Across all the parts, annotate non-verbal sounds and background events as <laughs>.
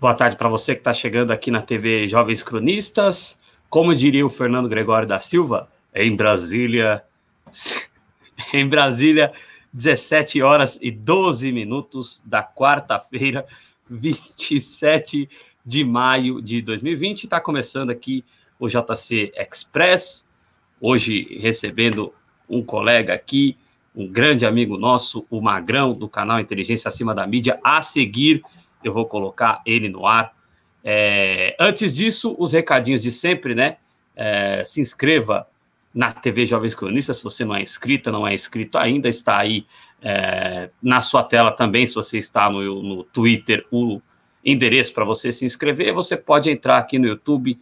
Boa tarde para você que está chegando aqui na TV Jovens Cronistas. Como diria o Fernando Gregório da Silva, em Brasília, <laughs> em Brasília, 17 horas e 12 minutos da quarta-feira, <laughs> 27 de maio de 2020. Está começando aqui o JC Express. Hoje recebendo um colega aqui, um grande amigo nosso, o Magrão, do canal Inteligência Acima da Mídia, a seguir eu vou colocar ele no ar. É, antes disso, os recadinhos de sempre, né? É, se inscreva na TV Jovens Cronistas, se você não é inscrita, não é inscrito ainda, está aí é, na sua tela também, se você está no, no Twitter, o endereço para você se inscrever, você pode entrar aqui no YouTube,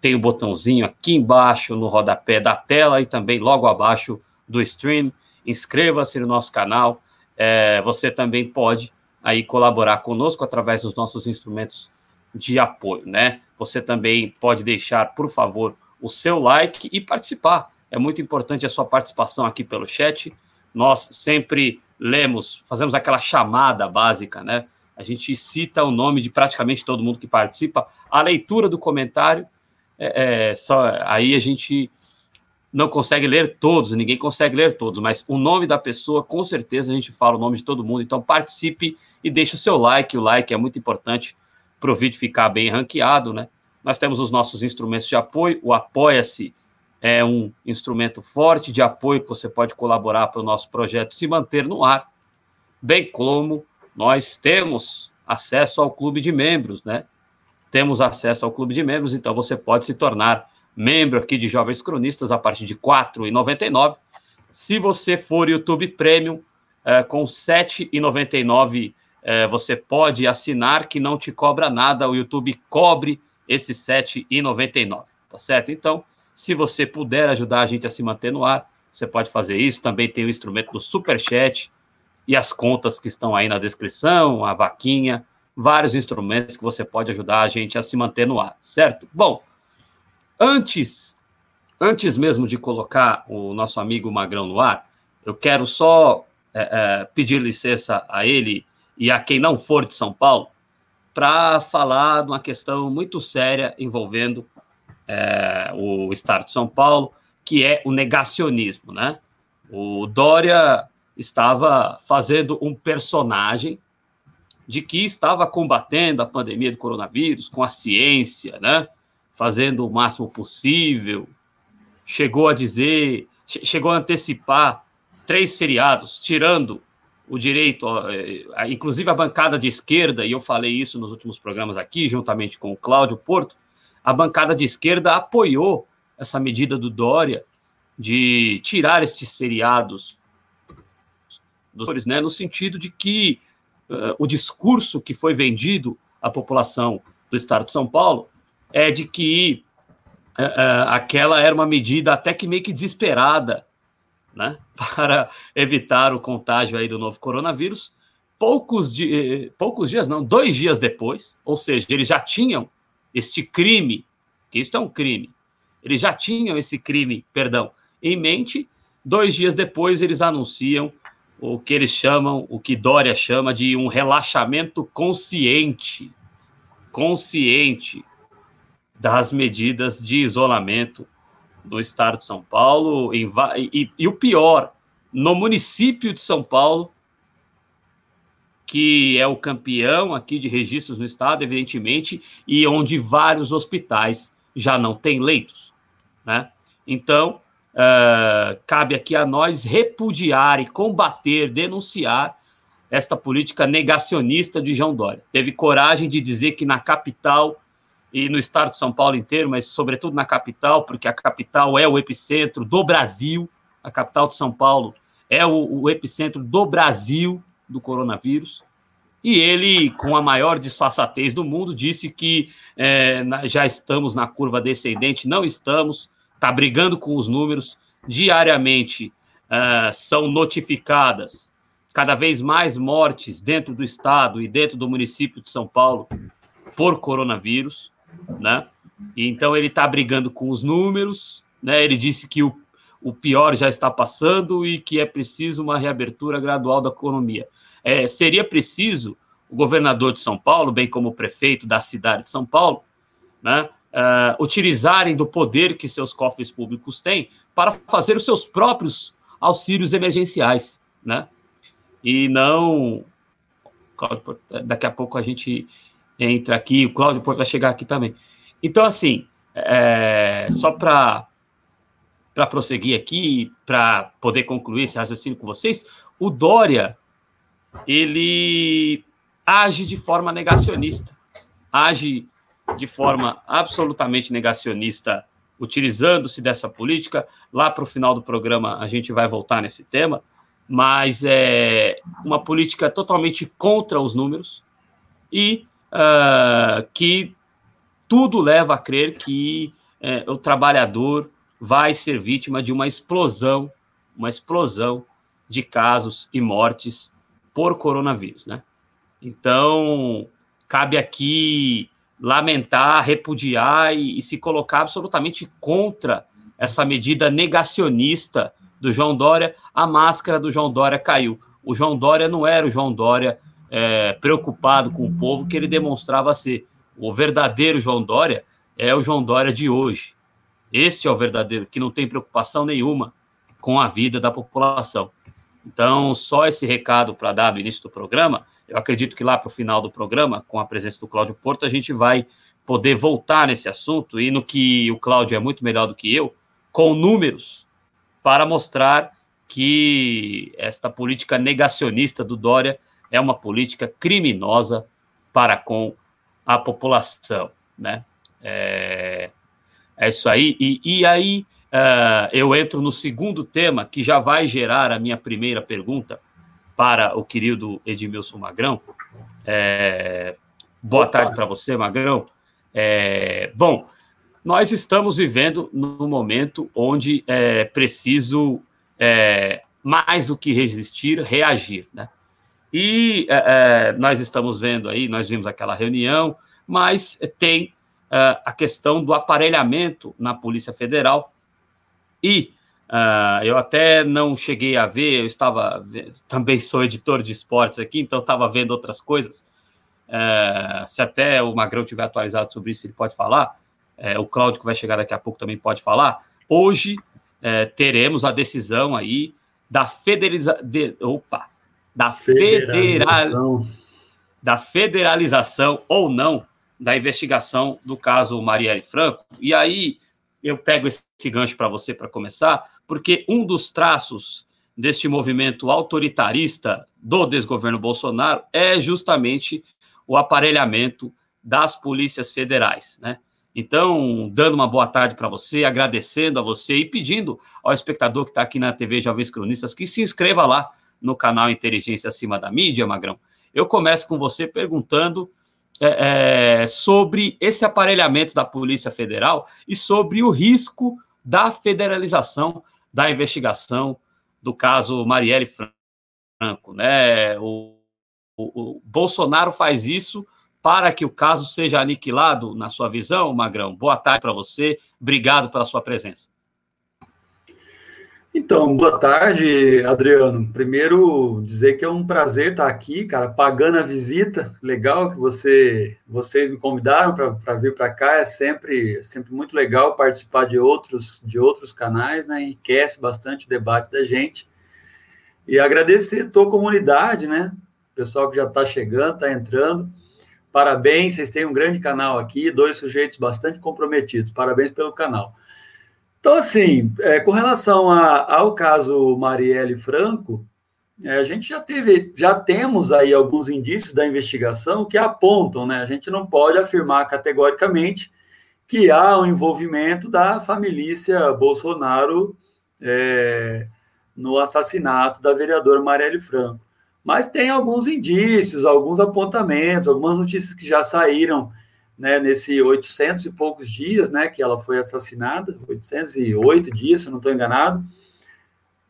tem o um botãozinho aqui embaixo, no rodapé da tela e também logo abaixo do stream, inscreva-se no nosso canal, é, você também pode aí colaborar conosco através dos nossos instrumentos de apoio, né? Você também pode deixar, por favor, o seu like e participar. É muito importante a sua participação aqui pelo chat. Nós sempre lemos, fazemos aquela chamada básica, né? A gente cita o nome de praticamente todo mundo que participa. A leitura do comentário, é, é só aí a gente não consegue ler todos, ninguém consegue ler todos, mas o nome da pessoa, com certeza a gente fala o nome de todo mundo. Então participe e deixe o seu like. O like é muito importante para o vídeo ficar bem ranqueado, né? Nós temos os nossos instrumentos de apoio. O Apoia-se é um instrumento forte de apoio que você pode colaborar para o nosso projeto se manter no ar, bem como nós temos acesso ao clube de membros, né? Temos acesso ao clube de membros, então você pode se tornar membro aqui de Jovens Cronistas a partir de R$ 4,99. Se você for YouTube Premium, é, com R$ 7,99 é, você pode assinar que não te cobra nada, o YouTube cobre esse R$ 7,99, tá certo? Então, se você puder ajudar a gente a se manter no ar, você pode fazer isso. Também tem o instrumento do Super Chat e as contas que estão aí na descrição, a vaquinha, vários instrumentos que você pode ajudar a gente a se manter no ar, certo? Bom, antes, antes mesmo de colocar o nosso amigo Magrão no ar, eu quero só é, é, pedir licença a ele e a quem não for de São Paulo, para falar de uma questão muito séria envolvendo é, o Estado de São Paulo, que é o negacionismo, né? O Dória estava fazendo um personagem de que estava combatendo a pandemia do coronavírus com a ciência, né? Fazendo o máximo possível. Chegou a dizer, chegou a antecipar três feriados, tirando o direito, é, inclusive a bancada de esquerda, e eu falei isso nos últimos programas aqui, juntamente com o Cláudio Porto, a bancada de esquerda apoiou essa medida do Dória de tirar estes feriados dos né, no sentido de que uh, o discurso que foi vendido à população do estado de São Paulo é de que uh, aquela era uma medida até que meio que desesperada né, <laughs> para evitar o contágio aí do novo coronavírus. Poucos, di eh, poucos dias, não, dois dias depois, ou seja, eles já tinham este crime, que isso é um crime, eles já tinham esse crime, perdão, em mente. Dois dias depois, eles anunciam o que eles chamam, o que Dória chama de um relaxamento consciente, consciente das medidas de isolamento no estado de São Paulo, em, e, e o pior, no município de São Paulo, que é o campeão aqui de registros no estado, evidentemente, e onde vários hospitais já não têm leitos. Né? Então, uh, cabe aqui a nós repudiar e combater, denunciar esta política negacionista de João Dória. Teve coragem de dizer que na capital e no estado de São Paulo inteiro, mas sobretudo na capital, porque a capital é o epicentro do Brasil, a capital de São Paulo é o, o epicentro do Brasil do coronavírus. E ele, com a maior disfarçatez do mundo, disse que é, já estamos na curva descendente. Não estamos, está brigando com os números. Diariamente uh, são notificadas cada vez mais mortes dentro do estado e dentro do município de São Paulo por coronavírus né? E então ele está brigando com os números, né? Ele disse que o, o pior já está passando e que é preciso uma reabertura gradual da economia. É, seria preciso o governador de São Paulo, bem como o prefeito da cidade de São Paulo, né, uh, utilizarem do poder que seus cofres públicos têm para fazer os seus próprios auxílios emergenciais, né? E não. Daqui a pouco a gente entra aqui, o Cláudio Porto vai chegar aqui também. Então, assim, é, só para para prosseguir aqui, para poder concluir esse raciocínio com vocês, o Dória ele age de forma negacionista, age de forma absolutamente negacionista, utilizando-se dessa política. Lá para o final do programa a gente vai voltar nesse tema, mas é uma política totalmente contra os números e uh, que tudo leva a crer que uh, o trabalhador vai ser vítima de uma explosão, uma explosão de casos e mortes por coronavírus, né? Então, cabe aqui lamentar, repudiar e, e, se colocar absolutamente contra essa medida negacionista do João Dória. A máscara do João Dória caiu. O João Dória não era o João Dória é, preocupado com o povo que ele demonstrava ser. O verdadeiro João Dória é o João Dória de hoje. Este é o verdadeiro, que não tem preocupação nenhuma com a vida da população. Então, só esse recado para dar no início do programa. Eu acredito que lá para o final do programa, com a presença do Cláudio Porto, a gente vai poder voltar nesse assunto e no que o Cláudio é muito melhor do que eu, com números, para mostrar que esta política negacionista do Dória é uma política criminosa para com a população, né? É, é isso aí. E, e aí Uh, eu entro no segundo tema, que já vai gerar a minha primeira pergunta para o querido Edmilson Magrão. É, boa Opa. tarde para você, Magrão. É, bom, nós estamos vivendo num momento onde é preciso, é, mais do que resistir, reagir, né? E é, é nós estamos vendo aí, nós vimos aquela reunião, mas tem é, a questão do aparelhamento na Polícia Federal, e uh, eu até não cheguei a ver, eu estava. Também <laughs> sou editor de esportes aqui, então estava vendo outras coisas. Uh, se até o Magrão tiver atualizado sobre isso, ele pode falar. Uh, o Cláudio, que vai chegar daqui a pouco, também pode falar. Hoje é, teremos a decisão aí da federalização. De, opa! Da federalização. da federalização ou não da investigação do caso Marielle Franco. E aí eu pego esse gancho para você para começar, porque um dos traços deste movimento autoritarista do desgoverno Bolsonaro é justamente o aparelhamento das polícias federais, né? Então, dando uma boa tarde para você, agradecendo a você e pedindo ao espectador que está aqui na TV Jovens Cronistas que se inscreva lá no canal Inteligência Acima da Mídia, Magrão. Eu começo com você perguntando é, é, sobre esse aparelhamento da Polícia Federal e sobre o risco da federalização da investigação do caso Marielle Franco. Né? O, o, o Bolsonaro faz isso para que o caso seja aniquilado, na sua visão, Magrão? Boa tarde para você, obrigado pela sua presença. Então, boa tarde, Adriano. Primeiro, dizer que é um prazer estar aqui, cara, pagando a visita. Legal que você, vocês me convidaram para vir para cá. É sempre, sempre muito legal participar de outros, de outros canais, né? Enriquece bastante o debate da gente. E agradecer a tua comunidade, né? pessoal que já está chegando, está entrando. Parabéns, vocês têm um grande canal aqui, dois sujeitos bastante comprometidos. Parabéns pelo canal. Então, assim, é, com relação a, ao caso Marielle Franco, é, a gente já teve, já temos aí alguns indícios da investigação que apontam, né? A gente não pode afirmar categoricamente que há um envolvimento da família Bolsonaro é, no assassinato da vereadora Marielle Franco. Mas tem alguns indícios, alguns apontamentos, algumas notícias que já saíram né, nesse 800 e poucos dias, né, que ela foi assassinada, 808 dias, se eu não estou enganado,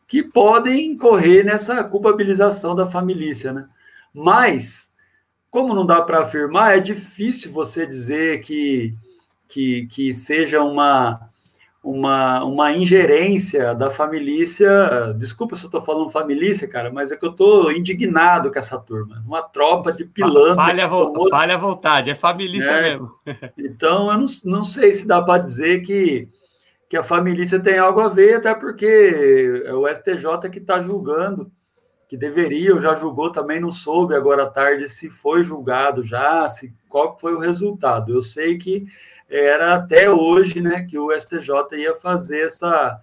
que podem correr nessa culpabilização da família, né? Mas, como não dá para afirmar, é difícil você dizer que, que, que seja uma, uma, uma ingerência da família. Desculpa se eu estou falando família, cara, mas é que eu estou indignado com essa turma. Uma tropa de pilantra. Falha, vo falha à vontade, é família é. mesmo. <laughs> Então, eu não, não sei se dá para dizer que, que a família tem algo a ver, até porque é o STJ que está julgando, que deveria, ou já julgou, também não soube agora à tarde se foi julgado já, se qual foi o resultado. Eu sei que era até hoje, né, que o STJ ia fazer essa,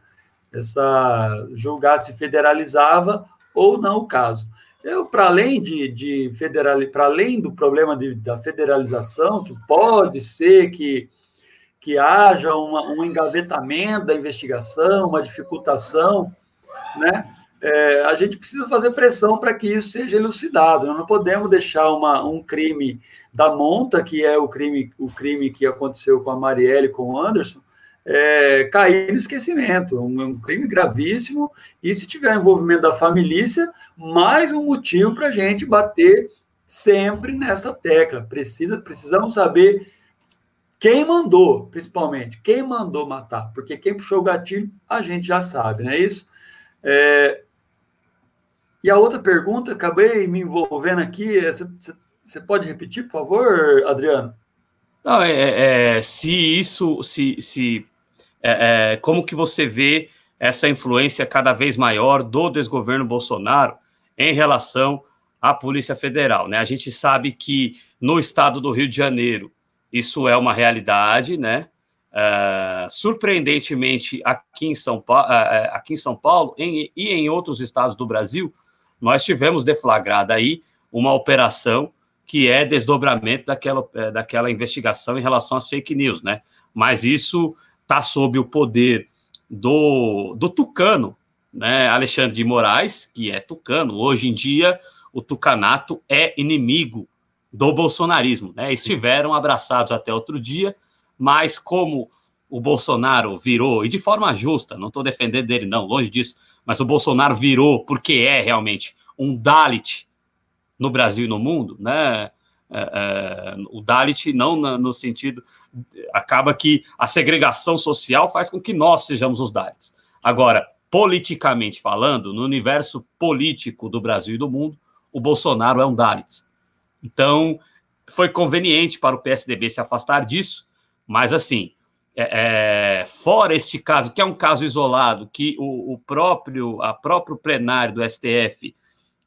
essa julgar se federalizava ou não o caso. Eu, para além de, de federal, para além do problema de, da federalização, que pode ser que, que haja uma, um engavetamento da investigação, uma dificultação, né? É, a gente precisa fazer pressão para que isso seja elucidado. Nós não podemos deixar uma, um crime da monta, que é o crime, o crime que aconteceu com a Marielle e com o Anderson, é, cair no esquecimento. Um, um, crime gravíssimo, e se tiver envolvimento da família, mais um motivo para a gente bater sempre nessa tecla. Precisa, precisamos saber quem mandou, principalmente, quem mandou matar, porque quem puxou o gatilho, a gente já sabe, não é isso? É, e a outra pergunta, acabei me envolvendo aqui, você é, pode repetir, por favor, Adriano? Não, é, é, é se isso, se, se é, é, como que você vê essa influência cada vez maior do desgoverno Bolsonaro em relação à Polícia Federal, né? A gente sabe que no estado do Rio de Janeiro isso é uma realidade, né? Uh, surpreendentemente aqui em São Paulo, uh, aqui em São Paulo em, e em outros estados do Brasil, nós tivemos deflagrada aí uma operação que é desdobramento daquela, é, daquela investigação em relação às fake news, né? Mas isso está sob o poder do, do tucano, né? Alexandre de Moraes, que é tucano. Hoje em dia, o tucanato é inimigo do bolsonarismo, né? Estiveram abraçados até outro dia, mas como o Bolsonaro virou, e de forma justa, não estou defendendo dele, não, longe disso, mas o Bolsonaro virou porque é realmente um Dalit no Brasil e no mundo, né? É, é, o Dalit não no sentido acaba que a segregação social faz com que nós sejamos os Dalits. Agora, politicamente falando, no universo político do Brasil e do mundo, o Bolsonaro é um Dalit. Então, foi conveniente para o PSDB se afastar disso, mas assim, é, é, fora este caso, que é um caso isolado, que o, o próprio, a próprio plenário do STF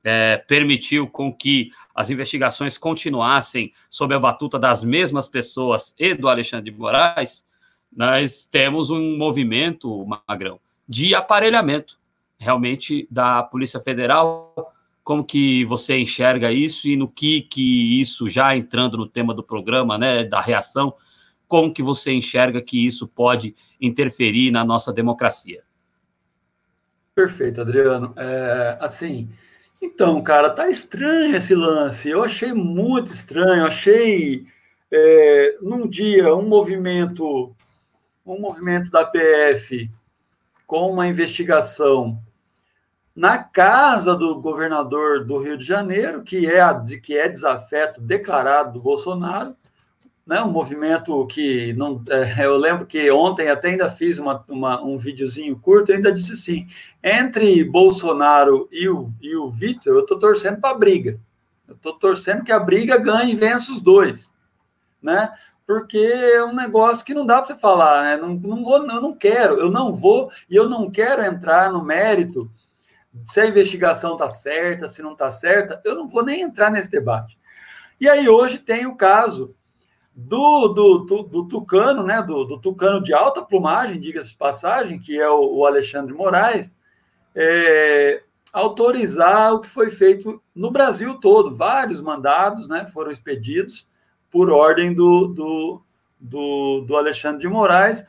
é, permitiu com que as investigações continuassem sob a batuta das mesmas pessoas e do Alexandre de Moraes, nós temos um movimento, Magrão, de aparelhamento realmente da Polícia Federal. Como que você enxerga isso e no que que isso já entrando no tema do programa, né, da reação, como que você enxerga que isso pode interferir na nossa democracia? Perfeito, Adriano. É, assim, então, cara, tá estranho esse lance. Eu achei muito estranho. Achei é, num dia um movimento, um movimento da PF com uma investigação na casa do governador do Rio de Janeiro, que é, que é desafeto declarado do Bolsonaro, né, um movimento que não. É, eu lembro que ontem até ainda fiz uma, uma, um videozinho curto, ainda disse assim: entre Bolsonaro e o, e o Witzel, eu estou torcendo para a briga. Eu estou torcendo que a briga ganhe e vença os dois. Né? Porque é um negócio que não dá para você falar, né? Não, não vou, eu não quero, eu não vou, e eu não quero entrar no mérito se a investigação está certa, se não está certa, eu não vou nem entrar nesse debate. E aí hoje tem o caso do, do, do, do, Tucano, né? Do, do, Tucano de alta plumagem, diga-se passagem, que é o, o Alexandre Moraes, é, autorizar o que foi feito no Brasil todo. Vários mandados né, foram expedidos por ordem do, do, do, do Alexandre de Moraes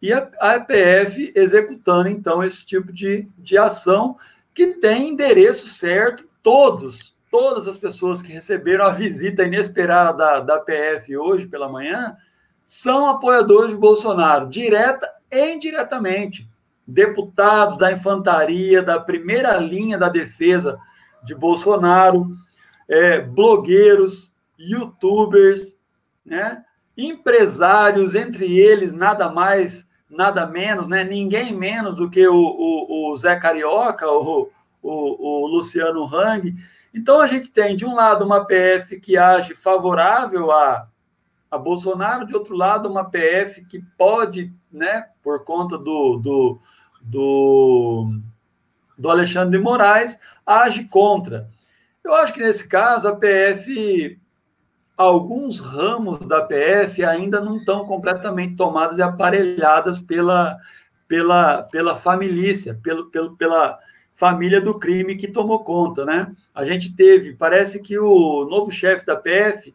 e a, a EPF executando, então, esse tipo de, de ação que tem endereço certo, todos, todas as pessoas que receberam a visita inesperada da, da PF hoje pela manhã são apoiadores de Bolsonaro, direta e indiretamente. Deputados da infantaria, da primeira linha da defesa de Bolsonaro, é, blogueiros, youtubers, né? empresários, entre eles nada mais nada menos, né? Ninguém menos do que o, o, o Zé Carioca, o, o, o Luciano Hang. Então a gente tem, de um lado, uma PF que age favorável a, a Bolsonaro, de outro lado, uma PF que pode, né, por conta do, do, do, do Alexandre de Moraes, age contra. Eu acho que nesse caso a PF alguns ramos da PF ainda não estão completamente tomados e aparelhadas pela, pela, pela família, pelo, pelo, pela família do crime que tomou conta, né? A gente teve, parece que o novo chefe da PF,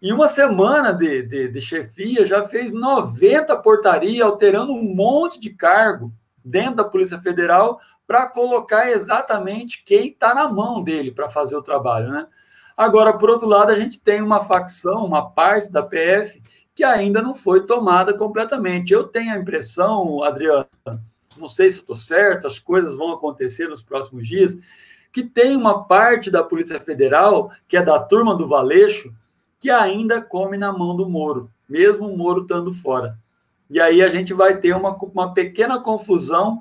em uma semana de, de, de chefia, já fez 90 portarias, alterando um monte de cargo dentro da Polícia Federal para colocar exatamente quem está na mão dele para fazer o trabalho, né? Agora, por outro lado, a gente tem uma facção, uma parte da PF que ainda não foi tomada completamente. Eu tenho a impressão, Adriano, não sei se estou certo, as coisas vão acontecer nos próximos dias, que tem uma parte da Polícia Federal, que é da turma do Valeixo, que ainda come na mão do Moro, mesmo o Moro estando fora. E aí a gente vai ter uma, uma pequena confusão,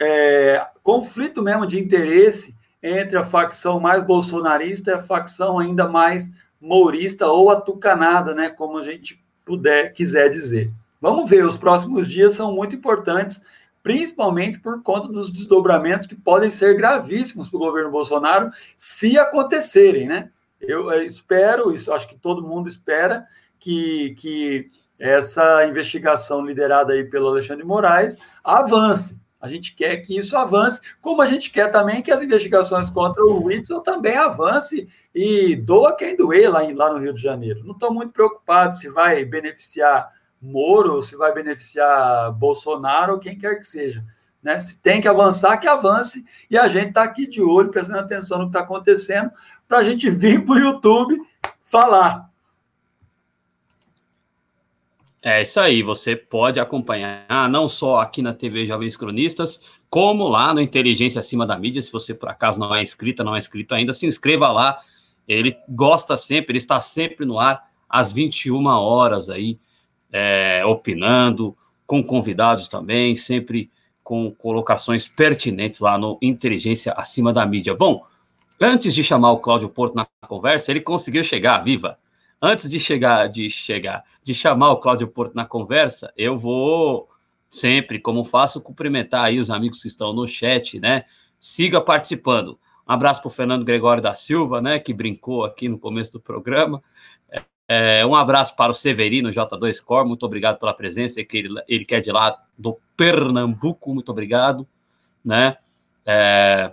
é, conflito mesmo de interesse entre a facção mais bolsonarista e a facção ainda mais mourista ou atucanada, né, como a gente puder quiser dizer. Vamos ver, os próximos dias são muito importantes, principalmente por conta dos desdobramentos que podem ser gravíssimos para o governo Bolsonaro se acontecerem, né? Eu espero, isso acho que todo mundo espera que, que essa investigação liderada aí pelo Alexandre Moraes avance. A gente quer que isso avance, como a gente quer também que as investigações contra o Whitson também avance e doa quem doer lá, em, lá no Rio de Janeiro. Não estou muito preocupado se vai beneficiar Moro, se vai beneficiar Bolsonaro ou quem quer que seja. Né? Se tem que avançar, que avance. E a gente está aqui de olho, prestando atenção no que está acontecendo, para a gente vir para o YouTube falar. É isso aí, você pode acompanhar não só aqui na TV Jovens Cronistas, como lá no Inteligência Acima da Mídia. Se você por acaso não é inscrita, não é inscrito ainda, se inscreva lá. Ele gosta sempre, ele está sempre no ar às 21 horas aí, é, opinando, com convidados também, sempre com colocações pertinentes lá no Inteligência Acima da Mídia. Bom, antes de chamar o Cláudio Porto na conversa, ele conseguiu chegar, viva! antes de chegar, de chegar, de chamar o Cláudio Porto na conversa, eu vou sempre, como faço, cumprimentar aí os amigos que estão no chat, né? Siga participando. Um abraço para o Fernando Gregório da Silva, né? Que brincou aqui no começo do programa. É, um abraço para o Severino J2 Cor, muito obrigado pela presença, que ele, ele quer é de lá do Pernambuco, muito obrigado, né? É,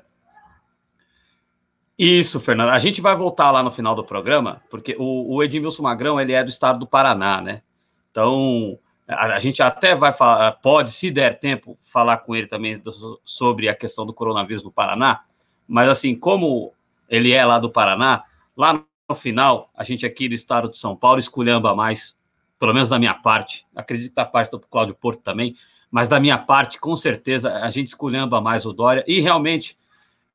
isso, Fernando. A gente vai voltar lá no final do programa, porque o, o Edmilson Magrão ele é do estado do Paraná, né? Então a, a gente até vai falar, pode, se der tempo, falar com ele também do, sobre a questão do coronavírus no Paraná. Mas assim, como ele é lá do Paraná, lá no final, a gente aqui do estado de São Paulo esculhamba mais, pelo menos da minha parte. Acredito que da parte do Cláudio Porto também, mas da minha parte, com certeza, a gente esculhamba mais o Dória. E realmente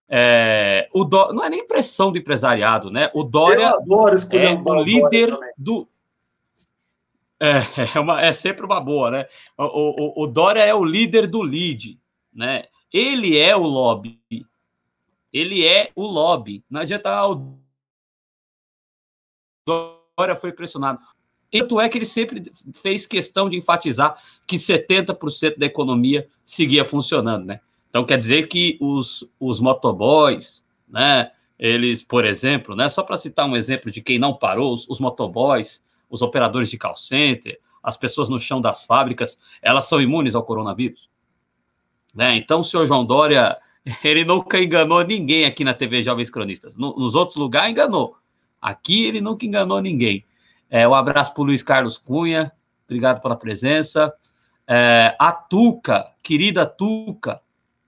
é, o Dó, não é nem pressão do empresariado, né? O Dória é o líder do. É, <laughs> é, uma, é sempre uma boa, né? O, o, o Dória é o líder do lead, né? Ele é o lobby. Ele é o lobby. Não adianta. Ah, o Dória foi pressionado. Tanto é que ele sempre fez questão de enfatizar que 70% da economia seguia funcionando, né? Então, quer dizer que os, os motoboys, né, eles, por exemplo, né, só para citar um exemplo de quem não parou, os, os motoboys, os operadores de call center, as pessoas no chão das fábricas, elas são imunes ao coronavírus. Né? Então, o senhor João Dória, <laughs> ele nunca enganou ninguém aqui na TV Jovens Cronistas. No, nos outros lugares, enganou. Aqui, ele nunca enganou ninguém. É, um abraço para o Luiz Carlos Cunha, obrigado pela presença. É, a Tuca, querida Tuca,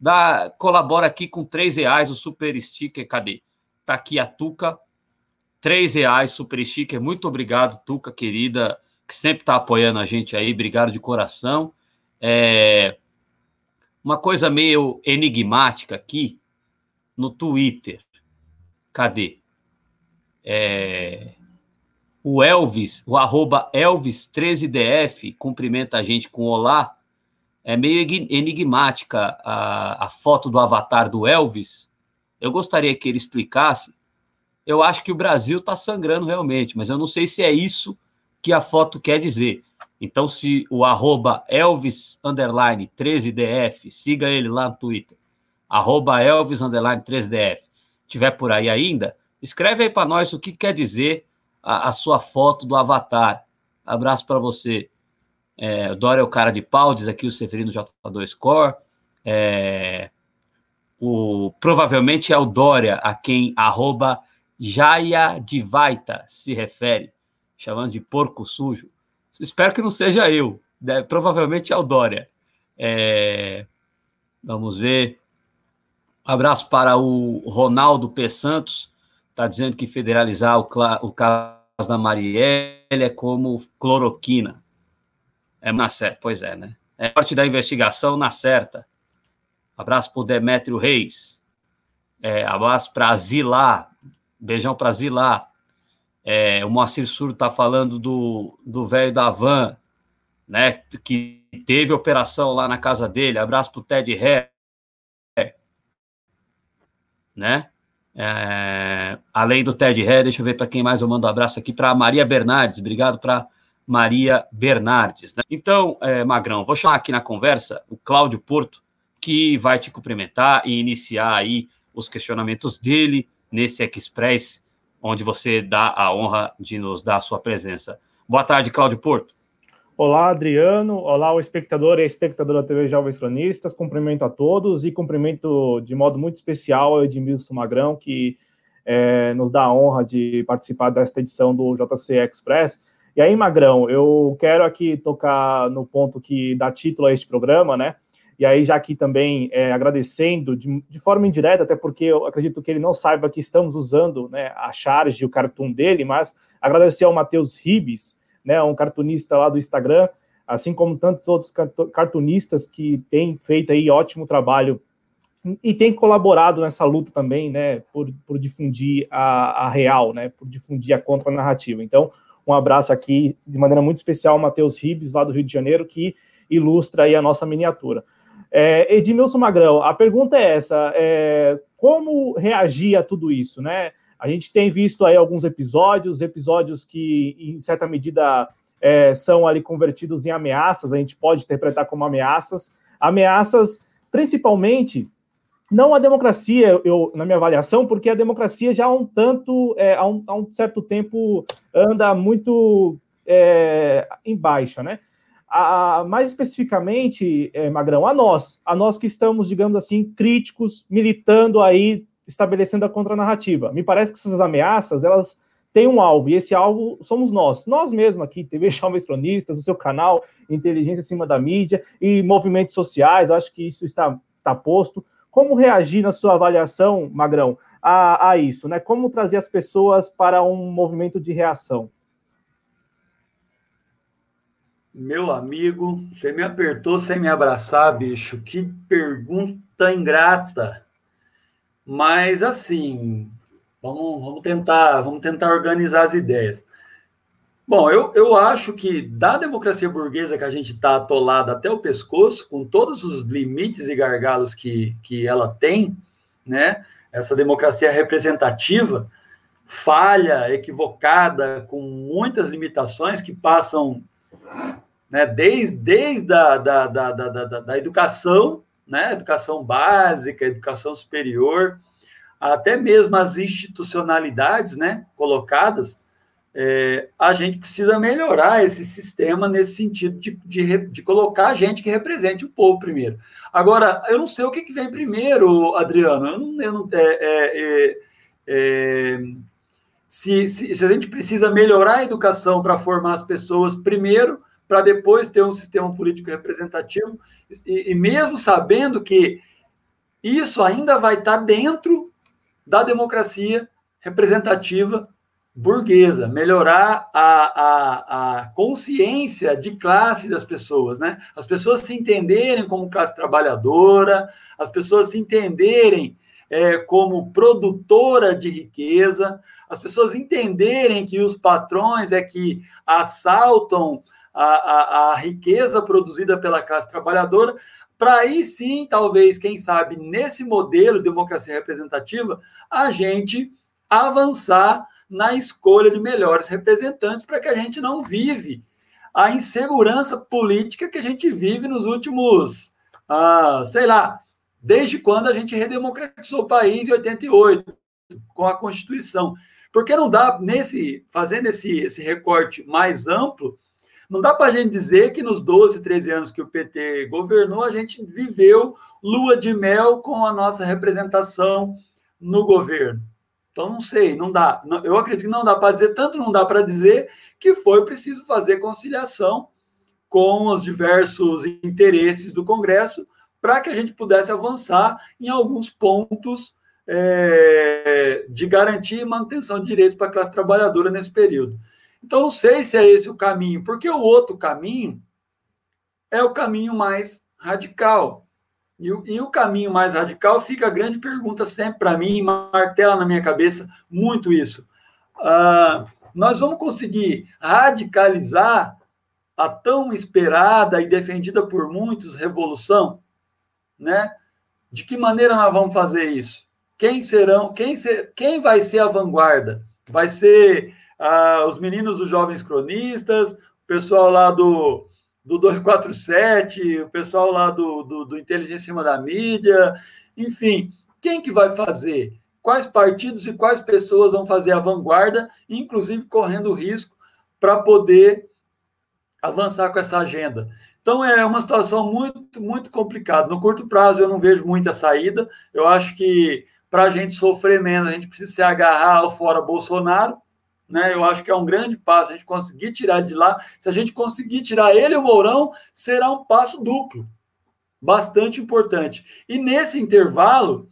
Dá, colabora aqui com três reais o Super Sticker. Cadê? Tá aqui a Tuca. Três reais, Super Sticker. Muito obrigado, Tuca, querida, que sempre tá apoiando a gente aí. Obrigado de coração. É... Uma coisa meio enigmática aqui no Twitter. Cadê? É... o Elvis, o arroba Elvis13DF, cumprimenta a gente com olá. É meio enigmática a, a foto do avatar do Elvis. Eu gostaria que ele explicasse. Eu acho que o Brasil está sangrando realmente, mas eu não sei se é isso que a foto quer dizer. Então, se o arroba Elvis 13DF, siga ele lá no Twitter, arroba Elvis 13DF, tiver por aí ainda, escreve aí para nós o que quer dizer a, a, sua foto do avatar. Abraço para você. É, Dória é o cara de pau, diz aqui o Severino J2 Core. É, o, provavelmente é o Dória a quem arroba se refere, chamando de porco sujo. Espero que não seja eu, né? provavelmente é o Dória. É, vamos ver. Abraço para o Ronaldo P. Santos, está dizendo que federalizar o, o caso da Marielle é como cloroquina. É na certa, pois é, né? É parte da investigação na certa. Abraço para Demétrio Reis. É, abraço para Zilá. Beijão para Zilá. É, o Moacir Surdo está falando do velho da van, né? Que teve operação lá na casa dele. Abraço para o Ted Ré. Né? É, além do Ted Ré, deixa eu ver para quem mais eu mando um abraço aqui, para Maria Bernardes. Obrigado para Maria Bernardes. Né? Então, é, Magrão, vou chamar aqui na conversa o Cláudio Porto, que vai te cumprimentar e iniciar aí os questionamentos dele nesse Express, onde você dá a honra de nos dar a sua presença. Boa tarde, Cláudio Porto. Olá, Adriano. Olá, o espectador e a espectadora da TV Jovens Cronistas. Cumprimento a todos e cumprimento de modo muito especial ao Edmilson Magrão, que é, nos dá a honra de participar desta edição do JC Express. E aí, Magrão, eu quero aqui tocar no ponto que dá título a este programa, né? E aí, já aqui também é, agradecendo de, de, forma indireta, até porque eu acredito que ele não saiba que estamos usando né, a charge o cartoon dele, mas agradecer ao Matheus Ribes, né, um cartunista lá do Instagram, assim como tantos outros cartunistas que têm feito aí ótimo trabalho e têm colaborado nessa luta também, né, por, por difundir a, a real, né, por difundir a contra-narrativa. Então, um abraço aqui de maneira muito especial ao Matheus Ribes, lá do Rio de Janeiro, que ilustra aí a nossa miniatura. É, Edmilson Magrão, a pergunta é essa: é, como reagir a tudo isso, né? A gente tem visto aí alguns episódios, episódios que, em certa medida, é, são ali convertidos em ameaças, a gente pode interpretar como ameaças. Ameaças, principalmente, não a democracia, eu, na minha avaliação, porque a democracia já há um tanto, é, há, um, há um certo tempo, anda muito é, em baixa, né? A, mais especificamente, é, Magrão, a nós, a nós que estamos, digamos assim, críticos, militando aí estabelecendo a contranarrativa. Me parece que essas ameaças, elas têm um alvo, e esse alvo somos nós, nós mesmos aqui, TV <laughs> Jovens Cronistas, o seu canal Inteligência Acima da Mídia e movimentos sociais, acho que isso está, está posto. Como reagir na sua avaliação, Magrão, a, a isso, né? Como trazer as pessoas para um movimento de reação? Meu amigo, você me apertou sem me abraçar, bicho. Que pergunta ingrata. Mas assim, vamos, vamos tentar, vamos tentar organizar as ideias. Bom, eu, eu acho que da democracia burguesa que a gente está atolado até o pescoço, com todos os limites e gargalos que, que ela tem, né? Essa democracia representativa, falha, equivocada, com muitas limitações que passam né, desde, desde a da, da, da, da, da educação né? Educação básica, educação superior, até mesmo as institucionalidades, né? Colocadas, é, a gente precisa melhorar esse sistema nesse sentido de, de, de, colocar gente que represente o povo primeiro. Agora, eu não sei o que, que vem primeiro, Adriano. Eu não, eu não é, é, é, é se, se, se a gente precisa melhorar a educação para formar as pessoas primeiro, para depois ter um sistema político representativo, e, e, mesmo sabendo que isso ainda vai estar tá dentro da democracia representativa burguesa, melhorar a, a, a consciência de classe das pessoas, né? As pessoas se entenderem como classe trabalhadora, as pessoas se entenderem é, como produtora de riqueza, as pessoas entenderem que os patrões é que assaltam a, a, a riqueza produzida pela classe trabalhadora, para aí sim, talvez, quem sabe, nesse modelo de democracia representativa, a gente avançar na escolha de melhores representantes para que a gente não vive a insegurança política que a gente vive nos últimos, ah, sei lá, desde quando a gente redemocratizou o país em 88, com a Constituição. Porque não dá, nesse, fazendo esse, esse recorte mais amplo, não dá para a gente dizer que nos 12, 13 anos que o PT governou, a gente viveu lua de mel com a nossa representação no governo. Então, não sei, não dá. Eu acredito que não dá para dizer, tanto não dá para dizer que foi preciso fazer conciliação com os diversos interesses do Congresso para que a gente pudesse avançar em alguns pontos é, de garantia e manutenção de direitos para a classe trabalhadora nesse período. Então, não sei se é esse o caminho, porque o outro caminho é o caminho mais radical. E o, e o caminho mais radical fica a grande pergunta sempre para mim, martela na minha cabeça muito isso. Uh, nós vamos conseguir radicalizar a tão esperada e defendida por muitos revolução, né? De que maneira nós vamos fazer isso? Quem serão? Quem, ser, quem vai ser a vanguarda? Vai ser ah, os meninos dos Jovens Cronistas, o pessoal lá do, do 247, o pessoal lá do, do, do Inteligência em cima da mídia, enfim, quem que vai fazer? Quais partidos e quais pessoas vão fazer a vanguarda, inclusive correndo risco para poder avançar com essa agenda. Então é uma situação muito, muito complicada. No curto prazo eu não vejo muita saída. Eu acho que para a gente sofrer menos, a gente precisa se agarrar ao fora Bolsonaro né? Eu acho que é um grande passo a gente conseguir tirar de lá. Se a gente conseguir tirar ele e o Mourão, será um passo duplo, bastante importante. E nesse intervalo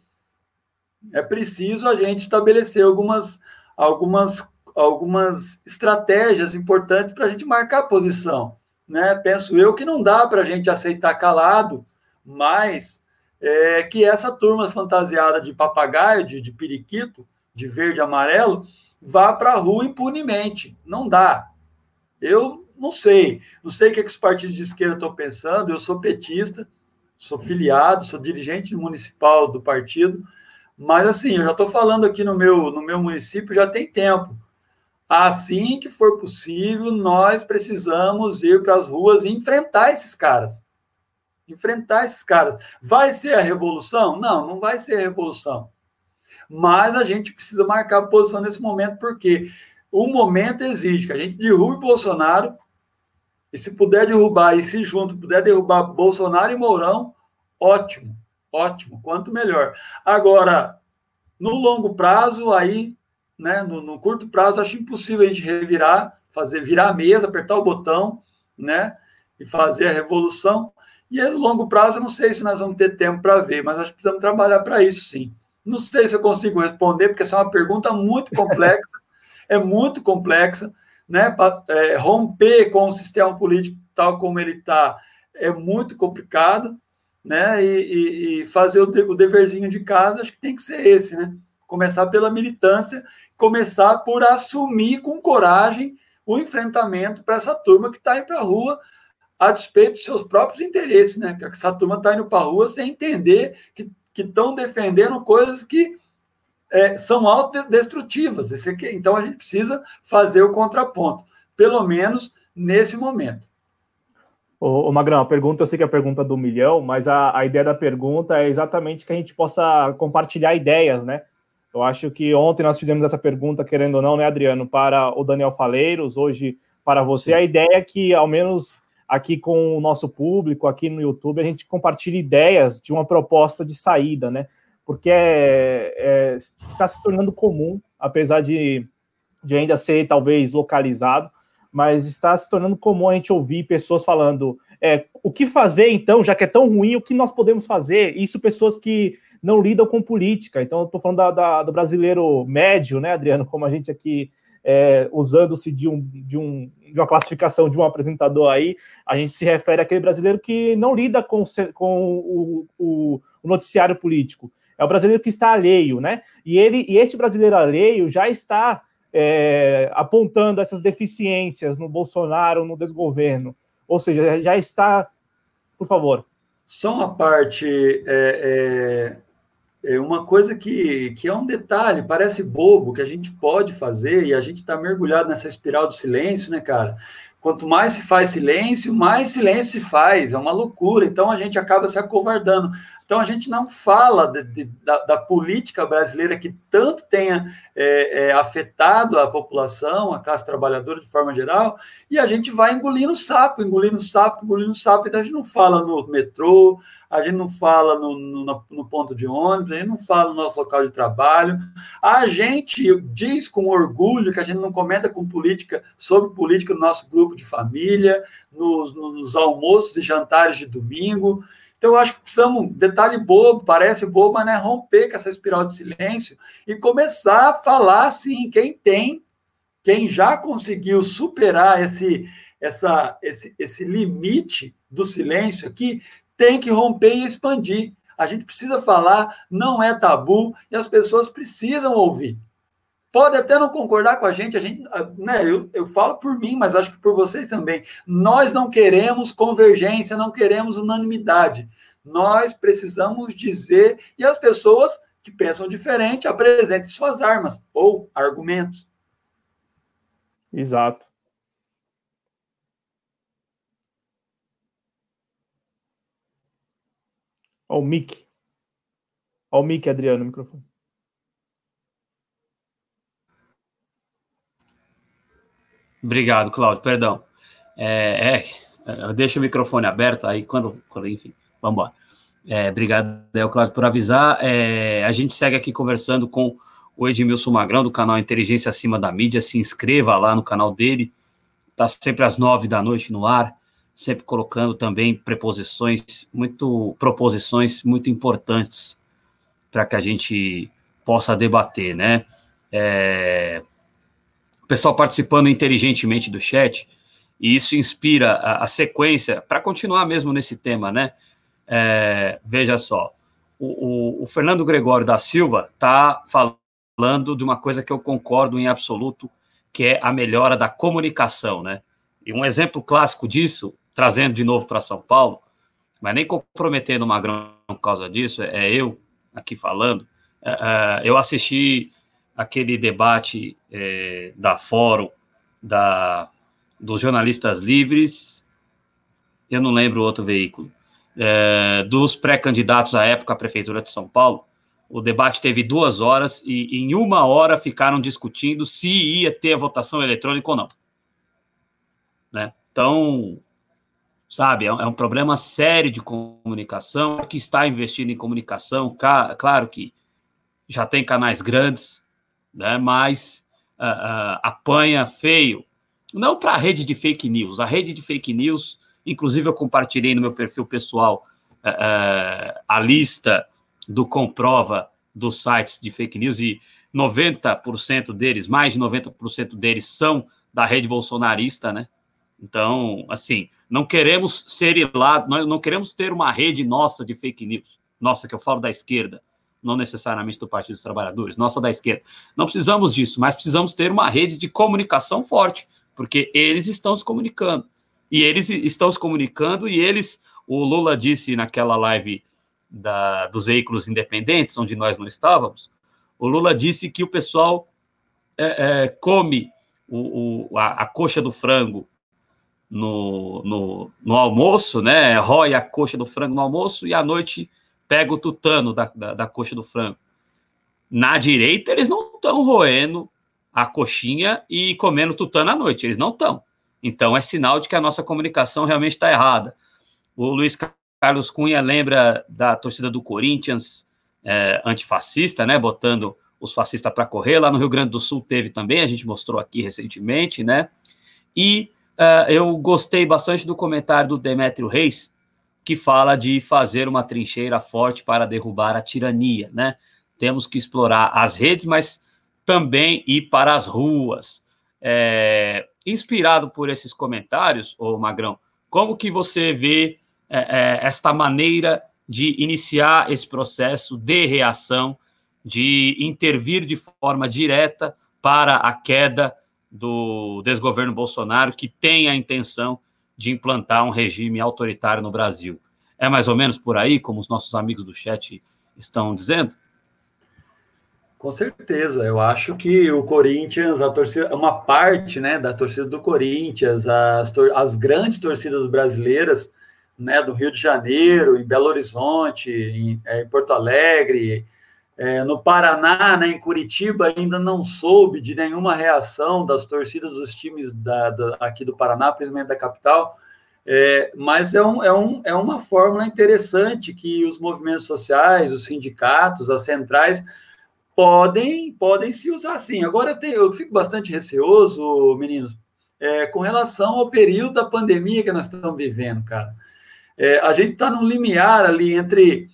é preciso a gente estabelecer algumas algumas algumas estratégias importantes para a gente marcar a posição, né? Penso eu que não dá para a gente aceitar calado, mas é, que essa turma fantasiada de papagaio, de, de periquito, de verde e amarelo, vá para a rua impunemente. Não dá. Eu não sei. Não sei o que, é que os partidos de esquerda estão pensando. Eu sou petista, sou filiado, sou dirigente municipal do partido. Mas, assim, eu já estou falando aqui no meu, no meu município já tem tempo. Assim que for possível, nós precisamos ir para as ruas e enfrentar esses caras. Enfrentar esses caras. Vai ser a revolução? Não, não vai ser a revolução mas a gente precisa marcar a posição nesse momento, porque o momento exige que a gente derrube Bolsonaro, e se puder derrubar, e se junto puder derrubar Bolsonaro e Mourão, ótimo, ótimo, quanto melhor. Agora, no longo prazo, aí, né, no, no curto prazo, acho impossível a gente revirar, fazer virar a mesa, apertar o botão, né, e fazer a revolução. E no longo prazo, eu não sei se nós vamos ter tempo para ver, mas acho que precisamos trabalhar para isso, sim. Não sei se eu consigo responder, porque essa é uma pergunta muito <laughs> complexa, é muito complexa, né? Pra, é, romper com o sistema político tal como ele está é muito complicado, né? E, e, e fazer o, de, o, deverzinho de casa, acho que tem que ser esse, né? Começar pela militância, começar por assumir com coragem o enfrentamento para essa turma que está indo para a rua a despeito dos seus próprios interesses, né? Que essa turma está indo para a rua sem entender que que estão defendendo coisas que é, são autodestrutivas. Então a gente precisa fazer o contraponto, pelo menos nesse momento. Ô, ô Magrão, a pergunta, eu sei que é a pergunta do milhão, mas a, a ideia da pergunta é exatamente que a gente possa compartilhar ideias, né? Eu acho que ontem nós fizemos essa pergunta, querendo ou não, né, Adriano, para o Daniel Faleiros, hoje para você. A ideia é que, ao menos aqui com o nosso público, aqui no YouTube, a gente compartilha ideias de uma proposta de saída, né? Porque é, é, está se tornando comum, apesar de, de ainda ser talvez localizado, mas está se tornando comum a gente ouvir pessoas falando é, o que fazer então, já que é tão ruim, o que nós podemos fazer? Isso pessoas que não lidam com política. Então, estou falando da, da, do brasileiro médio, né, Adriano, como a gente aqui é, usando-se de, um, de, um, de uma classificação de um apresentador aí, a gente se refere àquele brasileiro que não lida com, com o, o, o noticiário político. é o brasileiro que está alheio, né? E ele e este brasileiro alheio já está é, apontando essas deficiências no Bolsonaro, no desgoverno. Ou seja, já está. Por favor. Só uma parte. É, é, é, uma coisa que, que é um detalhe, parece bobo, que a gente pode fazer, e a gente está mergulhado nessa espiral do silêncio, né, cara? Quanto mais se faz silêncio, mais silêncio se faz. É uma loucura. Então a gente acaba se acovardando. Então a gente não fala de, de, da, da, política brasileira que tanto tenha é, é, afetado a população, a classe trabalhadora de forma geral, e a gente vai engolindo sapo, engolindo sapo, engolindo sapo, então a gente não fala no metrô, a gente não fala no, no, no ponto de ônibus, a gente não fala no nosso local de trabalho. A gente diz com orgulho que a gente não comenta com política sobre política no nosso grupo de família, nos, nos almoços e jantares de domingo. Então, eu acho que precisamos, detalhe bobo, parece bobo, mas é romper com essa espiral de silêncio e começar a falar, sim, quem tem, quem já conseguiu superar esse, essa, esse, esse limite do silêncio aqui, tem que romper e expandir. A gente precisa falar, não é tabu, e as pessoas precisam ouvir. Pode até não concordar com a gente, a gente, né, eu, eu falo por mim, mas acho que por vocês também. Nós não queremos convergência, não queremos unanimidade. Nós precisamos dizer, e as pessoas que pensam diferente apresentem suas armas ou argumentos. Exato. Olha o mic. Olha o mic, Adriano, no microfone. Obrigado, Cláudio, perdão. É, é, eu deixo o microfone aberto, aí quando, quando enfim, vamos embora. É, obrigado, Cláudio, por avisar. É, a gente segue aqui conversando com o Edmilson Magrão, do canal Inteligência Acima da Mídia. Se inscreva lá no canal dele, está sempre às nove da noite no ar sempre colocando também preposições, muito proposições muito importantes para que a gente possa debater, né? É, pessoal participando inteligentemente do chat, e isso inspira a, a sequência para continuar mesmo nesse tema, né? É, veja só, o, o, o, Fernando Gregório da Silva está falando de uma coisa que eu concordo em absoluto, que é a melhora da comunicação, né? E um exemplo clássico disso trazendo de novo para São Paulo, mas nem comprometendo o Magrão por causa disso, é eu aqui falando. É, é, eu assisti aquele debate é, da Fórum, da, dos jornalistas livres, eu não lembro outro veículo, é, dos pré-candidatos à época à Prefeitura de São Paulo. O debate teve duas horas e em uma hora ficaram discutindo se ia ter a votação eletrônica ou não. Né? Então, sabe? É, é um problema sério de comunicação. Que está investindo em comunicação, claro que já tem canais grandes, né? Mas uh, uh, apanha feio. Não para a rede de fake news. A rede de fake news, inclusive eu compartilhei no meu perfil pessoal uh, a lista do comprova dos sites de fake news e 90% deles, mais de 90% deles são da rede bolsonarista, né? Então, assim, não queremos ser lá, não queremos ter uma rede nossa de fake news. Nossa, que eu falo da esquerda, não necessariamente do Partido dos Trabalhadores, nossa da esquerda. Não precisamos disso, mas precisamos ter uma rede de comunicação forte, porque eles estão se comunicando. E eles estão se comunicando e eles, o Lula disse naquela live da, dos veículos independentes, onde nós não estávamos, o Lula disse que o pessoal é, é, come o, o, a, a coxa do frango no, no, no almoço, né? Rói a coxa do frango no almoço e à noite pega o tutano da, da, da coxa do frango. Na direita, eles não estão roendo a coxinha e comendo tutano à noite, eles não estão. Então, é sinal de que a nossa comunicação realmente está errada. O Luiz Carlos Cunha lembra da torcida do Corinthians é, antifascista, né? Botando os fascistas para correr. Lá no Rio Grande do Sul teve também, a gente mostrou aqui recentemente, né? E Uh, eu gostei bastante do comentário do Demétrio Reis, que fala de fazer uma trincheira forte para derrubar a tirania, né? Temos que explorar as redes, mas também ir para as ruas. É, inspirado por esses comentários, ô Magrão, como que você vê é, é, esta maneira de iniciar esse processo de reação, de intervir de forma direta para a queda do desgoverno Bolsonaro, que tem a intenção de implantar um regime autoritário no Brasil. É mais ou menos por aí, como os nossos amigos do chat estão dizendo? Com certeza, eu acho que o Corinthians, a torcida, uma parte né, da torcida do Corinthians, as, as grandes torcidas brasileiras, né, do Rio de Janeiro, em Belo Horizonte, em, é, em Porto Alegre, é, no Paraná, né, em Curitiba, ainda não soube de nenhuma reação das torcidas dos times da, da, aqui do Paraná, principalmente da capital, é, mas é, um, é, um, é uma fórmula interessante que os movimentos sociais, os sindicatos, as centrais podem podem se usar assim. Agora eu, tenho, eu fico bastante receoso, meninos, é, com relação ao período da pandemia que nós estamos vivendo, cara. É, a gente está num limiar ali entre,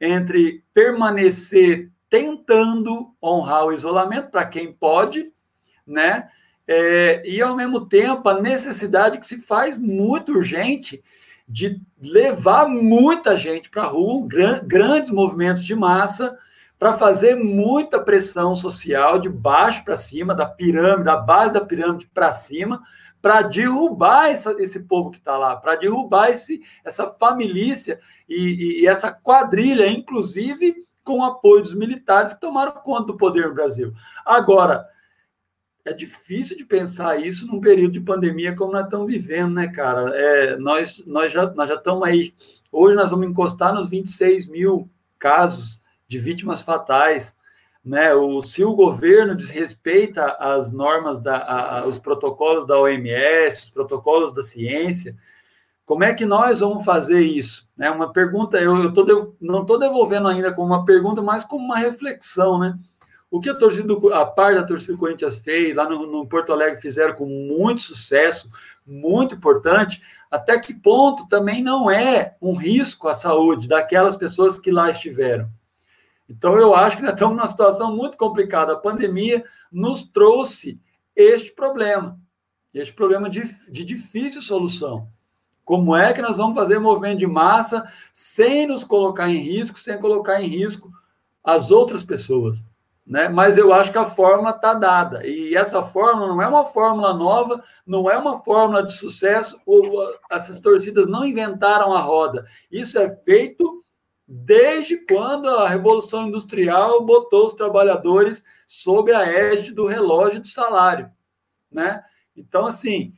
entre permanecer tentando honrar o isolamento para quem pode, né? É, e ao mesmo tempo a necessidade que se faz muito urgente de levar muita gente para a rua, gran, grandes movimentos de massa, para fazer muita pressão social de baixo para cima, da pirâmide, da base da pirâmide para cima, para derrubar essa, esse povo que está lá, para derrubar esse, essa família e, e, essa quadrilha, inclusive com o apoio dos militares que tomaram conta do poder no Brasil. Agora, é difícil de pensar isso num período de pandemia como nós estamos vivendo, né, cara? É, nós, nós, já, nós já estamos aí. Hoje nós vamos encostar nos 26 mil casos de vítimas fatais. Né? O, se o governo desrespeita as normas, da, a, os protocolos da OMS, os protocolos da ciência, como é que nós vamos fazer isso? É uma pergunta, eu, eu tô, não estou devolvendo ainda como uma pergunta, mas como uma reflexão, né? O que a torcida, a parte da torcida do Corinthians fez, lá no, no, Porto Alegre fizeram com muito sucesso, muito importante, até que ponto também não é um risco à saúde daquelas pessoas que lá estiveram. Então, eu acho que nós estamos numa situação muito complicada. A pandemia nos trouxe este problema, este problema de, de difícil solução. Como é que nós vamos fazer movimento de massa sem nos colocar em risco, sem colocar em risco as outras pessoas? Né? Mas eu acho que a fórmula está dada. E essa fórmula não é uma fórmula nova, não é uma fórmula de sucesso, ou essas torcidas não inventaram a roda. Isso é feito desde quando a Revolução Industrial botou os trabalhadores sob a égide do relógio de salário, né? Então, assim,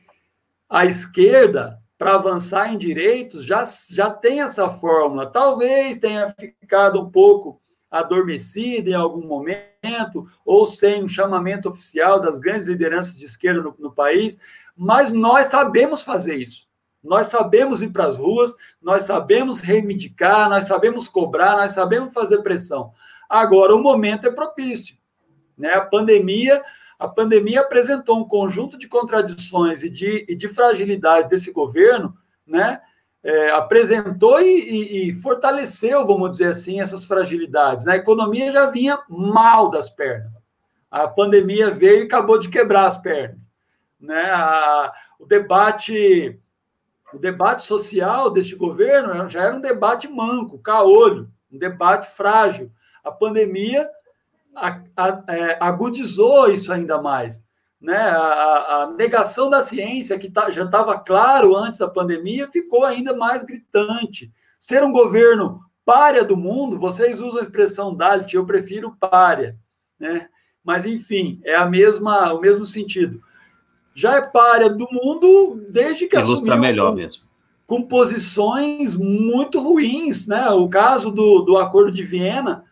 a esquerda, para avançar em direitos, já, já tem essa fórmula. Talvez tenha ficado um pouco adormecida em algum momento, ou sem um chamamento oficial das grandes lideranças de esquerda no, no país, mas nós sabemos fazer isso. Nós sabemos ir para as ruas, nós sabemos reivindicar, nós sabemos cobrar, nós sabemos fazer pressão. Agora o momento é propício, né? A pandemia, a pandemia apresentou um conjunto de contradições e de, e de fragilidade desse governo, né? É, apresentou e, e, e, fortaleceu, vamos dizer assim, essas fragilidades. Né? A economia já vinha mal das pernas. A pandemia veio e acabou de quebrar as pernas. Né? A, o debate o debate social deste governo já era um debate manco, caolho, um debate frágil. A pandemia é, agudizou isso ainda mais. Né? A, a negação da ciência, que tá, já estava claro antes da pandemia, ficou ainda mais gritante. Ser um governo párea do mundo, vocês usam a expressão Dalit, eu prefiro párea. Né? Mas, enfim, é a mesma, o mesmo sentido já é párea do mundo desde que Ilustra assumiu. melhor mesmo. Com posições muito ruins, né? O caso do, do Acordo de Viena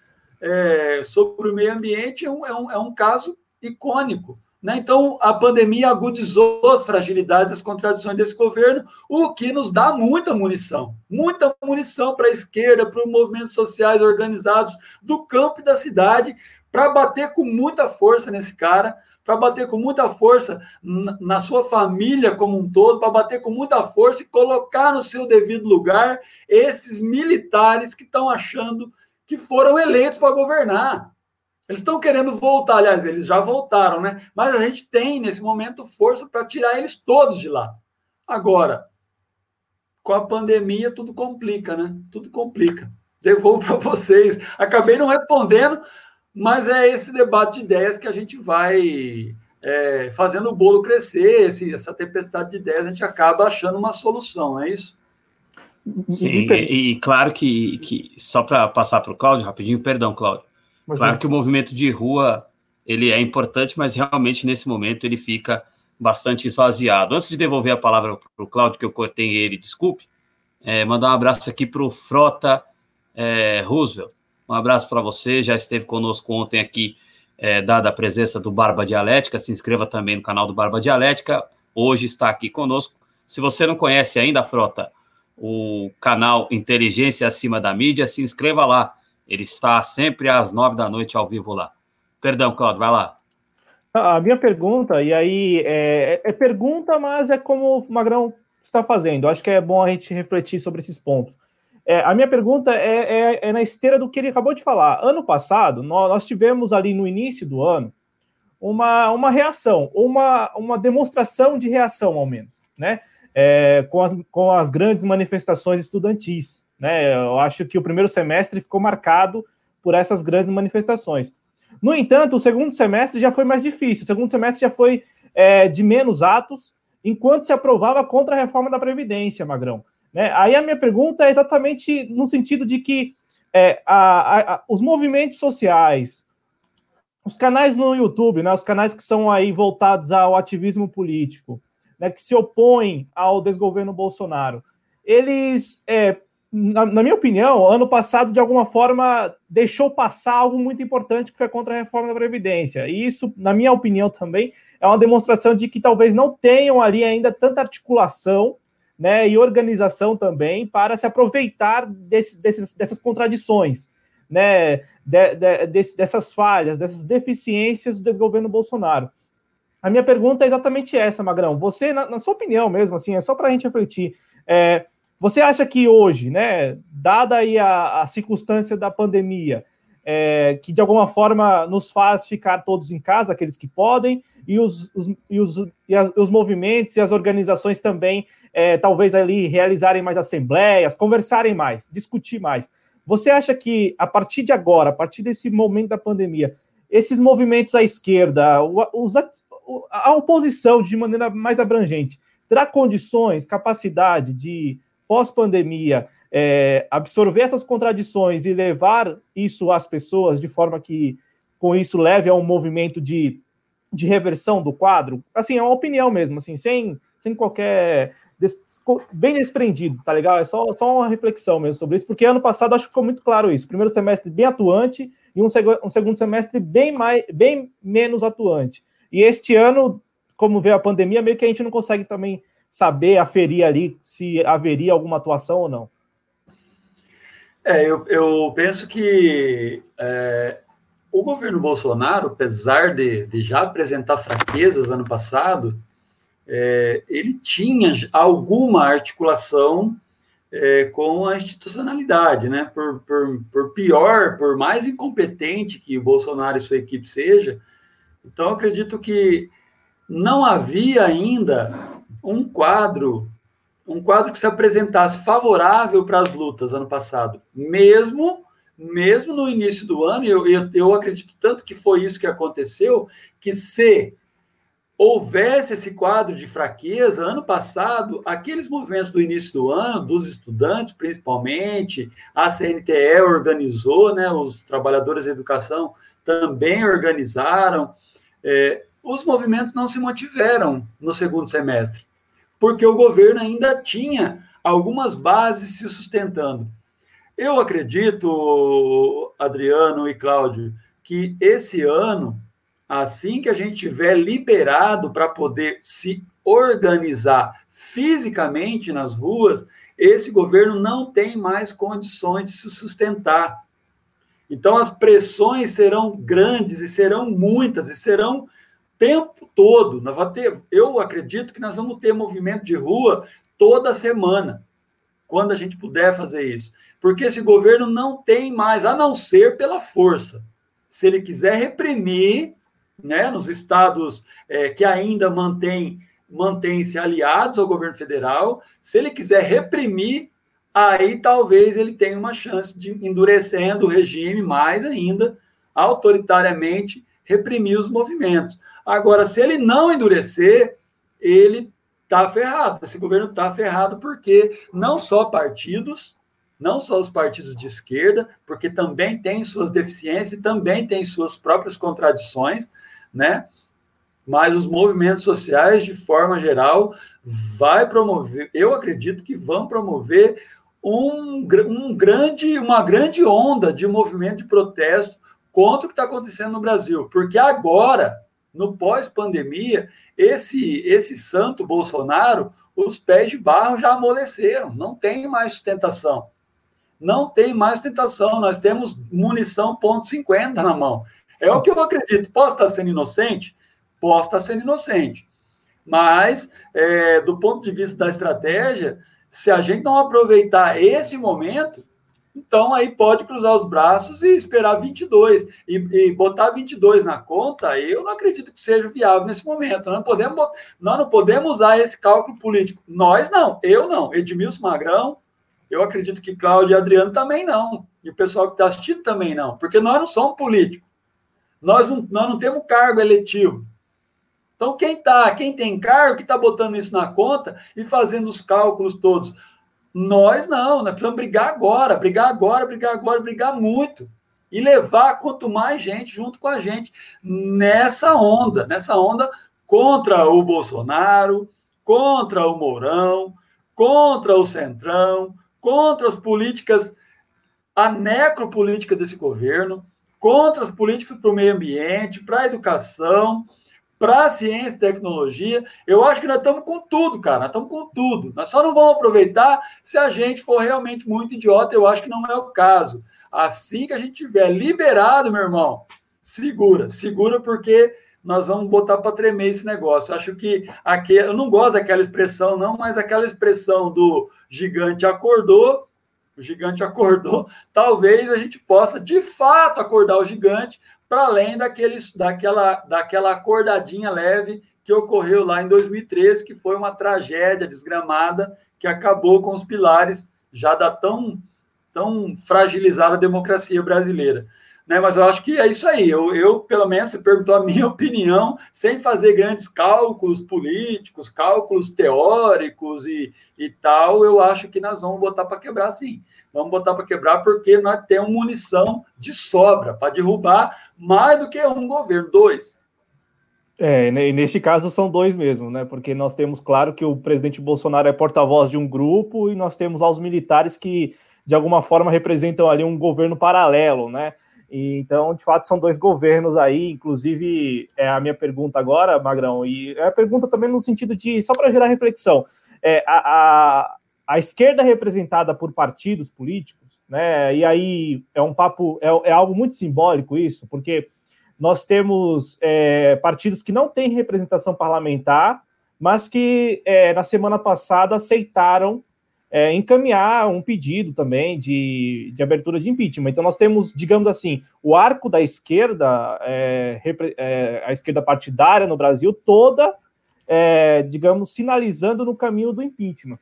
é, sobre o meio ambiente é um, é um, é um caso icônico. Né? Então, a pandemia agudizou as fragilidades, as contradições desse governo, o que nos dá muita munição muita munição para a esquerda, para os movimentos sociais organizados do campo e da cidade, para bater com muita força nesse cara, para bater com muita força na sua família como um todo, para bater com muita força e colocar no seu devido lugar esses militares que estão achando que foram eleitos para governar. Eles estão querendo voltar, aliás, eles já voltaram, né? Mas a gente tem, nesse momento, força para tirar eles todos de lá. Agora, com a pandemia tudo complica, né? Tudo complica. Devolvo para <laughs> vocês. Acabei não respondendo, mas é esse debate de ideias que a gente vai é, fazendo o bolo crescer, esse, essa tempestade de ideias, a gente acaba achando uma solução, é isso? Sim, e, e claro que, que só para passar para o Cláudio, rapidinho, perdão, Cláudio. Claro que o movimento de rua ele é importante, mas realmente nesse momento ele fica bastante esvaziado. Antes de devolver a palavra para o Cláudio, que eu cortei ele, desculpe, é, mandar um abraço aqui para o Frota é, Roosevelt. Um abraço para você, já esteve conosco ontem aqui, é, dada a presença do Barba Dialética. Se inscreva também no canal do Barba Dialética. Hoje está aqui conosco. Se você não conhece ainda, Frota, o canal Inteligência Acima da Mídia, se inscreva lá. Ele está sempre às nove da noite ao vivo lá. Perdão, Claudio, vai lá. A minha pergunta, e aí é, é, pergunta, mas é como o Magrão está fazendo. Acho que é bom a gente refletir sobre esses pontos. É, a minha pergunta é, é, é, na esteira do que ele acabou de falar. Ano passado, nós, nós tivemos ali no início do ano uma, uma reação, uma, uma demonstração de reação, ao menos, né? É, com, as, com as grandes manifestações estudantis. Né? Eu acho que o primeiro semestre ficou marcado por essas grandes manifestações. No entanto, o segundo semestre já foi mais difícil. O segundo semestre já foi é, de menos atos, enquanto se aprovava contra a reforma da Previdência, Magrão. Né? Aí a minha pergunta é exatamente no sentido de que é, a, a, os movimentos sociais, os canais no YouTube, né, os canais que são aí voltados ao ativismo político, né, que se opõem ao desgoverno Bolsonaro, eles é, na, na, minha opinião, ano passado, de alguma forma, deixou passar algo muito importante que foi contra a reforma da Previdência. E isso, na minha opinião, também é uma demonstração de que talvez não tenham ali ainda tanta articulação né, e organização também para se aproveitar desse, desses, dessas contradições, né, de, de, de, dessas falhas, dessas deficiências do desgoverno Bolsonaro. A minha pergunta é exatamente essa, Magrão. Você, na, na sua opinião mesmo, assim, é só para a gente refletir. É, você acha que hoje, né, dada aí a, a circunstância da pandemia, é, que de alguma forma nos faz ficar todos em casa, aqueles que podem, e os, os, e os, e as, os movimentos e as organizações também, é, talvez ali realizarem mais assembleias, conversarem mais, discutir mais. Você acha que a partir de agora, a partir desse momento da pandemia, esses movimentos à esquerda, a oposição de maneira mais abrangente, terá condições, capacidade de pós-pandemia, é, absorver essas contradições e levar isso às pessoas de forma que, com isso, leve a um movimento de, de reversão do quadro? Assim, é uma opinião mesmo, assim, sem, sem qualquer. Bem desprendido, tá legal? É só, só uma reflexão mesmo sobre isso, porque ano passado acho que ficou muito claro isso. Primeiro semestre bem atuante e um, seg um segundo semestre bem, mais, bem menos atuante. E este ano, como veio a pandemia, meio que a gente não consegue também saber, aferir ali se haveria alguma atuação ou não? É, eu, eu penso que é, o governo Bolsonaro, apesar de, de, já apresentar fraquezas ano passado, é, ele tinha alguma articulação é, com a institucionalidade, né? Por, por, por, pior, por mais incompetente que o Bolsonaro e sua equipe seja, então acredito que não havia ainda um quadro, um quadro que se apresentasse favorável para as lutas ano passado, mesmo mesmo no início do ano, eu, eu, eu acredito tanto que foi isso que aconteceu, que se houvesse esse quadro de fraqueza, ano passado, aqueles movimentos do início do ano, dos estudantes principalmente, a CNTE organizou, né, os trabalhadores da educação também organizaram, é, os movimentos não se mantiveram no segundo semestre porque o governo ainda tinha algumas bases se sustentando. Eu acredito, Adriano e Cláudio, que esse ano, assim que a gente tiver liberado para poder se organizar fisicamente nas ruas, esse governo não tem mais condições de se sustentar. Então, as pressões serão grandes e serão muitas e serão tempo todo. Nós vamos ter, eu acredito que nós vamos ter movimento de rua toda semana, quando a gente puder fazer isso. Porque esse governo não tem mais, a não ser pela força. Se ele quiser reprimir, né, nos estados é, que ainda mantém mantém-se aliados ao governo federal. Se ele quiser reprimir, aí talvez ele tenha uma chance de, endurecendo o regime mais ainda, autoritariamente, reprimir os movimentos. Agora, se ele não endurecer, ele está ferrado. Esse governo está ferrado porque não só partidos, não só os partidos de esquerda, porque também tem suas deficiências e também tem suas próprias contradições, né? Mas os movimentos sociais, de forma geral, vai promover, eu acredito que vão promover um, um grande, uma grande onda de movimento de protesto contra o que está acontecendo no Brasil, porque agora, no pós-pandemia, esse esse santo Bolsonaro, os pés de barro já amoleceram, não tem mais sustentação. Não tem mais tentação, nós temos munição ponto .50 na mão. É o que eu acredito. Posso estar sendo inocente? Posso estar sendo inocente. Mas, é, do ponto de vista da estratégia, se a gente não aproveitar esse momento, então aí pode cruzar os braços e esperar 22. E, e botar 22 na conta, eu não acredito que seja viável nesse momento. Nós não podemos, nós não podemos usar esse cálculo político. Nós não, eu não. Edmilson Magrão, eu acredito que Cláudio e Adriano também não. E o pessoal que está assistindo também não. Porque nós não somos políticos. Nós não, nós não temos cargo eletivo. Então, quem tá, quem tem cargo, que está botando isso na conta e fazendo os cálculos todos? Nós não, nós precisamos brigar agora, brigar agora, brigar agora, brigar muito. E levar quanto mais gente junto com a gente nessa onda, nessa onda contra o Bolsonaro, contra o Mourão, contra o Centrão, contra as políticas, a necropolítica desse governo, contra as políticas para o meio ambiente, para a educação, para a ciência e tecnologia. Eu acho que nós estamos com tudo, cara. Nós estamos com tudo. Nós só não vamos aproveitar se a gente for realmente muito idiota. Eu acho que não é o caso. Assim que a gente tiver liberado, meu irmão, segura, segura, porque nós vamos botar para tremer esse negócio. Eu acho que aqui, eu não gosto daquela expressão, não, mas aquela expressão do gigante acordou, o gigante acordou, <laughs> talvez a gente possa de fato acordar o gigante para além daqueles, daquela, daquela acordadinha leve que ocorreu lá em 2013, que foi uma tragédia desgramada que acabou com os pilares já da tão, tão fragilizada democracia brasileira. Né? Mas eu acho que é isso aí. Eu, eu, pelo menos, você perguntou a <laughs> minha opinião, sem fazer grandes cálculos políticos, cálculos teóricos e, e tal, eu acho que nós vamos botar para quebrar sim. Vamos botar para quebrar porque nós temos munição de sobra para derrubar mais do que um governo, dois. É, e neste caso são dois mesmo, né? Porque nós temos, claro, que o presidente Bolsonaro é porta-voz de um grupo e nós temos lá os militares que, de alguma forma, representam ali um governo paralelo, né? Então, de fato, são dois governos aí, inclusive, é a minha pergunta agora, Magrão, e é a pergunta também no sentido de, só para gerar reflexão, é, a, a, a, esquerda representada por partidos políticos, né, e aí é um papo, é, é algo muito simbólico isso, porque nós temos é, partidos que não têm representação parlamentar, mas que é, na semana passada aceitaram é, encaminhar um pedido também de, de abertura de impeachment. Então, nós temos, digamos assim, o arco da esquerda, é, é, a esquerda partidária no Brasil, toda, é, digamos, sinalizando no caminho do impeachment.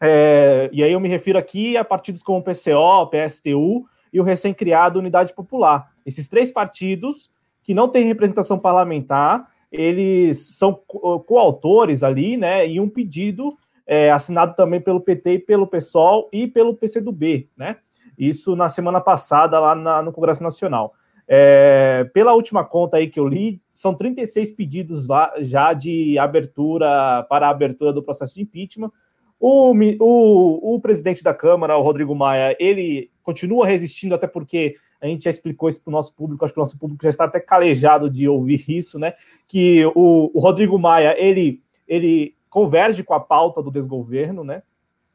É, e aí eu me refiro aqui a partidos como o PCO, PSTU e o recém-criado Unidade Popular. Esses três partidos que não têm representação parlamentar, eles são coautores ali, né, em um pedido é, assinado também pelo PT e pelo PSOL e pelo PCdoB, né? Isso na semana passada lá na, no Congresso Nacional. É, pela última conta aí que eu li, são 36 pedidos lá já de abertura para a abertura do processo de impeachment. O, o, o presidente da Câmara, o Rodrigo Maia, ele continua resistindo, até porque a gente já explicou isso para o nosso público, acho que o nosso público já está até calejado de ouvir isso, né? Que o, o Rodrigo Maia, ele, ele converge com a pauta do desgoverno, né?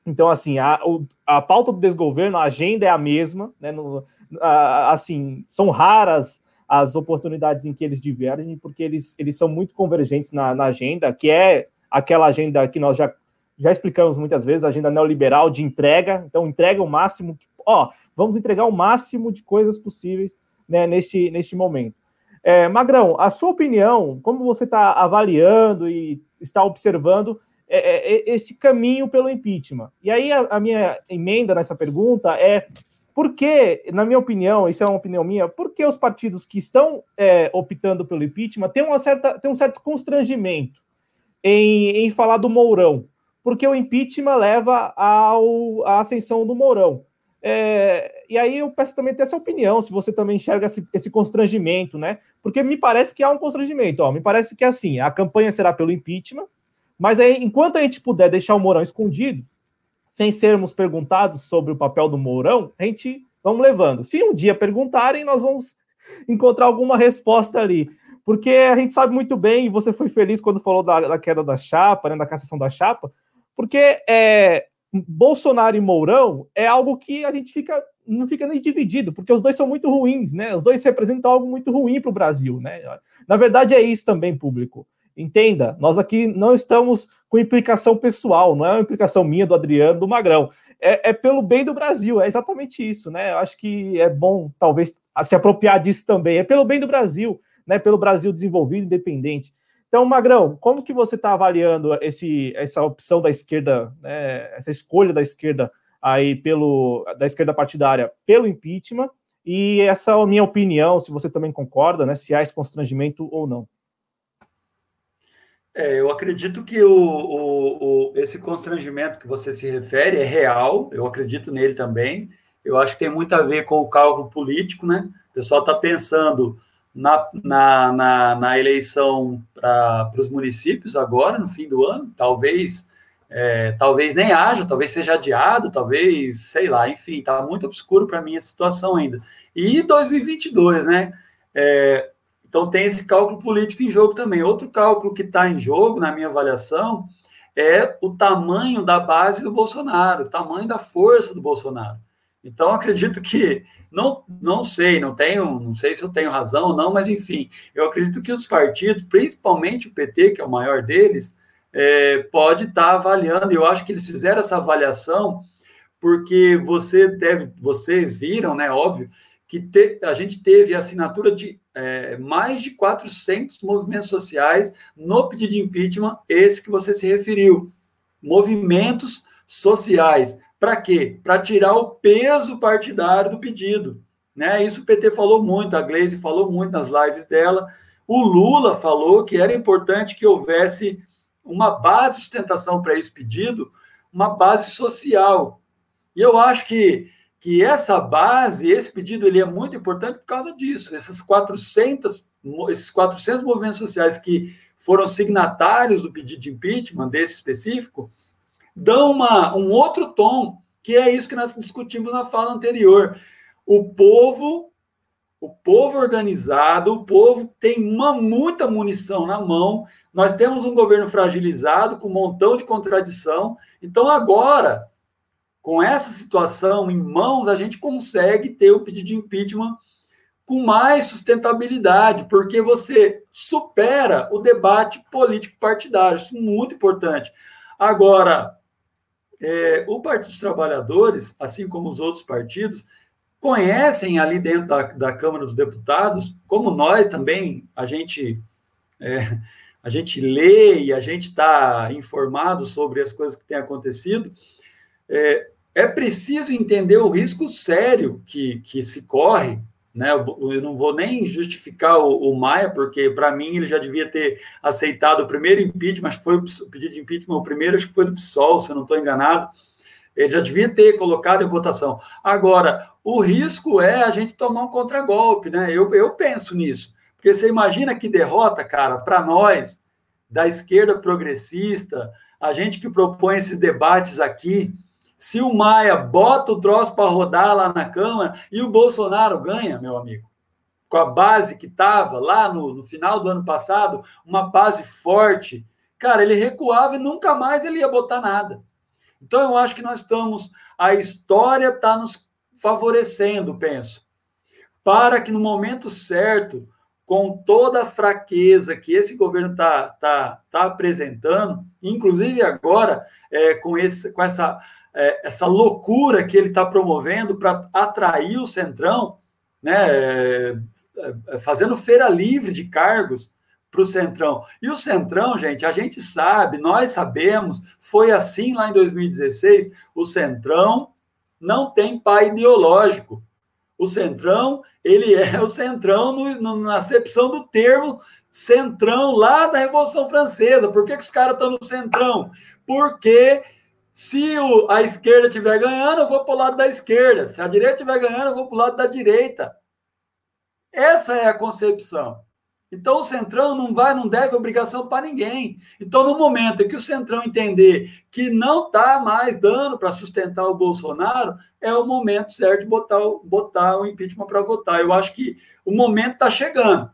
Então, assim, a, a pauta do desgoverno, a agenda é a mesma, né? No, a, assim, são raras as oportunidades em que eles divergem, porque eles, eles são muito convergentes na, na agenda, que é aquela agenda que nós já, já explicamos muitas vezes, a agenda neoliberal de entrega. Então, entrega o máximo, ó, vamos entregar o máximo de coisas possíveis né, neste, neste momento. É, Magrão, a sua opinião, como você está avaliando e está observando é, é, é, esse caminho pelo impeachment? E aí a, a, minha emenda nessa pergunta é por que, na minha opinião, isso é uma opinião minha, por que os partidos que estão é, optando pelo impeachment têm, uma certa, têm um certo constrangimento em, em falar do Mourão? Porque o impeachment leva ao, à ascensão do Mourão. É, e aí eu peço também ter essa opinião, se você também enxerga esse, esse, constrangimento, né? Porque me parece que há um constrangimento, ó, me parece que é assim, a campanha será pelo impeachment, mas aí, enquanto a gente puder deixar o Mourão escondido, sem sermos perguntados sobre o papel do Mourão, a gente vamos levando. Se um dia perguntarem, nós vamos <laughs> encontrar alguma resposta ali. Porque a gente sabe muito bem, e você foi feliz quando falou da, da queda da chapa, né, da cassação da chapa, porque é, Bolsonaro e Mourão é algo que a gente fica não fica nem dividido, porque os dois são muito ruins, né? Os dois representam algo muito ruim para o Brasil, né? Na verdade, é isso também, público. Entenda, nós aqui não estamos com implicação pessoal, não é uma implicação minha, do Adriano, do Magrão. É, é pelo bem do Brasil, é exatamente isso, né? Eu acho que é bom, talvez, se apropriar disso também. É pelo bem do Brasil, né? Pelo Brasil desenvolvido, independente. Então, Magrão, como que você está avaliando esse, essa opção da esquerda, né, essa escolha da esquerda aí pelo da esquerda partidária pelo impeachment? E essa é a minha opinião, se você também concorda, né, se há esse constrangimento ou não. É, eu acredito que o, o, o, esse constrangimento que você se refere é real, eu acredito nele também. Eu acho que tem muito a ver com o cálculo político, né? O pessoal está pensando na, na, na, na eleição para os municípios agora, no fim do ano, talvez é, talvez nem haja, talvez seja adiado, talvez, sei lá, enfim, está muito obscuro para mim a situação ainda. E 2022, né? É, então tem esse cálculo político em jogo também. Outro cálculo que está em jogo, na minha avaliação, é o tamanho da base do Bolsonaro, o tamanho da força do Bolsonaro. Então, acredito que, não, não sei, não tenho, não sei se eu tenho razão ou não, mas enfim, eu acredito que os partidos, principalmente o PT, que é o maior deles, é, pode estar tá avaliando, eu acho que eles fizeram essa avaliação porque você deve, vocês viram, né, óbvio, que te, a gente teve a assinatura de é, mais de 400 movimentos sociais no pedido de impeachment, esse que você se referiu. Movimentos sociais, para quê? Para tirar o peso partidário do pedido. Né? Isso o PT falou muito, a Gleisi falou muito nas lives dela. O Lula falou que era importante que houvesse uma base de sustentação para esse pedido, uma base social. E eu acho que, que essa base, esse pedido, ele é muito importante por causa disso. Essas 400, esses 400 movimentos sociais que foram signatários do pedido de impeachment, desse específico, dão uma, um outro tom, que é isso que nós discutimos na fala anterior. O povo, o povo organizado, o povo tem uma muita munição na mão. Nós temos um governo fragilizado com um montão de contradição. Então agora, com essa situação em mãos, a gente consegue ter o pedido de impeachment com mais sustentabilidade, porque você supera o debate político partidário. Isso é muito importante. Agora, é, o Partido dos Trabalhadores, assim como os outros partidos, conhecem ali dentro da, da Câmara dos Deputados, como nós também, a gente, é, a gente lê e a gente está informado sobre as coisas que têm acontecido, é, é preciso entender o risco sério que, que se corre né? Eu não vou nem justificar o, o Maia, porque para mim ele já devia ter aceitado o primeiro impeachment, foi o pedido de impeachment, o primeiro acho que foi do PSOL, se eu não estou enganado. Ele já devia ter colocado em votação. Agora, o risco é a gente tomar um contragolpe, né? Eu, eu penso nisso. Porque você imagina que derrota, cara, para nós, da esquerda progressista, a gente que propõe esses debates aqui, se o Maia bota o troço para rodar lá na Câmara e o Bolsonaro ganha, meu amigo, com a base que estava lá no, no, final do ano passado, uma base forte, cara, ele recuava e nunca mais ele ia botar nada. Então eu acho que nós estamos, a história está nos favorecendo, penso, para que no momento certo, com toda a fraqueza que esse governo está tá, tá apresentando, inclusive agora é, com, esse, com essa é, essa loucura que ele está promovendo para atrair o Centrão, né, é, fazendo feira livre de cargos para o Centrão. E o Centrão, gente, a gente sabe, nós sabemos, foi assim lá em 2016, o Centrão não tem pai ideológico. O Centrão, ele é o Centrão no, no, na acepção do termo Centrão lá da Revolução Francesa. Por que, que os caras estão no Centrão? Porque se o, a esquerda estiver ganhando, eu vou para o lado da esquerda. Se a direita estiver ganhando, eu vou para o lado da direita. Essa é a concepção. Então o Centrão não vai, não deve obrigação para ninguém. Então, no momento em que o Centrão entender que não está mais dando para sustentar o Bolsonaro, é o momento certo de botar botar o impeachment para votar. Eu acho que o momento está chegando.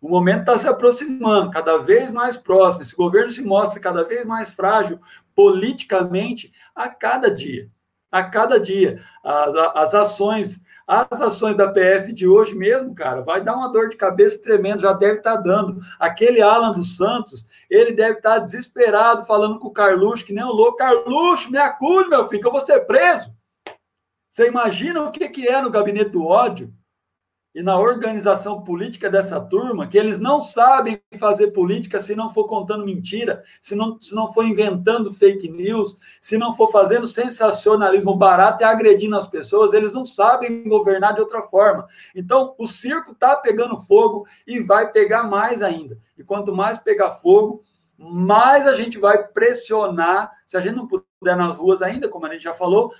O momento está se aproximando, cada vez mais próximo. Esse governo se mostra cada vez mais frágil politicamente a cada dia. A cada dia. As, as ações as ações da PF de hoje mesmo, cara, vai dar uma dor de cabeça tremenda, já deve estar tá dando. Aquele Alan dos Santos, ele deve estar tá desesperado falando com o Carluxo, que nem o louco. Carluxo, me acude, meu filho, que eu vou ser preso. Você imagina o que, que é no gabinete do ódio? E na organização política dessa turma, que eles não sabem fazer política se não for contando mentira, se não, se não for inventando fake news, se não for fazendo sensacionalismo barato e agredindo as pessoas, eles não sabem governar de outra forma. Então, o circo está pegando fogo e vai pegar mais ainda. E quanto mais pegar fogo, mais a gente vai pressionar, se a gente não puder nas ruas ainda, como a gente já falou,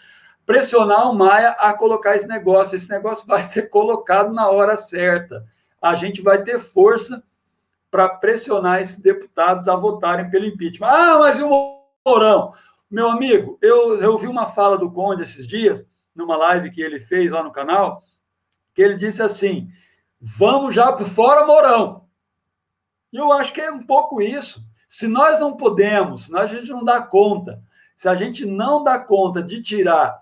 pressionar o Maia a colocar esse negócio. Esse negócio vai <laughs> ser colocado na hora certa. A gente vai ter força para pressionar esses deputados a votarem pelo impeachment. Ah, mas e o Mourão? Meu amigo, eu, eu vi uma fala do Conde esses dias, numa live que ele fez lá no canal, que ele disse assim: vamos já para fora Mourão. E eu acho que é um pouco isso. Se nós não podemos, se a gente não dá conta, se a gente não dá conta de tirar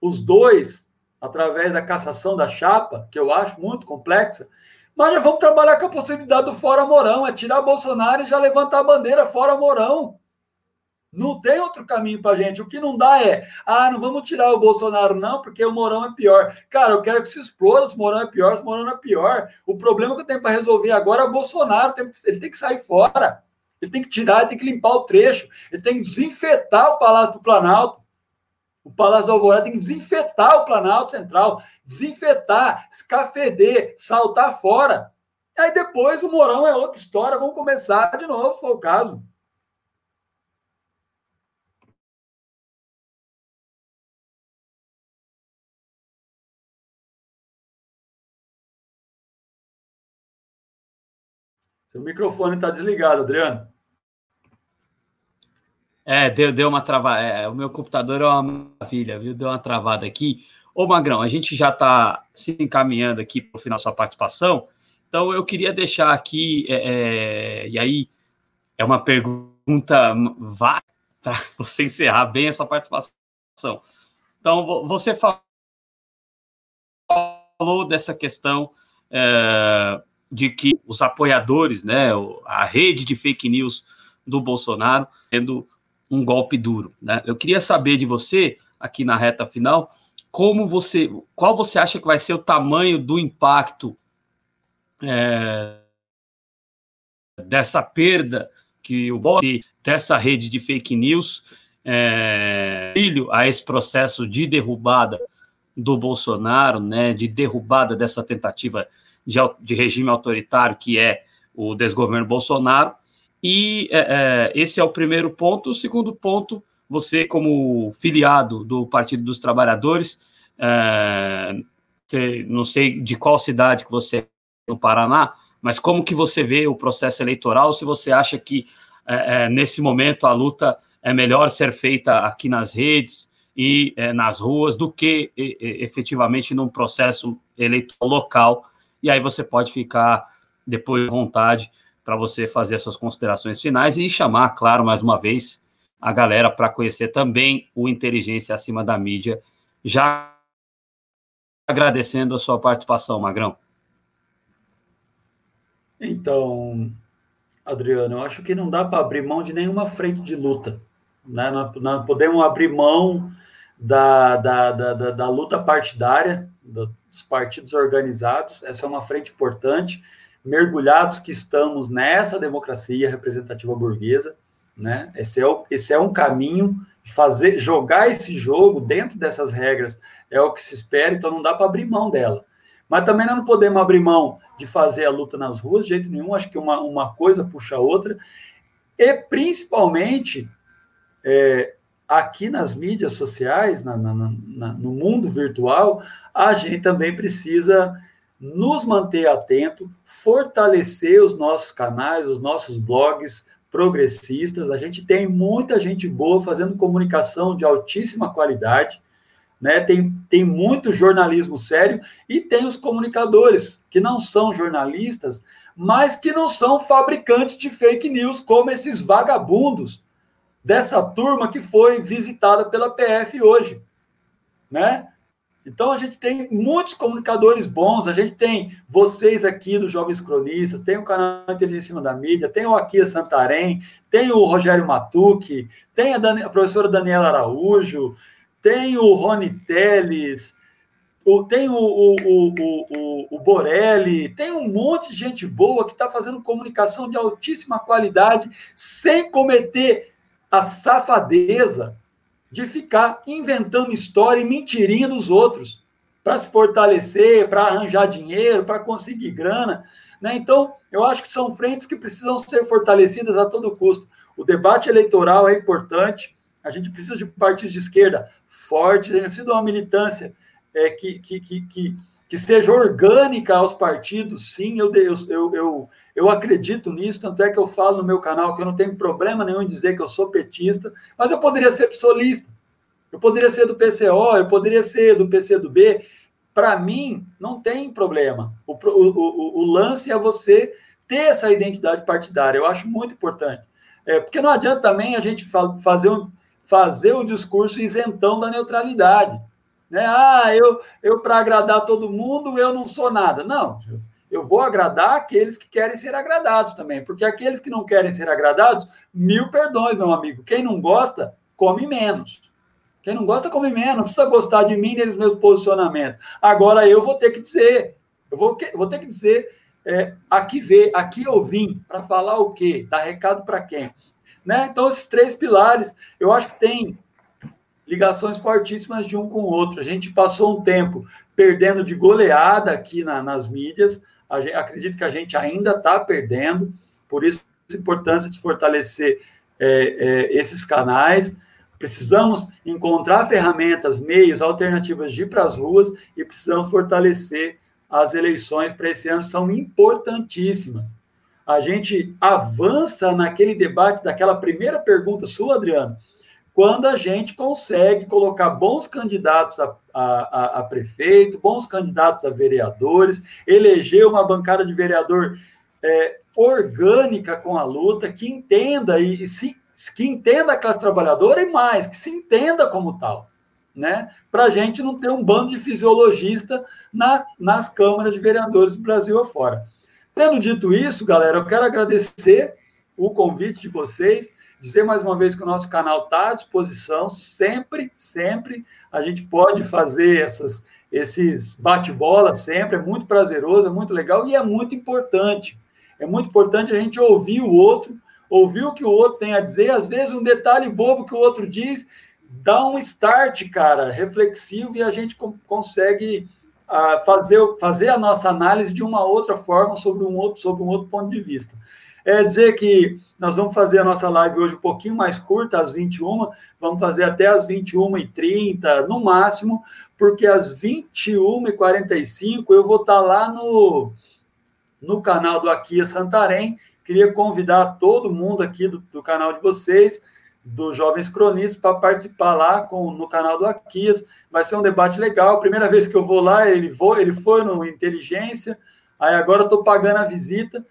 os dois através da cassação da chapa, que eu acho muito complexa, mas já vamos trabalhar com a possibilidade do fora Morão, é tirar Bolsonaro e já levantar a bandeira fora Morão. Não tem outro caminho para gente. O que não dá é, ah, não vamos tirar o Bolsonaro, não, porque o Morão é pior. Cara, eu quero que se explore se o Morão é pior, se o Morão é pior. O problema que eu tenho para resolver agora é o Bolsonaro. Ele tem que sair fora. Ele tem que tirar, ele tem que limpar o trecho, ele tem que desinfetar o Palácio do Planalto. O Palácio da Alvorada tem que desinfetar o Planalto Central, desinfetar, escafeder, saltar fora. Aí depois o Morão é outra história, vamos começar de novo, se for o caso. Seu microfone está desligado, Adriano. É, deu, deu uma travada. É, o meu computador é uma maravilha, viu? Deu uma travada aqui. Ô, Magrão, a gente já está se encaminhando aqui para o final da sua participação. Então, eu queria deixar aqui, é, é, e aí é uma pergunta vá para <laughs> você encerrar bem a sua participação. Então, você falou dessa questão é, de que os apoiadores, né, a rede de fake news do Bolsonaro, tendo um golpe duro. Né? Eu queria saber de você, aqui na reta final, como você, qual você acha que vai ser o tamanho do impacto é, dessa perda que o golpe dessa rede de fake news é, a esse processo de derrubada do Bolsonaro, né, de derrubada dessa tentativa de, de regime autoritário que é o desgoverno Bolsonaro, e é, é, esse é o primeiro ponto. O segundo ponto, você, como filiado do Partido dos Trabalhadores, é, não sei de qual cidade que você é no Paraná, mas como que você vê o processo eleitoral? Se você acha que é, é nesse momento a luta é melhor ser feita aqui nas redes e é, nas ruas do que e, efetivamente num processo eleitoral local. E aí você pode ficar depois à vontade para você fazer as suas considerações finais e chamar, claro, mais uma vez, a galera para conhecer também o Inteligência Acima da Mídia. Já agradecendo a sua participação, Magrão. Então, Adriano, eu acho que não dá para abrir mão de nenhuma frente de luta. Né? Nós, nós podemos abrir mão da, da, da, da, da luta partidária, dos partidos organizados. Essa é uma frente importante, mergulhados que estamos nessa democracia representativa burguesa, né? Esse é, o, esse é um caminho fazer, jogar esse jogo dentro dessas regras é o que se espera, então não dá para abrir mão dela. Mas também não podemos abrir mão de fazer a luta nas ruas, de jeito nenhum, acho que uma, uma coisa puxa a outra, e principalmente é, aqui nas mídias sociais, na, na, na, no mundo virtual, a gente também precisa nos manter atento, fortalecer os nossos canais, os nossos blogs progressistas. A gente tem muita gente boa fazendo comunicação de altíssima qualidade, né? Tem, tem muito jornalismo sério e tem os comunicadores que não são jornalistas, mas que não são fabricantes de fake news, como esses vagabundos dessa turma que foi visitada pela PF hoje, né? Então a gente tem muitos comunicadores bons, a gente tem vocês aqui dos Jovens Cronistas, tem o canal Inteligência da Mídia, tem o Aquia Santarém, tem o Rogério Matucci, tem a, a professora Daniela Araújo, tem o Rony Teles, o, tem o, o, o, o Borelli, tem um monte de gente boa que está fazendo comunicação de altíssima qualidade, sem cometer a safadeza de ficar inventando história e mentirinha dos outros para se fortalecer, para arranjar dinheiro, para conseguir grana. Né? Então, eu acho que são frentes que precisam ser fortalecidas a todo custo. O debate eleitoral é importante, a gente precisa de partidos de esquerda fortes, a gente precisa de uma militância é, que, que, que, que que seja orgânica aos partidos, sim, eu, eu, eu, eu acredito nisso, tanto é que eu falo no meu canal que eu não tenho problema nenhum em dizer que eu sou petista, mas eu poderia ser psolista, eu poderia ser do PCO, eu poderia ser do PCdoB, para mim, não tem problema. O, o, o, o, lance é você ter essa identidade partidária, eu acho muito importante. É, porque não adianta também a gente fazer, um, fazer o discurso isentão da neutralidade. Né? Ah, eu, eu para agradar todo mundo, eu não sou nada. Não, eu vou agradar aqueles que querem ser agradados também, porque aqueles que não querem ser agradados, mil perdões, meu amigo. Quem não gosta, come menos. Quem não gosta, come menos. Não precisa gostar de mim nem dos meus posicionamentos. Agora eu vou ter que dizer, eu vou, vou ter que dizer, é, aqui ver, aqui eu vim para falar o quê? Dar recado para quem? Né? Então, esses três pilares, eu acho que tem ligações fortíssimas de um com o outro. A gente passou um tempo perdendo de goleada aqui na, nas mídias, gente, acredito que a gente ainda está perdendo, por isso a importância de fortalecer é, é, esses canais. Precisamos encontrar ferramentas, meios, alternativas de ir para as ruas e precisamos fortalecer as eleições para esse ano, são importantíssimas. A gente avança naquele debate daquela primeira pergunta sua, Adriano, quando a gente consegue colocar bons candidatos a, a, a, prefeito, bons candidatos a vereadores, eleger uma bancada de vereador é, orgânica com a luta, que entenda e, e se, que entenda a classe trabalhadora e mais, que se entenda como tal. Né? Para a gente não ter um bando de fisiologista na, nas câmaras de vereadores do Brasil afora. Tendo dito isso, galera, eu quero agradecer o convite de vocês. Dizer mais uma vez que o nosso canal está à disposição, sempre, sempre. A gente pode fazer essas, esses bate-bola sempre, é muito prazeroso, é muito legal e é muito importante. É muito importante a gente ouvir o outro, ouvir o que o outro tem a dizer, às vezes um detalhe bobo que o outro diz, dá um start, cara, reflexivo e a gente consegue uh, fazer, fazer a nossa análise de uma outra forma sobre um outro, sobre um outro ponto de vista. É dizer que nós vamos fazer a nossa live hoje um pouquinho mais curta, às 21, vamos fazer até às 21h30, no máximo, porque às 21h45 eu vou estar lá no, no canal do Aquia Santarém. Queria convidar todo mundo aqui do, do canal de vocês, dos Jovens Cronistas, para participar lá com, no canal do Aquias. Vai ser um debate legal. Primeira vez que eu vou lá, ele, vou, ele foi no Inteligência, aí agora estou pagando a visita.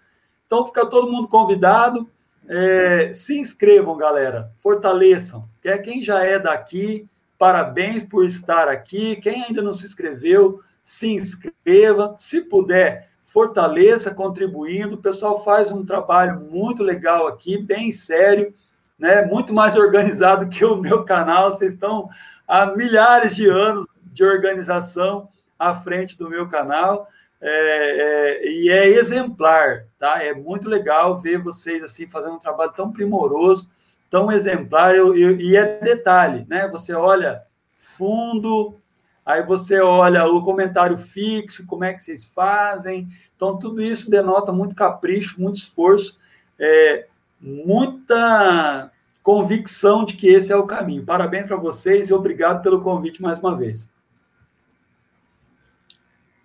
Então, fica todo mundo convidado. É, se inscrevam, galera. Fortaleçam. Quem já é daqui, parabéns por estar aqui. Quem ainda não se inscreveu, se inscreva. Se puder, fortaleça contribuindo. O pessoal faz um trabalho muito legal aqui, bem sério, né? Muito mais organizado que o meu canal. Vocês estão há milhares de anos de organização. à frente do meu canal. É, é, e é exemplar, tá? É muito legal ver vocês assim fazendo um trabalho tão primoroso, tão exemplar. Eu, eu, e é detalhe, né? Você olha fundo, aí você olha o comentário fixo, como é que vocês fazem. Então, tudo isso denota muito capricho, muito esforço, é, muita convicção de que esse é o caminho. Parabéns para vocês e obrigado pelo convite mais uma vez.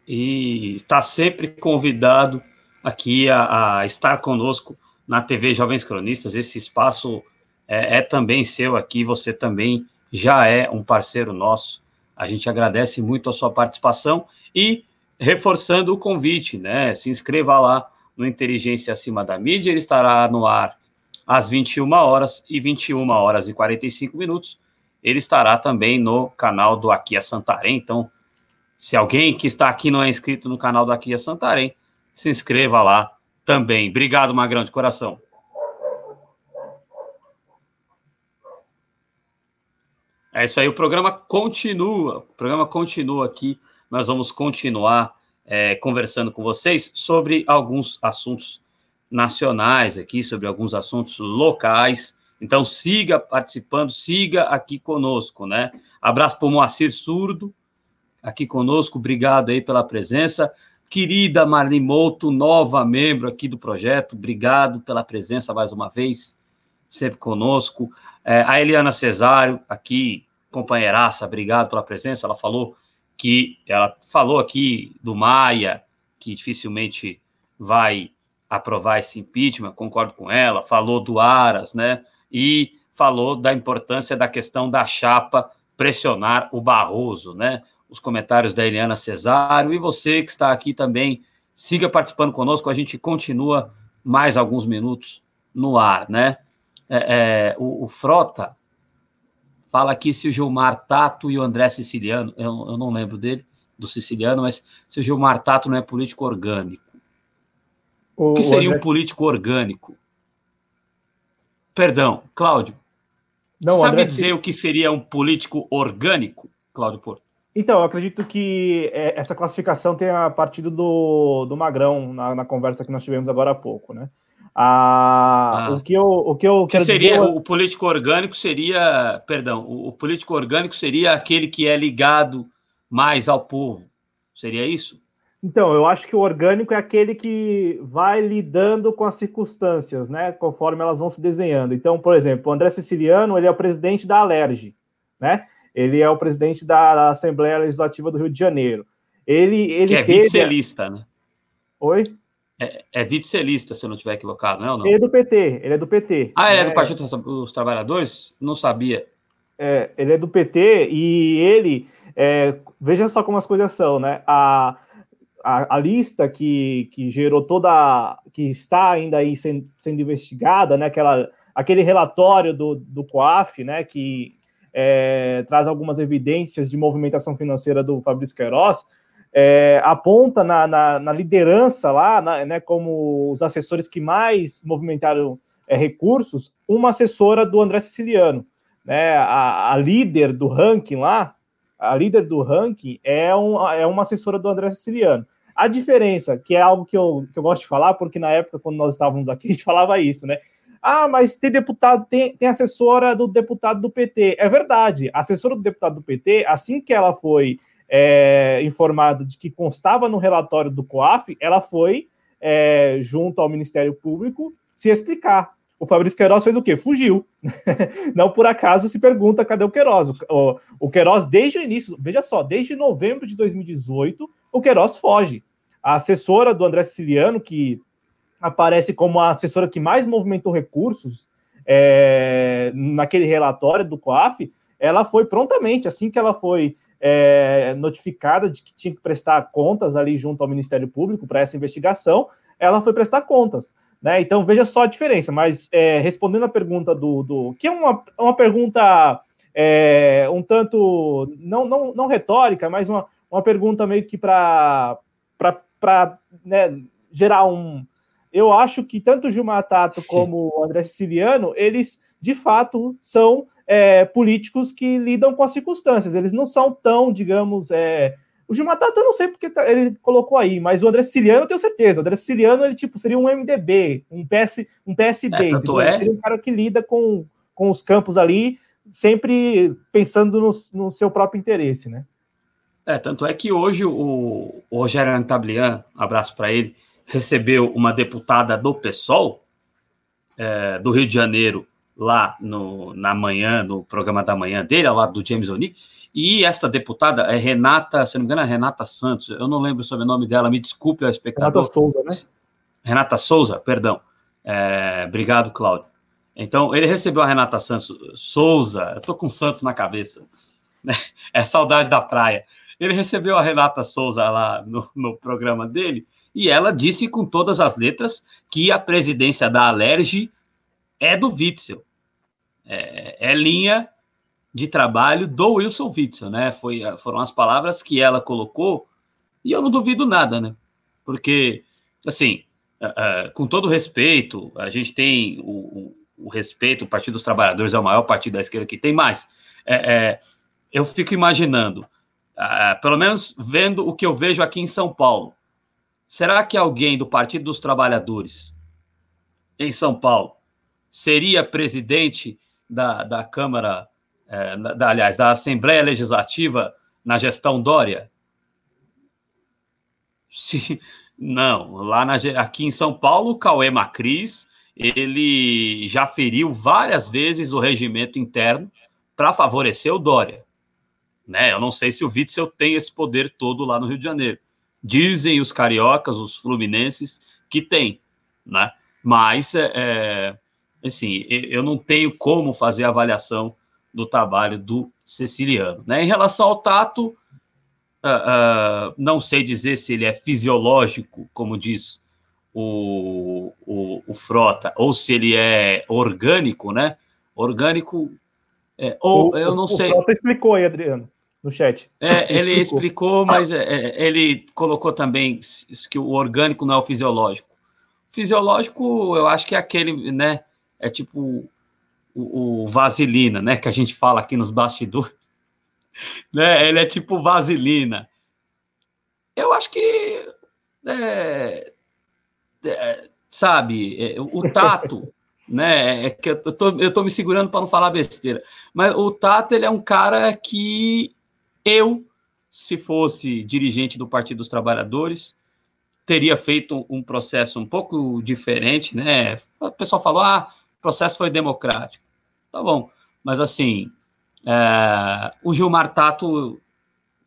E está sempre convidado aqui a, a, estar conosco na TV Jovens Cronistas. Esse espaço é, é também seu aqui, você também já é um parceiro nosso. A gente agradece muito a sua participação e reforçando o convite, né? Se inscreva lá no Inteligência Acima da Mídia, ele estará no ar às 21 horas e 21 horas e 45 minutos. Ele estará também no canal do Aqui a Santarém. Então, se alguém que está aqui não é inscrito no canal do Aqui a Santarém, se inscreva lá também. Obrigado, Magrão, de coração. É isso aí, o programa continua. O programa continua aqui. Nós vamos continuar é, conversando com vocês sobre alguns assuntos nacionais aqui, sobre alguns assuntos locais. Então siga participando, siga aqui conosco, né? Abraço para o Moacir Surdo, aqui conosco, obrigado aí pela presença. Querida Marlimoto, nova membro aqui do projeto, obrigado pela presença mais uma vez, sempre conosco. É, a Eliana Cesário, aqui, companheiraça, obrigado pela presença. Ela falou que, ela falou aqui do Maia, que dificilmente vai aprovar esse impeachment, concordo com ela, falou do Aras, né? E falou da importância da questão da chapa pressionar o Barroso, né? Os comentários da Eliana Cesário e você que está aqui também, siga participando conosco, a gente continua mais alguns minutos no ar, né? É, é, o, o, Frota fala aqui se o Gilmar Tato e o André Siciliano, eu, eu não lembro dele, do Siciliano, mas se o Gilmar Tato não é político orgânico. O, o que seria André... um político orgânico? Perdão, Cláudio. Não, sabe André... dizer o que seria um político orgânico, Cláudio Porto? Então, eu acredito que é, essa classificação tenha partido do, do Magrão na, na conversa que nós tivemos agora há pouco, né? Ah, ah, o que eu, o que eu que seria dizer... o político orgânico seria, perdão, o, o, político orgânico seria aquele que é ligado mais ao povo. Seria isso? Então, eu acho que o orgânico é aquele que vai lidando com as circunstâncias, né? Conforme elas vão se desenhando. Então, por exemplo, o André Siciliano, ele é o presidente da Alerj, né? Ele é o presidente da Assembleia Legislativa do Rio de Janeiro. Ele, ele que é teve... vicelista, né? Oi? É, é vicelista, se eu não estiver equivocado, não é ou não? Ele é do PT, ele é do PT. Ah, ele é, é do Partido dos Trabalhadores? Não sabia. É, ele é do PT e ele... É, veja só como as coisas são, né? A a, a, lista que, que gerou toda. que está ainda aí sendo, sendo investigada, né? Aquela, aquele relatório do, do COAF, né? Que é, traz algumas evidências de movimentação financeira do Fabrício Queiroz, é, aponta na, na, na, liderança lá, na, né, como os assessores que mais movimentaram é, recursos, uma assessora do André Siciliano. Né, a, a líder do ranking lá, a líder do ranking é, um, é uma assessora do André Siciliano. A diferença, que é algo que eu, que eu gosto de falar, porque na época, quando nós estávamos aqui, a gente falava isso, né? Ah, mas tem deputado, tem, tem assessora do deputado do PT. É verdade, a assessora do deputado do PT, assim que ela foi é, informada de que constava no relatório do COAF, ela foi é, junto ao Ministério Público se explicar. O Fabrício Queiroz fez o quê? Fugiu. <laughs> Não por acaso se pergunta cadê o Queiroz. O, o Queiroz, desde o início, veja só, desde novembro de 2018, o Queiroz foge. A assessora do André Siciliano, que aparece como a assessora que mais movimentou recursos é, naquele relatório do COAF, ela foi prontamente, assim que ela foi é, notificada de que tinha que prestar contas ali junto ao Ministério Público para essa investigação, ela foi prestar contas. Né? Então veja só a diferença. Mas é, respondendo a pergunta do, do que é uma, uma pergunta é, um tanto não, não, não retórica, mas uma, uma pergunta meio que para né, gerar um. Eu acho que tanto o Gilmar Tato como o André Siciliano, eles de fato são é, políticos que lidam com as circunstâncias. Eles não são tão, digamos, é, O Gilmar Tato eu não sei porque tá, ele colocou aí, mas o André Siciliano eu tenho certeza. O André Siciliano, ele tipo, seria um MDB, um, PS, um PSB. É, tanto é... Seria um cara que lida com, com os campos ali, sempre pensando no, no seu próprio interesse, né? É, tanto é que hoje o, o Rogério Antablian, abraço para ele, recebeu uma deputada do PSOL, é, do Rio de Janeiro, lá no, na manhã, no programa da manhã dele, ao lado do James O'Neill, e esta deputada é Renata, se não me engano, é Renata Santos, eu não lembro o sobrenome dela, me desculpe, a espectador. Renata Souza, né? Renata Souza, perdão. É, obrigado, Cláudio. Então, ele recebeu a Renata Santos Souza, eu tô com Santos na cabeça, né? é saudade da praia. Ele recebeu a Renata Souza lá no, no programa dele e ela disse com todas as letras que a presidência da Alerj é do Witzel. É, é, linha de trabalho do Wilson Witzel, né? Foi, foram as palavras que ela colocou e eu não duvido nada, né? Porque, assim, uh, uh, com todo respeito, a gente tem o, o, o, respeito, o Partido dos Trabalhadores é o maior partido da esquerda que tem mais. É, é, eu fico imaginando uh, pelo menos vendo o que eu vejo aqui em São Paulo. Será que alguém do Partido dos Trabalhadores em São Paulo seria presidente da, da Câmara, é, da, aliás, da Assembleia Legislativa na gestão Dória? Se, não, lá na, aqui em São Paulo, o Cauê Macris, ele já feriu várias vezes o regimento interno para favorecer o Dória. Né? Eu não sei se o Witzel tem esse poder todo lá no Rio de Janeiro. Dizem os cariocas, os fluminenses, que tem, né? Mas, é, é assim, eu não tenho como fazer avaliação do trabalho do Ceciliano. Né? Em relação ao tato, uh, uh, não sei dizer se ele é fisiológico, como diz o, o, o, Frota, ou se ele é orgânico, né? Orgânico, é, ou o, eu não o, sei. O Frota explicou aí, Adriano no chat. É, ele explicou, mas é, é, ele colocou também que o orgânico não é o fisiológico. O fisiológico, eu acho que é aquele, né? É tipo o, o vaselina, né? Que a gente fala aqui nos bastidores. <laughs> Né? Ele é tipo vaselina. Eu acho que. É, é, sabe, é, o tato. <laughs> né? É que eu tô, eu tô me segurando para não falar besteira. Mas o Tato, ele é um cara que eu, se fosse dirigente do Partido dos Trabalhadores, teria feito um processo um pouco diferente, né? O pessoal falou, ah, o processo foi democrático. Tá bom, mas assim, é, o Gilmar Tato,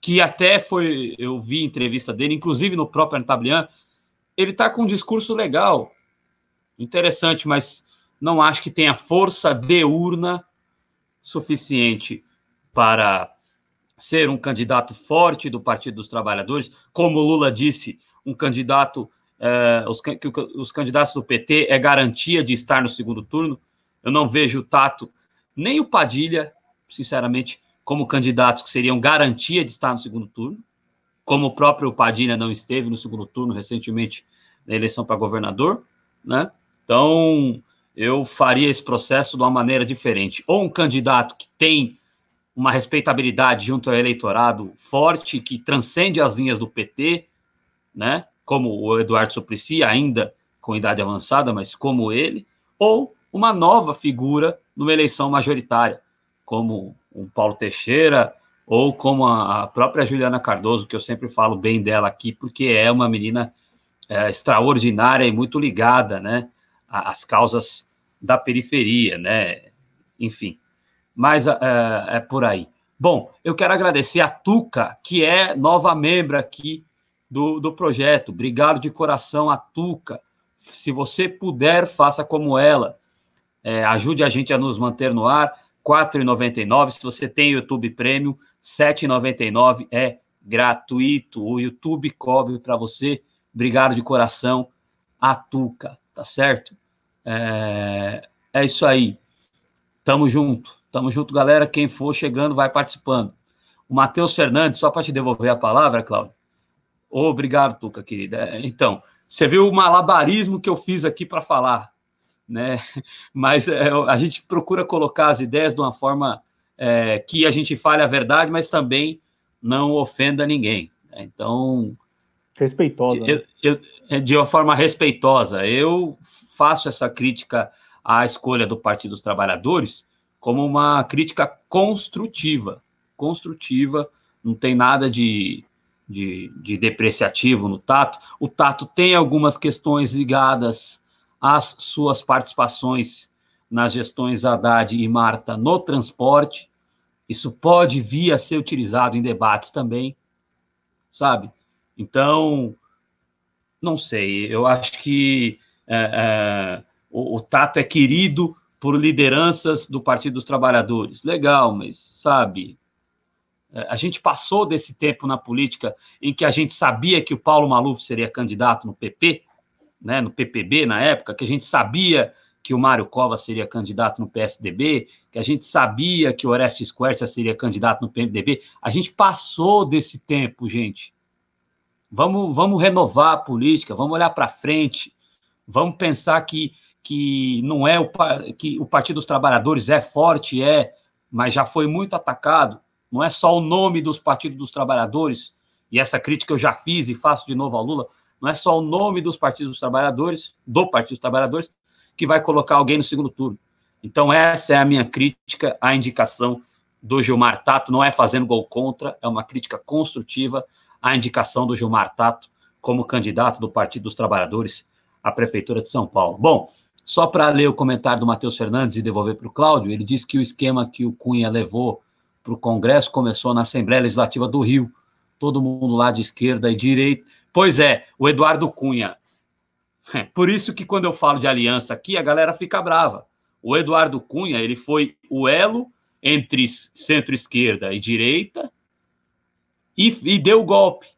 que até foi, eu vi entrevista dele, inclusive no próprio Antablian, ele está com um discurso legal, interessante, mas não acho que tenha força de urna suficiente para ser um candidato forte do Partido dos Trabalhadores, como Lula disse, um candidato, eh, os, os candidatos do PT é garantia de estar no segundo turno. Eu não vejo o Tato nem o Padilha, sinceramente, como candidatos que seriam garantia de estar no segundo turno, como o próprio Padilha não esteve no segundo turno recentemente na eleição para governador, né? Então, eu faria esse processo de uma maneira diferente. Ou um candidato que tem uma respeitabilidade junto ao eleitorado forte, que transcende as linhas do PT, né? como o Eduardo Suplicy, ainda com idade avançada, mas como ele, ou uma nova figura numa eleição majoritária, como um Paulo Teixeira, ou como a própria Juliana Cardoso, que eu sempre falo bem dela aqui, porque é uma menina é, extraordinária e muito ligada né, às causas da periferia, né? Enfim mas é, é por aí. Bom, eu quero agradecer a Tuca, que é nova membro aqui do, do projeto. Obrigado de coração a Tuca. Se você puder, faça como ela. É, ajude a gente a nos manter no ar. R$ 4,99. Se você tem YouTube Premium, R$ 7,99 é gratuito. O YouTube cobre para você. Obrigado de coração a Tuca, tá certo? É, é isso aí. Tamo junto. Tamo junto, galera. Quem for chegando, vai participando. O Matheus Fernandes, só para te devolver a palavra, Cláudio. Obrigado, Tuca, querida. É, então, você viu o malabarismo que eu fiz aqui para falar, né? <laughs> Mas é, a gente procura colocar as ideias de uma forma é, que a gente fale a verdade, mas também não ofenda ninguém. Então. Respeitosa. Eu, eu, é, de uma forma respeitosa. Eu faço essa crítica à escolha do Partido dos Trabalhadores como uma crítica construtiva. Construtiva, não tem nada de, de, de depreciativo no Tato. O Tato tem algumas questões ligadas às suas participações nas gestões Haddad e Marta no transporte. Isso pode vir a ser utilizado em debates também, sabe? Então, não sei, eu acho que é, é, o, o Tato é querido por lideranças do Partido dos Trabalhadores. Legal, mas sabe, é, a gente passou desse tempo na política em que a gente sabia que o Paulo Maluf seria candidato no PP, né, no PPB na época, que a gente sabia que o Mário Covas seria candidato no PSDB, que a gente sabia que o Orestes Quercia seria candidato no PMDB. A gente passou desse tempo, gente. Vamos, vamos renovar a política, vamos olhar para frente, vamos pensar que, que não é o que o Partido dos Trabalhadores é forte, é, mas já foi muito atacado. Não é só o nome dos Partidos dos Trabalhadores, e essa crítica eu já fiz e faço de novo ao Lula, não é só o nome dos Partidos dos Trabalhadores, do Partido dos Trabalhadores, que vai colocar alguém no segundo turno. Então, essa é a minha crítica à indicação do Gilmar Tato. Não é fazendo gol contra, é uma crítica construtiva à indicação do Gilmar Tato como candidato do Partido dos Trabalhadores à Prefeitura de São Paulo. Bom, só para ler o comentário do Matheus Fernandes e devolver para o Cláudio, ele disse que o esquema que o Cunha levou para o Congresso começou na Assembleia Legislativa do Rio. Todo mundo lá de esquerda e direita. Pois é, o Eduardo Cunha é, por isso que quando eu falo de aliança aqui, a galera fica brava. O Eduardo Cunha, ele foi o elo entre centro-esquerda e direita e, e deu o golpe.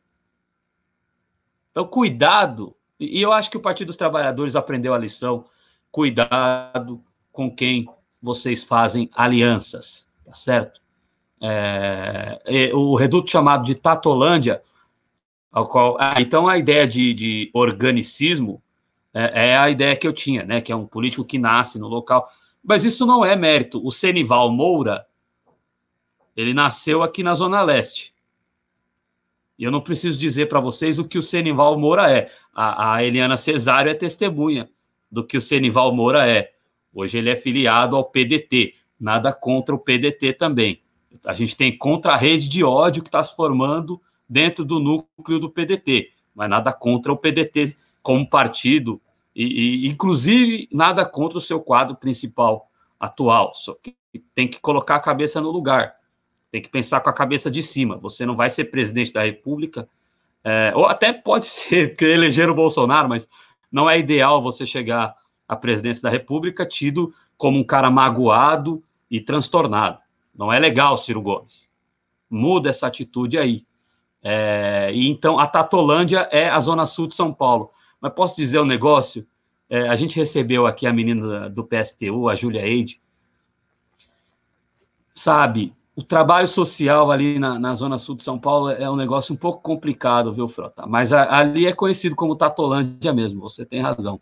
Então, cuidado. E eu acho que o Partido dos Trabalhadores aprendeu a lição. Cuidado com quem vocês fazem alianças, tá certo? É, o reduto chamado de Tatolândia, ao qual, ah, então a ideia de, de organicismo é, é, a ideia que eu tinha, né? Que é um político que nasce no local. Mas isso não é mérito. O Senival Moura, ele nasceu aqui na Zona Leste. E eu não preciso dizer para vocês o que o Senival Moura é. A, a, Eliana Cesário é testemunha do que o Senival Moura é. Hoje ele é filiado ao PDT. Nada contra o PDT também. A gente tem contra a rede de ódio que está se formando dentro do núcleo do PDT, mas nada contra o PDT como partido, e, e, inclusive nada contra o seu quadro principal atual, só que tem que colocar a cabeça no lugar, tem que pensar com a cabeça de cima. Você não vai ser presidente da República, é, ou até pode ser <laughs> que eleger o Bolsonaro, mas não é ideal você chegar à presidência da República tido como um cara magoado e transtornado. Não é legal, Ciro Gomes. Muda essa atitude aí. É, e então a Tatolândia é a zona sul de São Paulo. Mas posso dizer um negócio? É, a gente recebeu aqui a menina do PSTU, a Júlia Eide. Sabe, o trabalho social ali na, na, Zona Sul de São Paulo é um negócio um pouco complicado, viu, Frota? Mas a, ali é conhecido como Tatolândia mesmo, você tem razão.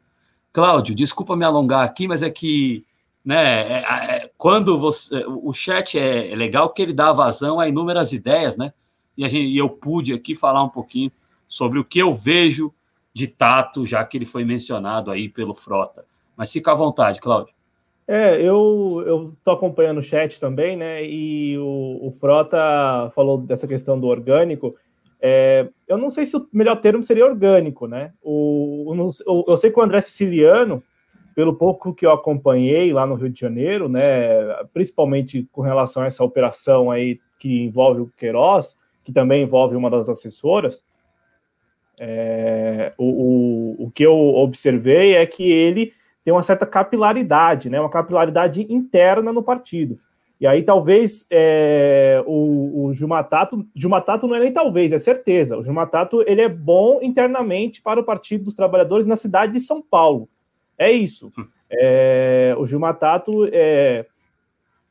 Cláudio, desculpa me alongar aqui, mas é que né, é, é, quando você. O chat é, é legal porque ele dá vazão a inúmeras ideias, né? E, a gente, e eu pude aqui falar um pouquinho sobre o que eu vejo de tato, já que ele foi mencionado aí pelo Frota. Mas fica à vontade, Cláudio. É, eu estou acompanhando o chat também, né? E o, o Frota falou dessa questão do orgânico. É, eu não sei se o melhor termo seria orgânico, né? O, o, eu sei que o André Siciliano, pelo pouco que eu acompanhei lá no Rio de Janeiro, né? Principalmente com relação a essa operação aí que envolve o Queiroz, que também envolve uma das assessoras, é, o, o, o que eu observei é que ele tem uma certa capilaridade, né, uma capilaridade interna no partido. E aí talvez é, o, o Gilmatato, Gilmatato não é nem talvez, é certeza. O Gilmatato ele é bom internamente para o Partido dos Trabalhadores na cidade de São Paulo. É isso. Hum. É, o Gilmatato é,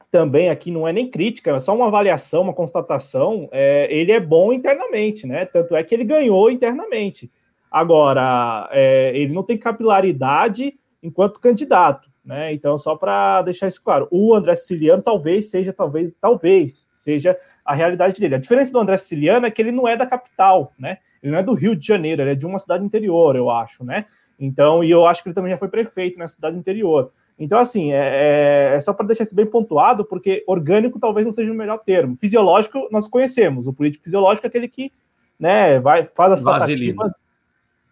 também aqui não é nem crítica, é só uma avaliação, uma constatação. É, ele é bom internamente, né? Tanto é que ele ganhou internamente. Agora, é, ele não tem capilaridade enquanto candidato, né? Então, só para deixar isso claro, o André Siciliano talvez seja, talvez, talvez seja a realidade dele. A diferença do André Siciliano é que ele não é da capital, né? Ele não é do Rio de Janeiro, ele é de uma cidade interior, eu acho, né? Então, e eu acho que ele também já foi prefeito nessa cidade interior. Então, assim, é, é, é só para deixar isso bem pontuado, porque orgânico talvez não seja o melhor termo. Fisiológico, nós conhecemos. O político fisiológico é aquele que né, vai, faz as vaselina. tratativas.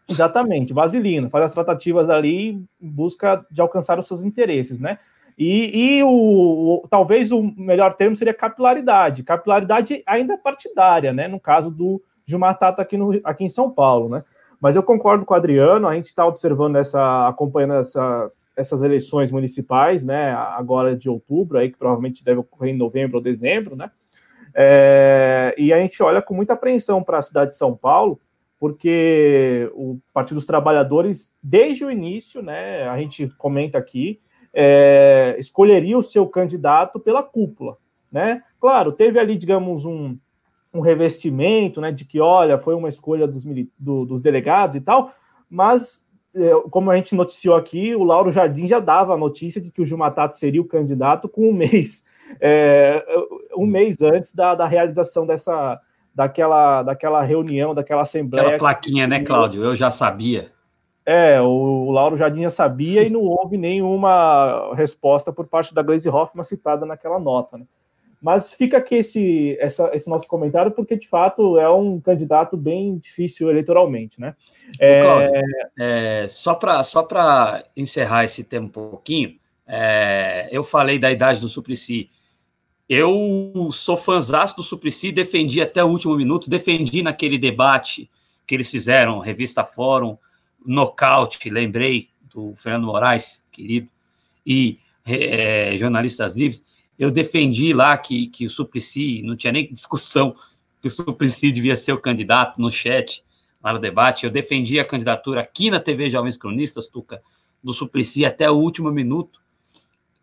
Exatamente, vaselina, faz as tratativas ali em busca de alcançar os seus interesses, né? E, e o, o, talvez o melhor termo seria capilaridade. Capilaridade ainda partidária, né? No caso do Gilmar Tato aqui, no, aqui em São Paulo, né? Mas eu concordo com o Adriano, a gente está observando essa, acompanhando essa, essas eleições municipais, né? Agora de outubro, aí que provavelmente deve ocorrer em novembro ou dezembro, né? É, e a gente olha com muita apreensão para a cidade de São Paulo, porque o Partido dos Trabalhadores, desde o início, né? A gente comenta aqui, é, escolheria o seu candidato pela cúpula, né? Claro, teve ali, digamos, um, um revestimento, né, de que, olha, foi uma escolha dos, do, dos delegados e tal, mas, é, como a gente noticiou aqui, o Lauro Jardim já dava a notícia de que o Gilmar Tato seria o candidato com um <laughs> mês, é, um mês antes da, da realização dessa, daquela, daquela reunião, daquela assembleia. Aquela plaquinha, né, Cláudio? Eu já sabia. É, o, o Lauro Jardim já sabia e não houve nenhuma resposta por parte da Glaze Hoffman citada naquela nota, né? Mas fica aqui esse, essa, esse nosso comentário, porque de fato é um candidato bem difícil eleitoralmente, né? É... Cláudio, é, só para só encerrar esse tema um pouquinho, é, eu falei da idade do Suplicy. Eu sou fãzão do Suplicy, defendi até o último minuto, defendi naquele debate que eles fizeram, revista Fórum, nocaute, lembrei do Fernando Moraes, querido, e é, jornalistas livres eu defendi lá que, que o Suplicy, não tinha nem discussão que o Suplicy devia ser o candidato no chat, lá no debate. Eu defendi a candidatura aqui na TV Jovens Cronistas, Tuca, do Suplicy até o último minuto.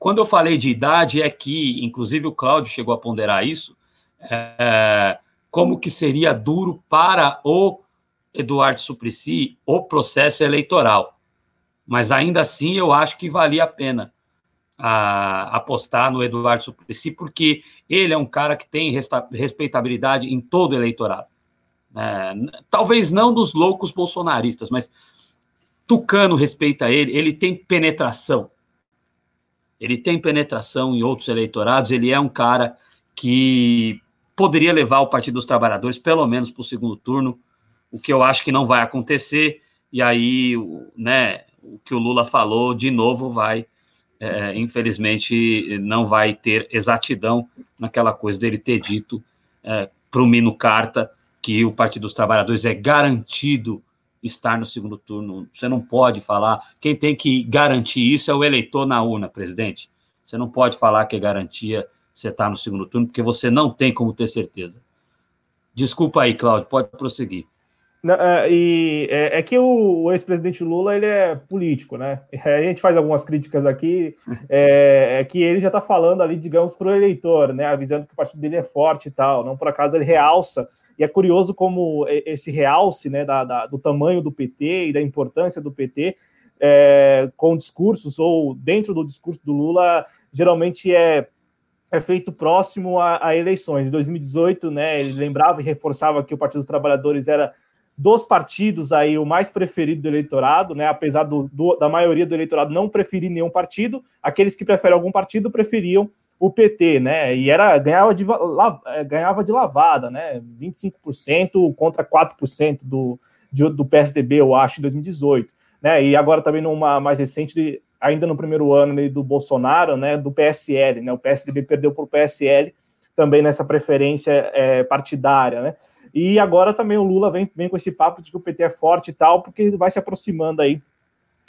Quando eu falei de idade, é que, inclusive, o Cláudio chegou a ponderar isso, é, como que seria duro para o Eduardo Suplicy o processo eleitoral. Mas ainda assim, eu acho que valia a pena a apostar no Eduardo Suplicy, porque ele é um cara que tem respeitabilidade em todo o eleitorado. É, talvez não dos loucos bolsonaristas, mas Tucano respeita ele, ele tem penetração. Ele tem penetração em outros eleitorados, ele é um cara que poderia levar o Partido dos Trabalhadores pelo menos para o segundo turno, o que eu acho que não vai acontecer, e aí, né, o que o Lula falou de novo vai é, infelizmente não vai ter exatidão naquela coisa dele ter dito é, para o Mino Carta que o Partido dos Trabalhadores é garantido estar no segundo turno. Você não pode falar. Quem tem que garantir isso é o eleitor na urna, presidente. Você não pode falar que é garantia você estar tá no segundo turno, porque você não tem como ter certeza. Desculpa aí, Cláudio, pode prosseguir. É, e é, é, que o, o ex-presidente Lula ele é político, né? <laughs> A gente faz algumas críticas aqui, <laughs> é, é que ele já está falando ali, digamos, para o eleitor, né? Avisando que o partido dele é forte e tal. Não por acaso ele realça. E é curioso como esse realce, né, da, da do tamanho do PT e da importância do PT é, com discursos ou dentro do discurso do Lula geralmente é é feito próximo a, a, eleições. Em 2018, né, ele lembrava e reforçava que o Partido dos Trabalhadores era dos partidos aí o mais preferido do eleitorado, né? Apesar do, do, da maioria do eleitorado não preferir nenhum partido, aqueles que preferem algum partido preferiam o PT, né? E era ganhava de, é, ganhava de lavada, né? 25% contra 4% do, de, do PSDB, eu acho, em 2018. Né? E agora também numa mais recente, ainda no primeiro ano né, do Bolsonaro, né? Do PSL, né? O PSDB perdeu para o PSL também nessa preferência é, partidária, né? E agora também o Lula vem, vem com esse papo de que o PT é forte e tal, porque vai se aproximando aí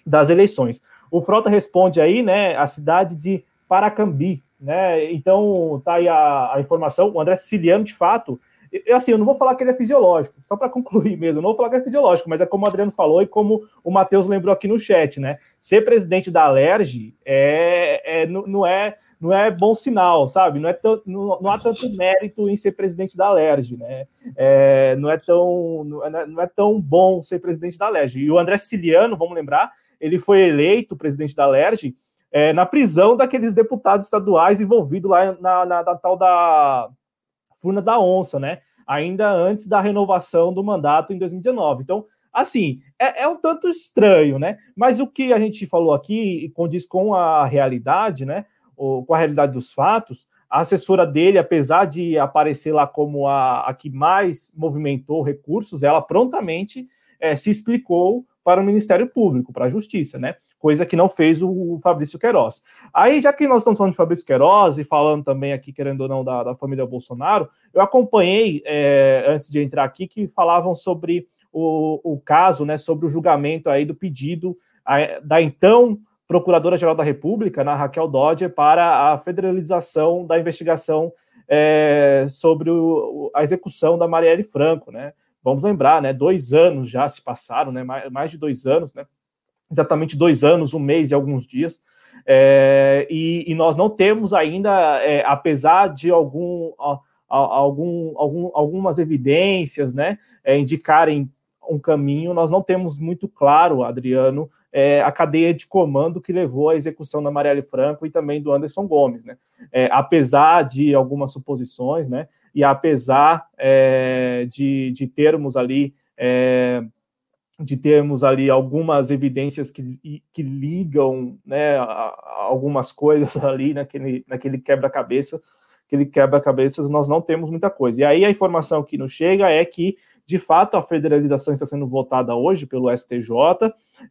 das eleições. O Frota responde aí, né, a cidade de Paracambi, né? Então tá aí a, a informação. O André Siciliano, de fato, eu, assim, eu não vou falar que ele é fisiológico, só para concluir mesmo, eu não vou falar que é fisiológico, mas é como o Adriano falou e como o Matheus lembrou aqui no chat, né? Ser presidente da Alerj é, é, não, é não é bom sinal, sabe? Não, é tão, não, não há tanto mérito em ser presidente da Alerj, né? É, não, é tão, não, é, não é tão bom ser presidente da Alerj. E o André Siciliano, vamos lembrar, ele foi eleito presidente da Alerj é, na prisão daqueles deputados estaduais envolvidos lá na, na, na tal da furna da onça, né? Ainda antes da renovação do mandato em 2019. Então, assim, é, é, um tanto estranho, né? Mas o que a gente falou aqui condiz com a realidade, né? Ou, com a realidade dos fatos. A assessora dele, apesar de aparecer lá como a, a que mais movimentou recursos, ela prontamente é, se explicou para o Ministério Público, para a Justiça, né? Coisa que não fez o Fabrício Queiroz. Aí, já que nós estamos falando de Fabrício Queiroz e falando também aqui, querendo ou não, da, da família Bolsonaro, eu acompanhei, é, antes de entrar aqui, que falavam sobre o, o caso, né, sobre o julgamento aí do pedido a, da então Procuradora-Geral da República, na Raquel Dodger, para a federalização da investigação é, sobre o, a execução da Marielle Franco, né? Vamos lembrar, né? Dois anos já se passaram, né? Mais, mais de dois anos, né? Exatamente dois anos, um mês e alguns dias. É, e, e, nós não temos ainda, é, apesar de algum, algum, algum, algumas evidências, né, é, indicarem um caminho, nós não temos muito claro, Adriano, é, a cadeia de comando que levou à execução da Marielle Franco e também do Anderson Gomes, né? É, apesar de algumas suposições, né? E apesar é, de, de termos ali é, de termos ali algumas evidências que, que ligam né, algumas coisas <laughs> ali naquele, naquele quebra-cabeça, aquele quebra-cabeças, nós não temos muita coisa. E aí a informação que nos chega é que de fato, a federalização está sendo votada hoje pelo STJ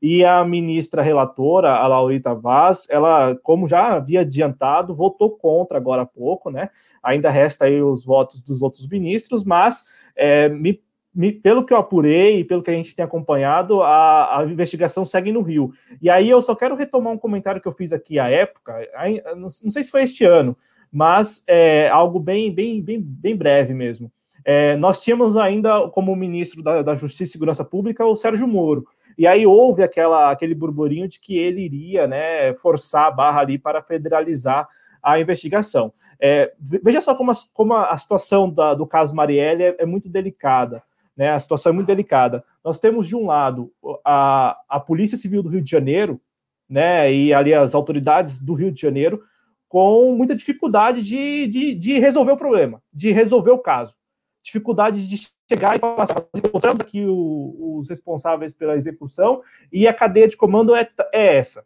e a ministra relatora, a Laurita Vaz, ela, como já havia adiantado, votou contra agora há pouco, né? Ainda resta aí os votos dos outros ministros, mas é, me, me, pelo que eu apurei e pelo que a gente tem acompanhado, a, a, investigação segue no Rio. E aí eu só quero retomar um comentário que eu fiz aqui à época, aí, não, não, sei se foi este ano, mas é algo bem, bem, bem, bem breve mesmo. É, nós tínhamos ainda como ministro da, da, Justiça e Segurança Pública o Sérgio Moro. E aí houve aquela, aquele burburinho de que ele iria né, forçar a barra ali para federalizar a investigação. É, veja só como a, como a situação da, do caso Marielle é, é, muito delicada. Né? A situação é muito delicada. Nós temos, de um lado, a, a Polícia Civil do Rio de Janeiro, né, e ali as autoridades do Rio de Janeiro, com muita dificuldade de, de, de resolver o problema, de resolver o caso dificuldade de chegar e falar, assim, encontramos aqui o, os responsáveis pela execução e a cadeia de comando é, é essa.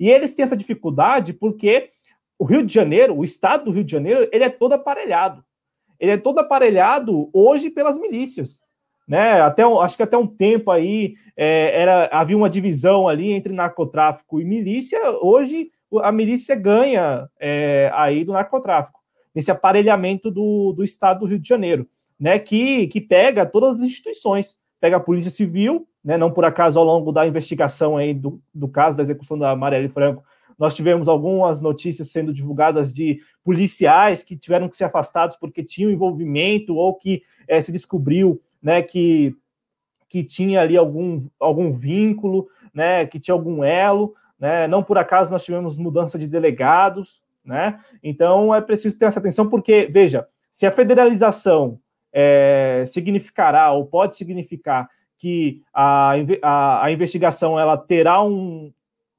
E eles têm essa dificuldade porque o Rio de Janeiro, o estado do Rio de Janeiro, ele é todo aparelhado. Ele é todo aparelhado hoje pelas milícias. Né? Até, acho que até um tempo aí é, era, havia uma divisão ali entre narcotráfico e milícia. Hoje a milícia ganha é, aí do narcotráfico nesse aparelhamento do, do Estado do Rio de Janeiro, né, que, que pega todas as instituições, pega a Polícia Civil, né, não por acaso ao longo da investigação aí do, do caso da execução da Marielle Franco, nós tivemos algumas notícias sendo divulgadas de policiais que tiveram que ser afastados porque tinham envolvimento ou que é, se descobriu né, que, que tinha ali algum, algum vínculo, né, que tinha algum elo. Né? Não por acaso nós tivemos mudança de delegados, né? Então é preciso ter essa atenção, porque, veja, se a federalização é, significará ou pode significar que a, a, a, investigação ela terá um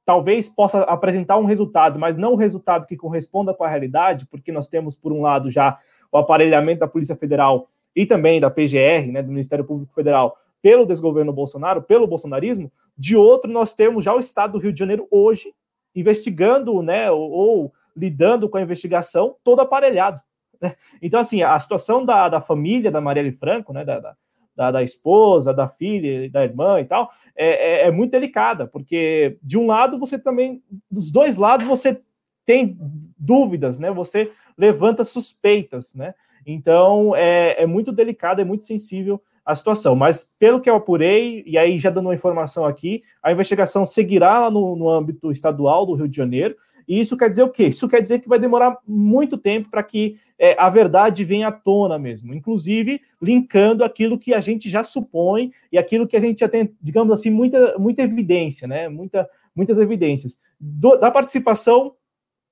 talvez possa apresentar um resultado, mas não um resultado que corresponda com a realidade, porque nós temos por um lado já o aparelhamento da Polícia Federal e também da PGR, né, do Ministério Público Federal, pelo desgoverno Bolsonaro, pelo bolsonarismo. De outro, nós temos já o Estado do Rio de Janeiro hoje investigando, né, ou, ou lidando com a investigação todo aparelhado. Né? Então, assim, a situação da, da família da Marielle Franco, né, da, da, da esposa, da filha, da irmã e tal, é, é, é, muito delicada, porque de um lado você também, dos dois lados você tem dúvidas, né? Você levanta suspeitas, né? Então é, é muito delicado, é muito sensível a situação. Mas pelo que eu apurei, e aí já dando uma informação aqui, a investigação seguirá lá no, no âmbito estadual do Rio de Janeiro. E isso quer dizer o quê? Isso quer dizer que vai demorar muito tempo para que é, a verdade venha à tona mesmo, inclusive linkando aquilo que a gente já supõe e aquilo que a gente já tem, digamos assim, muita, muita evidência, né? Muita, muitas evidências do, da participação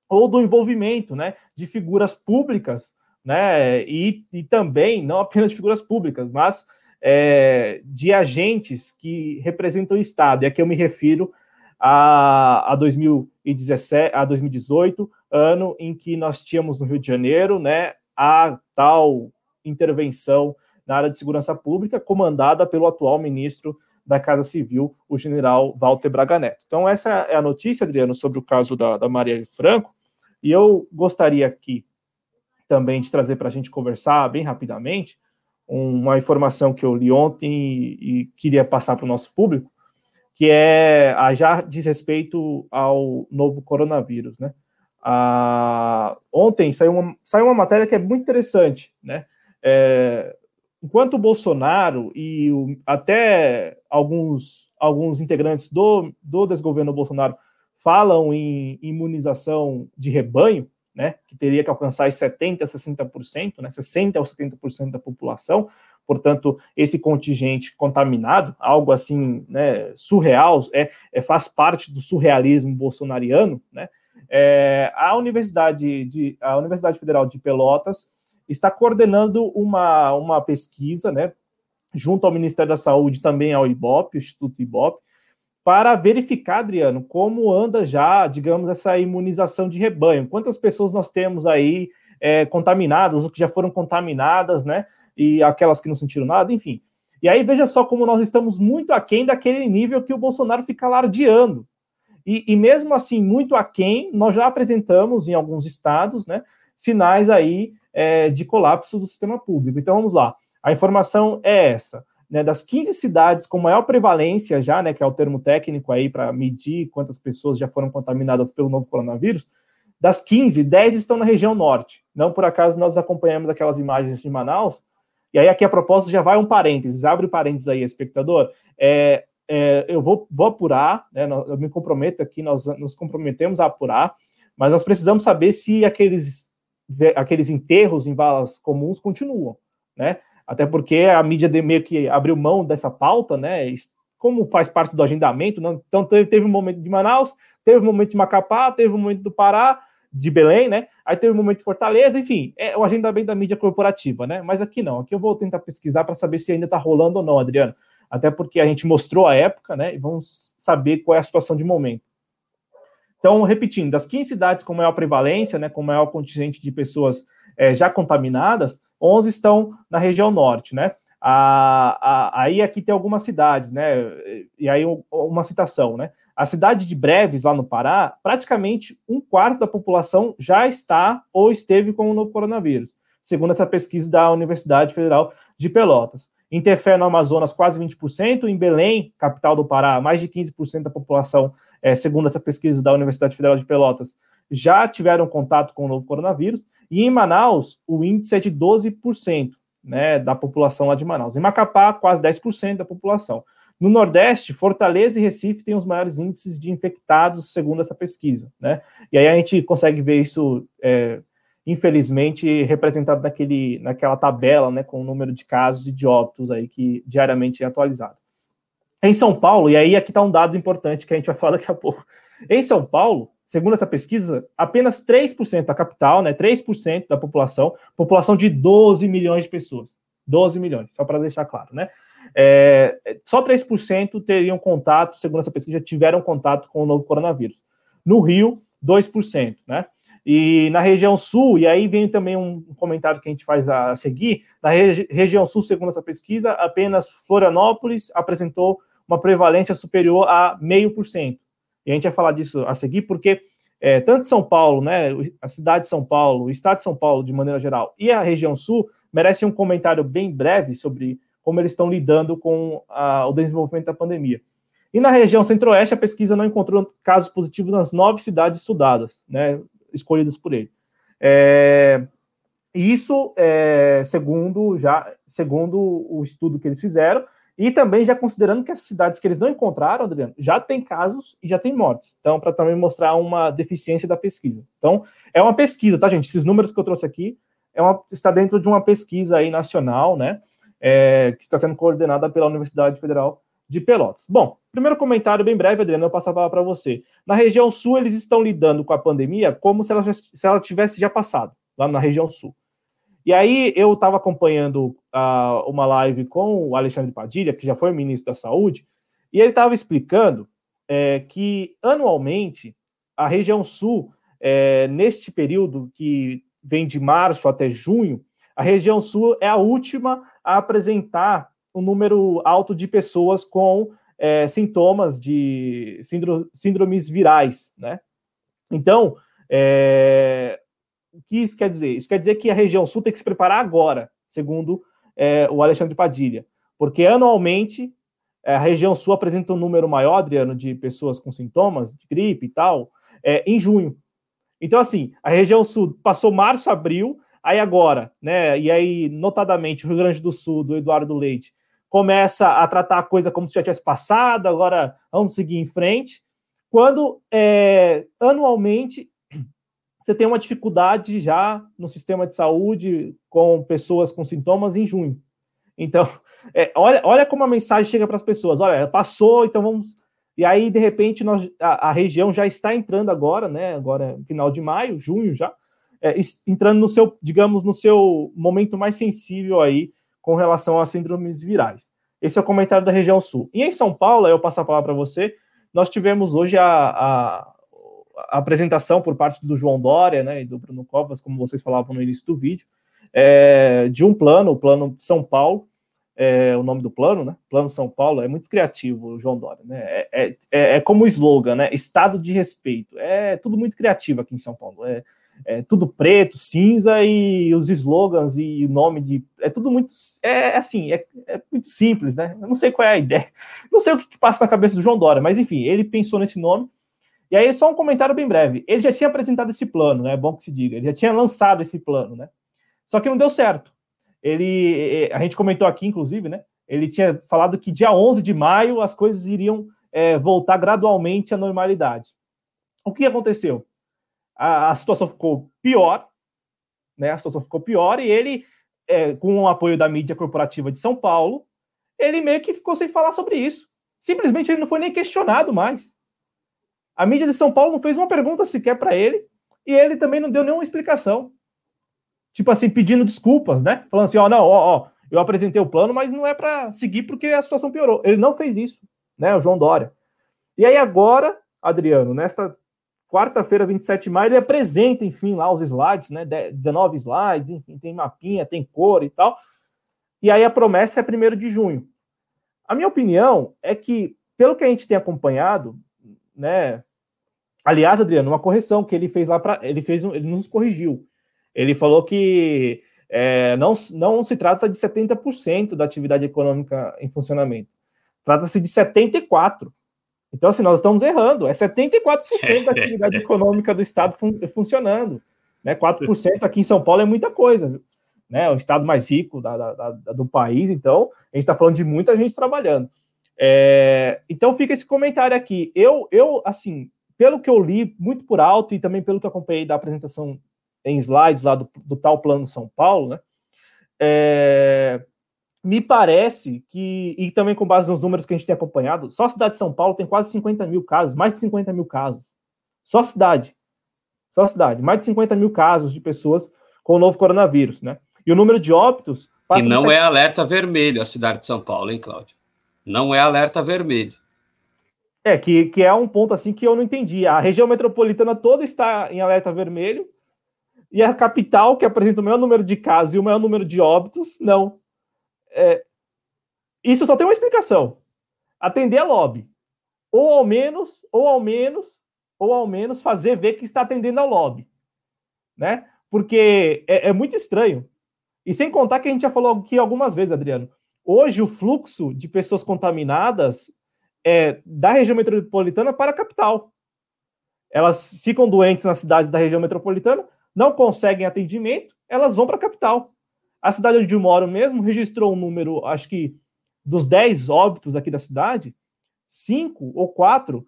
ou do envolvimento, né, de figuras públicas, né, e, e também não apenas de figuras públicas, mas é, de agentes que representam o Estado. E aqui eu me refiro a, a 2017, a 2018, ano em que nós tínhamos no Rio de Janeiro, né, a tal intervenção na área de segurança pública, comandada pelo atual ministro da Casa Civil, o general Walter Braga Neto. Então, essa é a notícia, Adriano, sobre o caso da, da Maria Franco, e eu gostaria aqui também de trazer para a gente conversar bem rapidamente uma informação que eu li ontem e, e queria passar para o nosso público, que é a já diz respeito ao novo coronavírus, né? Ah, ontem saiu uma, saiu uma matéria que é muito interessante, né? É, enquanto o Bolsonaro e o, até alguns, alguns integrantes do, do desgoverno Bolsonaro falam em imunização de rebanho, né, que teria que alcançar 70% a 60%, né, 60% a 70% da população, portanto, esse contingente contaminado, algo assim né, surreal, é, é, faz parte do surrealismo bolsonariano, né, é, a, Universidade de, a Universidade Federal de Pelotas está coordenando uma, uma pesquisa, né, junto ao Ministério da Saúde, também ao IBOP, o Instituto IBOP, para verificar, Adriano, como anda já, digamos, essa imunização de rebanho. Quantas pessoas nós temos aí é, contaminadas, ou que já foram contaminadas, né? E aquelas que não sentiram nada, enfim. E aí veja só como nós estamos muito aquém daquele nível que o Bolsonaro fica alardeando. E, e mesmo assim, muito aquém, nós já apresentamos em alguns estados, né? Sinais aí é, de colapso do sistema público. Então vamos lá. A informação é essa né, das 15 cidades com maior prevalência já, né, que é o termo técnico aí para medir quantas pessoas já foram contaminadas pelo novo coronavírus, das 15, 10 estão na região norte. Não por acaso nós acompanhamos aquelas imagens de Manaus. E aí aqui a propósito já vai um parênteses, abre parênteses aí, espectador. É, é, eu vou, vou apurar, né, eu me comprometo aqui, nós nos comprometemos a apurar, mas nós precisamos saber se aqueles, aqueles enterros em valas comuns continuam, né? até porque a mídia meio que abriu mão dessa pauta, né? Como faz parte do agendamento, então teve, teve um momento de Manaus, teve um momento de Macapá, teve um momento do Pará, de Belém, né? Aí teve um momento de Fortaleza, enfim, é o agendamento da mídia corporativa, né? Mas aqui não, aqui eu vou tentar pesquisar para saber se ainda está rolando ou não, Adriano. Até porque a gente mostrou a época, né? E vamos saber qual é a situação de momento. Então, repetindo, das 15 cidades com maior prevalência, né, com maior contingente de pessoas é, já contaminadas, 11 estão na região norte, né? A, a, aí aqui tem algumas cidades, né? E aí uma citação, né? A cidade de Breves, lá no Pará, praticamente um quarto da população já está ou esteve com o novo coronavírus, segundo essa pesquisa da Universidade Federal de Pelotas. Tefé, no Amazonas, quase 20%. Em Belém, capital do Pará, mais de 15% da população, é, segundo essa pesquisa da Universidade Federal de Pelotas, já tiveram contato com o novo coronavírus. E em Manaus, o índice é de 12% né, da população lá de Manaus. Em Macapá, quase 10% da população. No Nordeste, Fortaleza e Recife têm os maiores índices de infectados, segundo essa pesquisa. Né? E aí a gente consegue ver isso, é, infelizmente, representado naquele, naquela tabela né, com o número de casos e de óbitos aí que diariamente é atualizado. Em São Paulo, e aí aqui está um dado importante que a gente vai falar daqui a pouco. Em São Paulo, segundo essa pesquisa, apenas 3% da capital, né, 3% da população, população de 12 milhões de pessoas. 12 milhões, só para deixar claro, né? É, só 3% teriam contato, segundo essa pesquisa, tiveram contato com o novo coronavírus. No Rio, 2%, né? E na região sul, e aí vem também um comentário que a gente faz a seguir, na regi região sul, segundo essa pesquisa, apenas Florianópolis apresentou uma prevalência superior a 0,5%. E a gente vai falar disso a seguir, porque é, tanto São Paulo, né, a cidade de São Paulo, o estado de São Paulo, de maneira geral, e a região sul, merecem um comentário bem breve sobre como eles estão lidando com a, o desenvolvimento da pandemia. E na região centro-oeste, a pesquisa não encontrou casos positivos nas nove cidades estudadas, né, escolhidas por ele. É, isso, é, segundo já, segundo o estudo que eles fizeram, e também já considerando que as cidades que eles não encontraram, Adriano, já tem casos e já tem mortes. Então, para também mostrar uma deficiência da pesquisa. Então, é uma pesquisa, tá, gente? Esses números que eu trouxe aqui é uma, está dentro de uma pesquisa aí nacional, né? É, que está sendo coordenada pela Universidade Federal de Pelotas. Bom, primeiro comentário bem breve, Adriano, eu passo a palavra para você. Na região sul, eles estão lidando com a pandemia como se ela, se ela tivesse já passado, lá na região sul. E aí eu estava acompanhando uh, uma live com o Alexandre Padilha, que já foi ministro da Saúde, e ele estava explicando é, que anualmente a região sul, é, neste período que vem de março até junho, a região sul é a última a apresentar um número alto de pessoas com é, sintomas de síndromes virais, né? Então, é, o que isso quer dizer? Isso quer dizer que a região sul tem que se preparar agora, segundo é, o Alexandre Padilha, porque anualmente é, a região sul apresenta um número maior, Adriano, de pessoas com sintomas de gripe e tal, é, em junho. Então, assim, a região sul passou março, abril, aí agora, né? E aí, notadamente, o Rio Grande do Sul, do Eduardo Leite, começa a tratar a coisa como se já tivesse passado, agora vamos seguir em frente. Quando é, anualmente <clears throat> você tem uma dificuldade já no sistema de saúde com pessoas com sintomas em junho. Então, <laughs> é, olha, olha como a mensagem chega para as pessoas: olha, passou, então vamos. E aí, de repente, nós, a, a região já está entrando agora, né? Agora, final de maio, junho já, é, entrando no seu, digamos, no seu momento mais sensível aí com relação às síndromes virais. Esse é o comentário da região sul. E em São Paulo, eu passo a palavra para você, nós tivemos hoje a, a, a, apresentação por parte do João Dória né, e do Bruno Covas, como vocês falavam no início do vídeo, é, de um plano, o Plano São Paulo, é, o nome do plano, né? Plano São Paulo, é muito criativo, o João Dória, né? É, é, é, é como slogan, né? Estado de respeito. É tudo muito criativo aqui em São Paulo. É, é tudo preto, cinza e os slogans e o nome de. É tudo muito. É assim, é, é muito simples, né? Eu não sei qual é a ideia. <laughs> Não sei o que, que passa na cabeça do João Dória, mas enfim, ele pensou nesse nome. E aí, só um comentário bem breve. Ele já tinha apresentado esse plano, né? É bom que se diga. Ele já tinha lançado esse plano, né? Só que não deu certo. Ele, a gente comentou aqui, inclusive, né? Ele tinha falado que dia 11 de maio as coisas iriam é, voltar gradualmente à normalidade. O que aconteceu? A, a, situação ficou pior, né? A situação ficou pior e ele, é, com o apoio da mídia corporativa de São Paulo, ele meio que ficou sem falar sobre isso. Simplesmente ele não foi nem questionado mais. A mídia de São Paulo não fez uma pergunta sequer para ele e ele também não deu nenhuma explicação tipo assim, pedindo desculpas, né? Falando assim, ó, não, ó, ó, eu apresentei o plano, mas não é para seguir porque a situação piorou. Ele não fez isso, né? O João Dória. E aí agora, Adriano, nesta quarta-feira, 27 de maio, ele apresenta, enfim, lá os slides, né? 19 slides, enfim, tem mapinha, tem cor e tal. E aí a promessa é 1 de junho. A minha opinião é que, pelo que a gente tem acompanhado, né? Aliás, Adriano, uma correção que ele fez lá para. Ele fez ele nos corrigiu. Ele falou que é, não, não se trata de 70% da atividade econômica em funcionamento. Trata-se de 74%. Então, assim, nós estamos errando. É 74% da <laughs> atividade econômica do Estado fun funcionando. Né? 4% aqui em São Paulo é muita coisa. Né? O estado mais rico da, da, da, do país. Então, a gente está falando de muita gente trabalhando. É, então, fica esse comentário aqui. Eu, eu, assim, pelo que eu li, muito por alto, e também pelo que acompanhei da apresentação em slides lá do, do tal plano São Paulo, né? É, me parece que, e também com base nos números que a gente tem acompanhado, só a cidade de São Paulo tem quase 50 mil casos, mais de 50 mil casos. Só a cidade. Só a cidade. Mais de 50 mil casos de pessoas com o novo coronavírus, né? E o número de óbitos. E não é alerta vermelho a cidade de São Paulo, hein, Cláudio? Não é alerta vermelho. É, que, que é um ponto assim que eu não entendi. A região metropolitana toda está em alerta vermelho e a capital, que apresenta o maior número de casos e o maior número de óbitos, não. É, isso só tem uma explicação: atender a lobby. Ou ao menos, ou ao menos, ou ao menos fazer ver que está atendendo ao lobby. Né? Porque é, é muito estranho. E sem contar que a gente já falou aqui algumas vezes, Adriano. Hoje o fluxo de pessoas contaminadas é da região metropolitana para a capital. Elas ficam doentes nas cidades da região metropolitana, não conseguem atendimento, elas vão para a capital. A cidade onde eu moro mesmo registrou um número, acho que dos 10 óbitos aqui da cidade, cinco ou quatro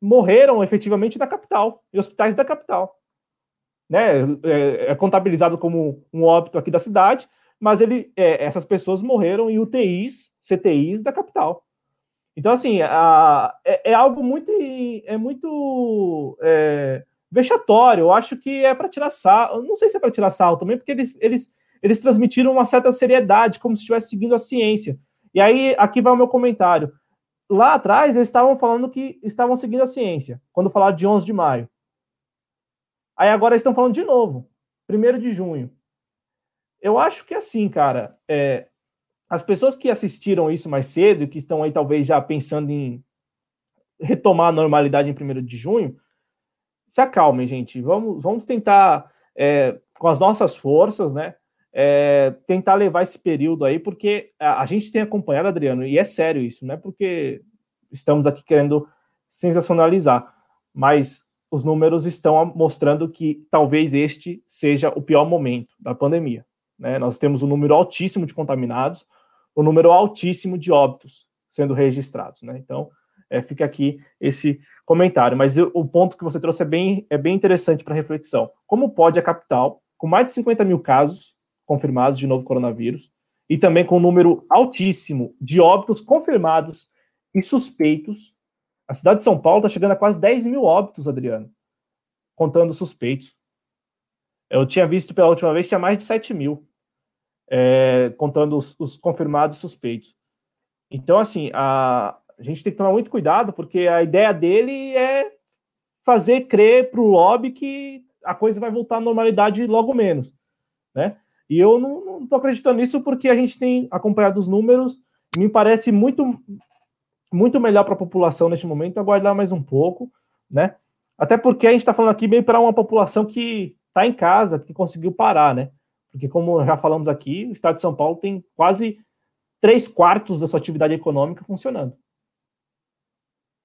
morreram efetivamente na capital, em hospitais da capital. Né? É, é contabilizado como um óbito aqui da cidade, mas ele, é, essas pessoas morreram em UTIs, CTIs da capital. Então, assim, a, é, é, algo muito, é muito é, vexatório. Eu acho que é para tirar sal. Não sei se é para tirar sal também, porque eles, eles, eles transmitiram uma certa seriedade, como se estivesse seguindo a ciência. E aí, aqui vai o meu comentário. Lá atrás, eles estavam falando que estavam seguindo a ciência, quando falaram de 11 de maio. Aí agora estão falando de novo. primeiro de junho. Eu acho que assim, cara, é, as pessoas que assistiram isso mais cedo, que estão aí talvez já pensando em retomar a normalidade em 1 de junho, se acalmem, gente. Vamos, vamos tentar, é, com as nossas forças, né? É, tentar levar esse período aí, porque a, a, gente tem acompanhado, Adriano, e é sério isso, não é porque estamos aqui querendo sensacionalizar, mas os números estão mostrando que talvez este seja o pior momento da pandemia. Né? Nós temos um número altíssimo de contaminados, um número altíssimo de óbitos sendo registrados. Né? Então, é, fica aqui esse comentário. Mas eu, o ponto que você trouxe é bem, é bem interessante para reflexão. Como pode a capital, com mais de 50 mil casos confirmados de novo coronavírus, e também com um número altíssimo de óbitos confirmados e suspeitos, a cidade de São Paulo está chegando a quase 10 mil óbitos, Adriano, contando suspeitos. Eu tinha visto pela última vez, tinha mais de 7 mil, é, contando os, os confirmados e suspeitos. Então, assim, a, a gente tem que tomar muito cuidado, porque a ideia dele é fazer crer para o lobby que a coisa vai voltar à normalidade logo menos, né? E eu não estou acreditando nisso porque a gente tem acompanhado os números, me parece muito muito melhor para a população neste momento aguardar mais um pouco, né? Até porque a gente está falando aqui bem para uma população que está em casa, que conseguiu parar, né? Porque como já falamos aqui, o Estado de São Paulo tem quase três quartos da sua atividade econômica funcionando.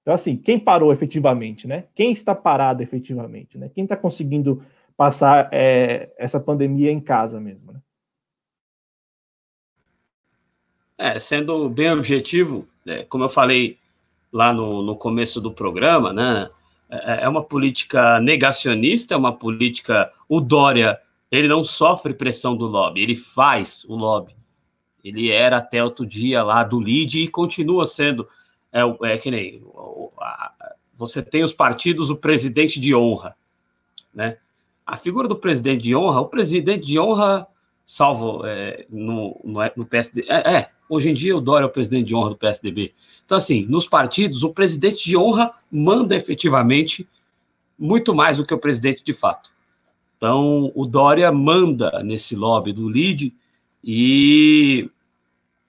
Então, assim, quem parou efetivamente, né? Quem está parado efetivamente, né? Quem está conseguindo passar é, essa pandemia em casa mesmo, né? É, sendo bem objetivo, é, como eu falei lá no, no começo do programa, né? É, é uma política negacionista, é uma política. O Dória, ele não sofre pressão do lobby, ele faz o lobby. Ele era até outro dia lá do LID e continua sendo é, é que nem você tem os partidos, o presidente de honra, né? A figura do presidente de honra, o presidente de honra, salvo é, no, no, no PSD, é, é, hoje em dia o Dória é o presidente de honra do PSDB. Então, assim, nos partidos, o presidente de honra manda efetivamente muito mais do que o presidente de fato. Então, o Dória manda nesse lobby do LID e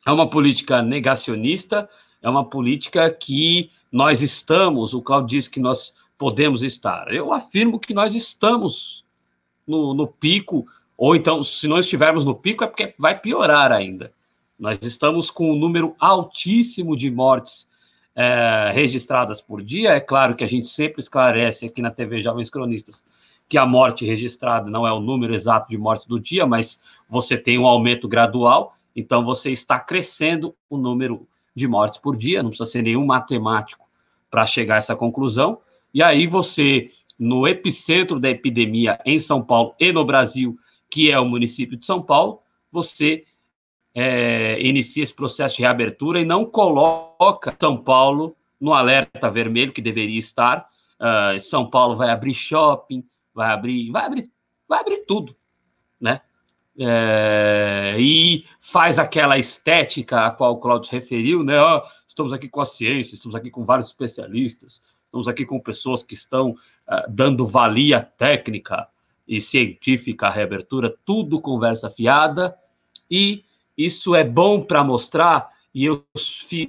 é uma política negacionista, é uma política que nós estamos, o Claudio disse que nós podemos estar. Eu afirmo que nós estamos no, no pico, ou então, se não estivermos no pico, é porque vai piorar ainda. Nós estamos com um número altíssimo de mortes é, registradas por dia. É claro que a gente sempre esclarece aqui na TV Jovens Cronistas que a morte registrada não é o número exato de mortes do dia, mas você tem um aumento gradual, então você está crescendo o número de mortes por dia, não precisa ser nenhum matemático para chegar a essa conclusão. E aí você, no epicentro da epidemia em São Paulo e no Brasil, que é o município de São Paulo, você é, inicia esse processo de reabertura e não coloca São Paulo no alerta vermelho que deveria estar. Uh, São Paulo vai abrir shopping, vai abrir, vai abrir, vai abrir tudo, né? é, e faz aquela estética a qual o Claudio referiu, né? Oh, estamos aqui com a ciência, estamos aqui com vários especialistas, estamos aqui com pessoas que estão uh, dando valia técnica e científica à reabertura, tudo conversa fiada, e isso é bom para mostrar, e eu,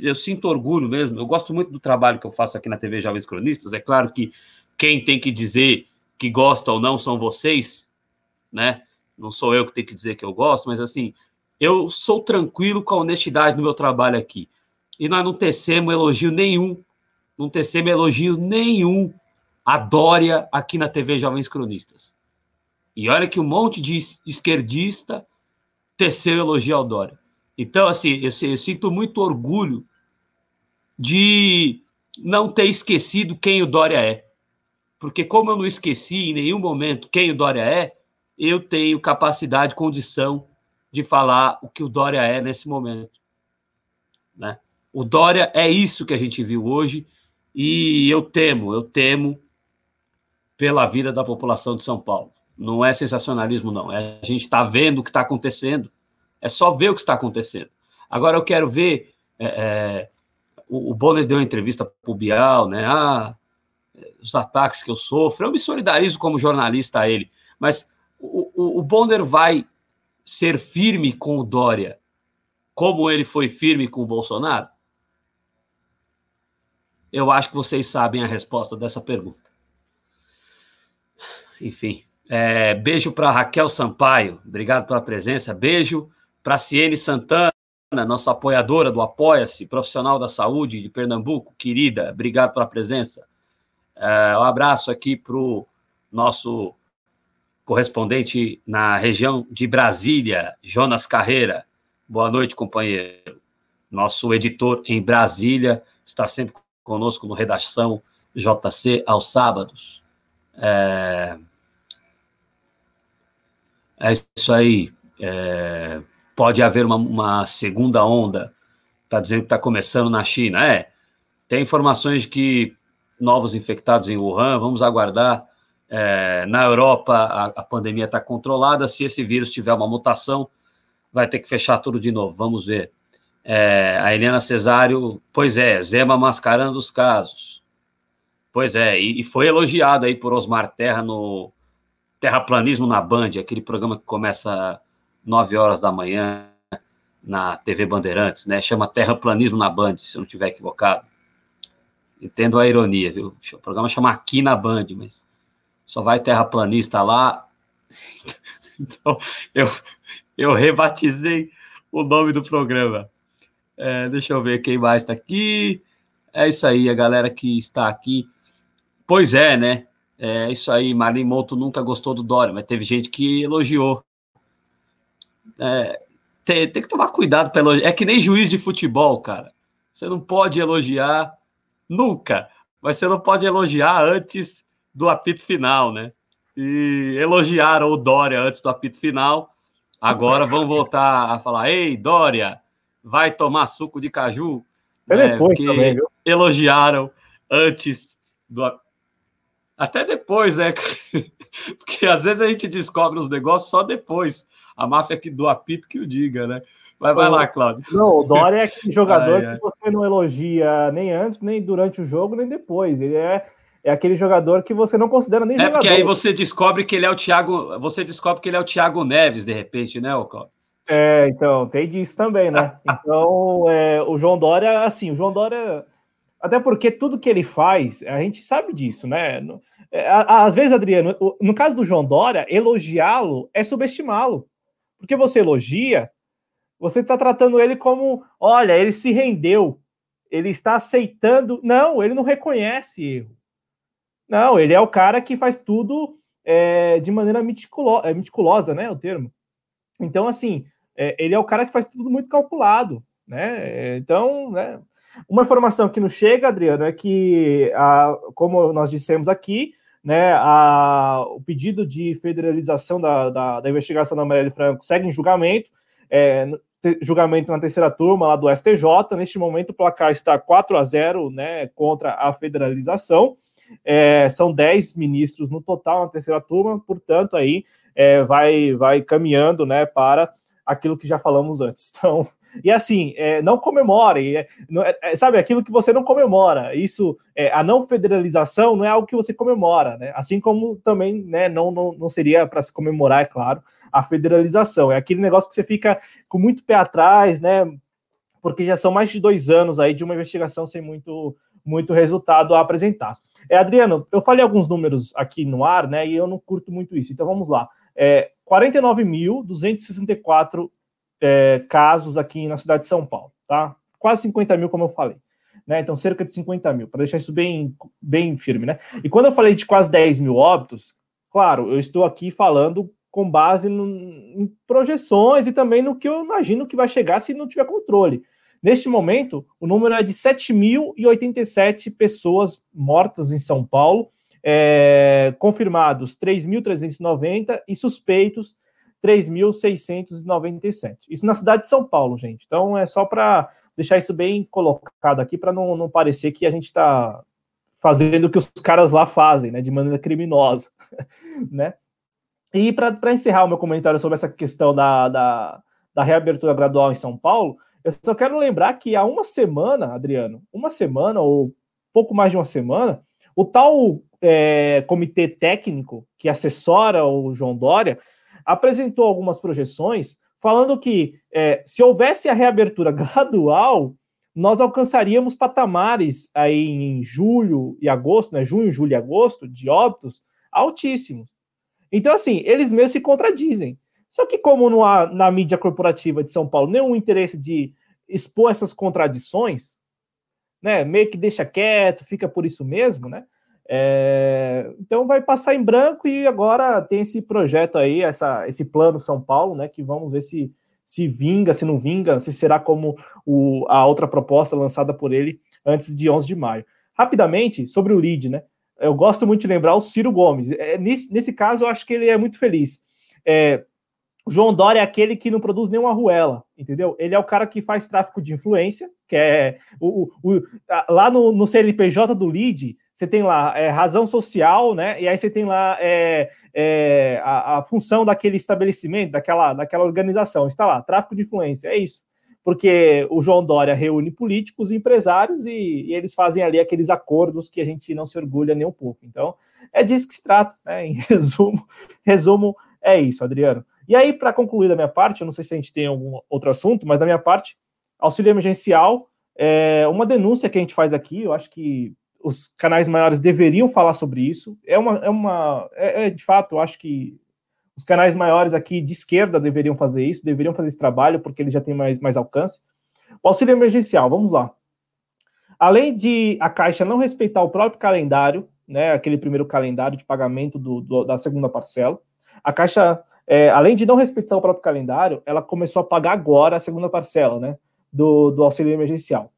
eu sinto orgulho mesmo, eu gosto muito do trabalho que eu faço aqui na TV Jovens Cronistas, é claro que quem tem que dizer que gosta ou não são vocês, né? não sou eu que tenho que dizer que eu gosto, mas assim, eu sou tranquilo com a honestidade no meu trabalho aqui. E nós não tecemos elogio nenhum, não tecemos elogio nenhum a Dória aqui na TV Jovens Cronistas. E olha que um monte de esquerdista teceu elogio ao Dória. Então, assim, eu, eu sinto muito orgulho de não ter esquecido quem o Dória é. Porque como eu não esqueci em nenhum momento quem o Dória é, eu tenho capacidade, condição de falar o que o Dória é nesse momento. Né? O Dória é isso que a gente viu hoje e eu temo, eu temo pela vida da população de São Paulo. Não é sensacionalismo, não. É, a gente está vendo o que está acontecendo. É só ver o que está acontecendo. Agora eu quero ver. É, é, o, o Bonner deu uma entrevista para o Bial, né? Ah, os ataques que eu sofro. Eu me solidarizo como jornalista a ele. Mas o, o, o Bonner vai ser firme com o Dória, como ele foi firme com o Bolsonaro? Eu acho que vocês sabem a resposta dessa pergunta. Enfim, é, beijo para Raquel Sampaio, obrigado pela presença. Beijo para Ciene Santana, nossa apoiadora do Apoia-se, profissional da saúde de Pernambuco, querida, obrigado pela presença. É, um abraço aqui para o nosso correspondente na região de Brasília, Jonas Carreira. Boa noite, companheiro. Nosso editor em Brasília está sempre conosco no Redação JC aos sábados. É, é isso aí. É... Pode haver uma, uma segunda onda. Está dizendo que está começando na China. É. Tem informações de que novos infectados em Wuhan, vamos aguardar. É, na Europa, a, a pandemia está controlada. Se esse vírus tiver uma mutação, vai ter que fechar tudo de novo. Vamos ver. É, a Helena Cesário, pois é, Zema mascarando os casos. Pois é, e, e, foi elogiado aí por Osmar Terra no Terraplanismo na Band, aquele programa que começa 9 horas da manhã na TV Bandeirantes, né? Chama Terraplanismo na Band, se eu não estiver equivocado. Entendo a ironia, viu? O programa chama Aqui na Band, mas só vai terraplanista lá. <laughs> então, eu, eu rebatizei o nome do programa. É, deixa eu ver quem mais está aqui. É isso aí, a galera que está aqui. Pois é, né? É isso aí, Marlene Monto nunca gostou do Dória, mas teve gente que elogiou. É, tem, tem, que tomar cuidado para elogiar. É que nem juiz de futebol, cara. Você não pode elogiar nunca, mas você não pode elogiar antes do apito final, né? E elogiaram o Dória antes do apito final. Agora vão voltar a falar: ei, Dória, vai tomar suco de caju? É depois também? Elogiaram antes do até depois, né? <laughs> Porque às vezes a gente descobre os negócios só depois. A máfia aqui do apito que o diga, né? Mas vai lá, Cláudio. Não, o Dória é aquele <laughs> jogador ai, ai. que você não elogia nem antes, nem durante o jogo, nem depois. Ele é, é aquele jogador que você não considera nem é jogador. É porque aí você descobre que ele é o Thiago, você descobre que ele é o Thiago Neves, de repente, né, Cláudio? É, então, tem disso também, né? <laughs> Então, é, o João Dória, assim, o João Dória, até porque tudo que ele faz, a gente sabe disso, né? É, às vezes, Adriano, no caso do João Dória, elogiá-lo é subestimá-lo. Porque você elogia, você está tratando ele como, olha, ele se rendeu, ele está aceitando. Não, ele não reconhece erro. Não, ele é o cara que faz tudo é, de maneira meticulo é, meticulosa, né? O termo. Então, assim, é, ele é o cara que faz tudo muito calculado, né? Então, né? Uma informação que nos chega, Adriano, é que, a, como nós dissemos aqui, né, a, o pedido de federalização da, da, da investigação da Marielle Franco segue em julgamento, é, julgamento na terceira turma lá do STJ. Neste momento, o placar está 4 a 0 né, contra a federalização. É, são 10 ministros no total na terceira turma, portanto, aí é, vai, vai caminhando né, para aquilo que já falamos antes. <laughs> Então, e assim, é, não comemore, é, é, é, sabe, aquilo que você não comemora. Isso, é, a não federalização não é algo que você comemora, né? Assim como também, né, não, não, não seria para se comemorar, é claro, a federalização. É aquele negócio que você fica com muito pé atrás, né? Porque já são mais de dois anos aí de uma investigação sem muito muito resultado a apresentar. É, Adriano, eu falei alguns números aqui no ar, né? E eu não curto muito isso. Então vamos lá. É, 49.264 é, casos aqui na cidade de São Paulo, tá? Quase 50 mil, como eu falei. Né? Então, cerca de 50 mil, para deixar isso bem, bem firme, né? E quando eu falei de quase 10 mil óbitos, claro, eu estou aqui falando com base no, em projeções e também no que eu imagino que vai chegar se não tiver controle. Neste momento, o número é de 7.087 pessoas mortas em São Paulo, é, confirmados 3.390 e suspeitos 3.697. Isso na cidade de São Paulo, gente. Então é só para deixar isso bem colocado aqui, para não, não parecer que a gente está fazendo o que os caras lá fazem, né, de maneira criminosa, <laughs> né? E para encerrar o meu comentário sobre essa questão da, da, da reabertura gradual em São Paulo, eu só quero lembrar que há uma semana, Adriano, uma semana ou pouco mais de uma semana, o tal é, comitê técnico que assessora o João Dória apresentou algumas projeções falando que é, se houvesse a reabertura <laughs> gradual, nós alcançaríamos patamares aí em julho e agosto, né? Junho, julho e agosto, de óbitos altíssimos. Então, assim, eles mesmos se contradizem. Só que, como não há na mídia corporativa de São Paulo nenhum interesse de expor essas contradições, né? Meio que deixa quieto, fica por isso mesmo, né? É, então vai passar em branco e agora tem esse projeto aí, essa, esse plano São Paulo, né? Que vamos ver se se vinga, se não vinga, se será como o, a outra proposta lançada por ele antes de 11 de maio. Rapidamente, sobre o lead, né? Eu gosto muito de lembrar o Ciro Gomes. É, nesse, nesse caso, eu acho que ele é muito feliz. É, o João Dória é aquele que não produz nenhuma ruela, entendeu? Ele é o cara que faz tráfico de influência, que é o, o, o lá no, no CNPJ do lead, você tem lá é, razão social, né? E aí você tem lá é, é, a, a, função daquele estabelecimento, daquela, daquela organização. Está lá, tráfico de influência, é isso. Porque o João Dória reúne políticos e empresários e, e, eles fazem ali aqueles acordos que a gente não se orgulha nem um pouco. Então, é disso que se trata, né? Em <laughs> resumo, resumo é isso, Adriano. E aí, para concluir da minha parte, eu não sei se a gente tem algum outro assunto, mas da minha parte, auxílio emergencial, é uma denúncia que a gente faz aqui, eu acho que os canais maiores deveriam falar sobre isso. É uma, é uma, é, é, de fato, eu acho que os canais maiores aqui de esquerda deveriam fazer isso, deveriam fazer esse trabalho porque eles já têm mais, mais alcance. O auxílio emergencial, vamos lá. Além de a Caixa não respeitar o próprio calendário, né, aquele primeiro calendário de pagamento do, do da segunda parcela, a Caixa, é, além de não respeitar o próprio calendário, ela começou a pagar agora a segunda parcela, né, do, do auxílio emergencial.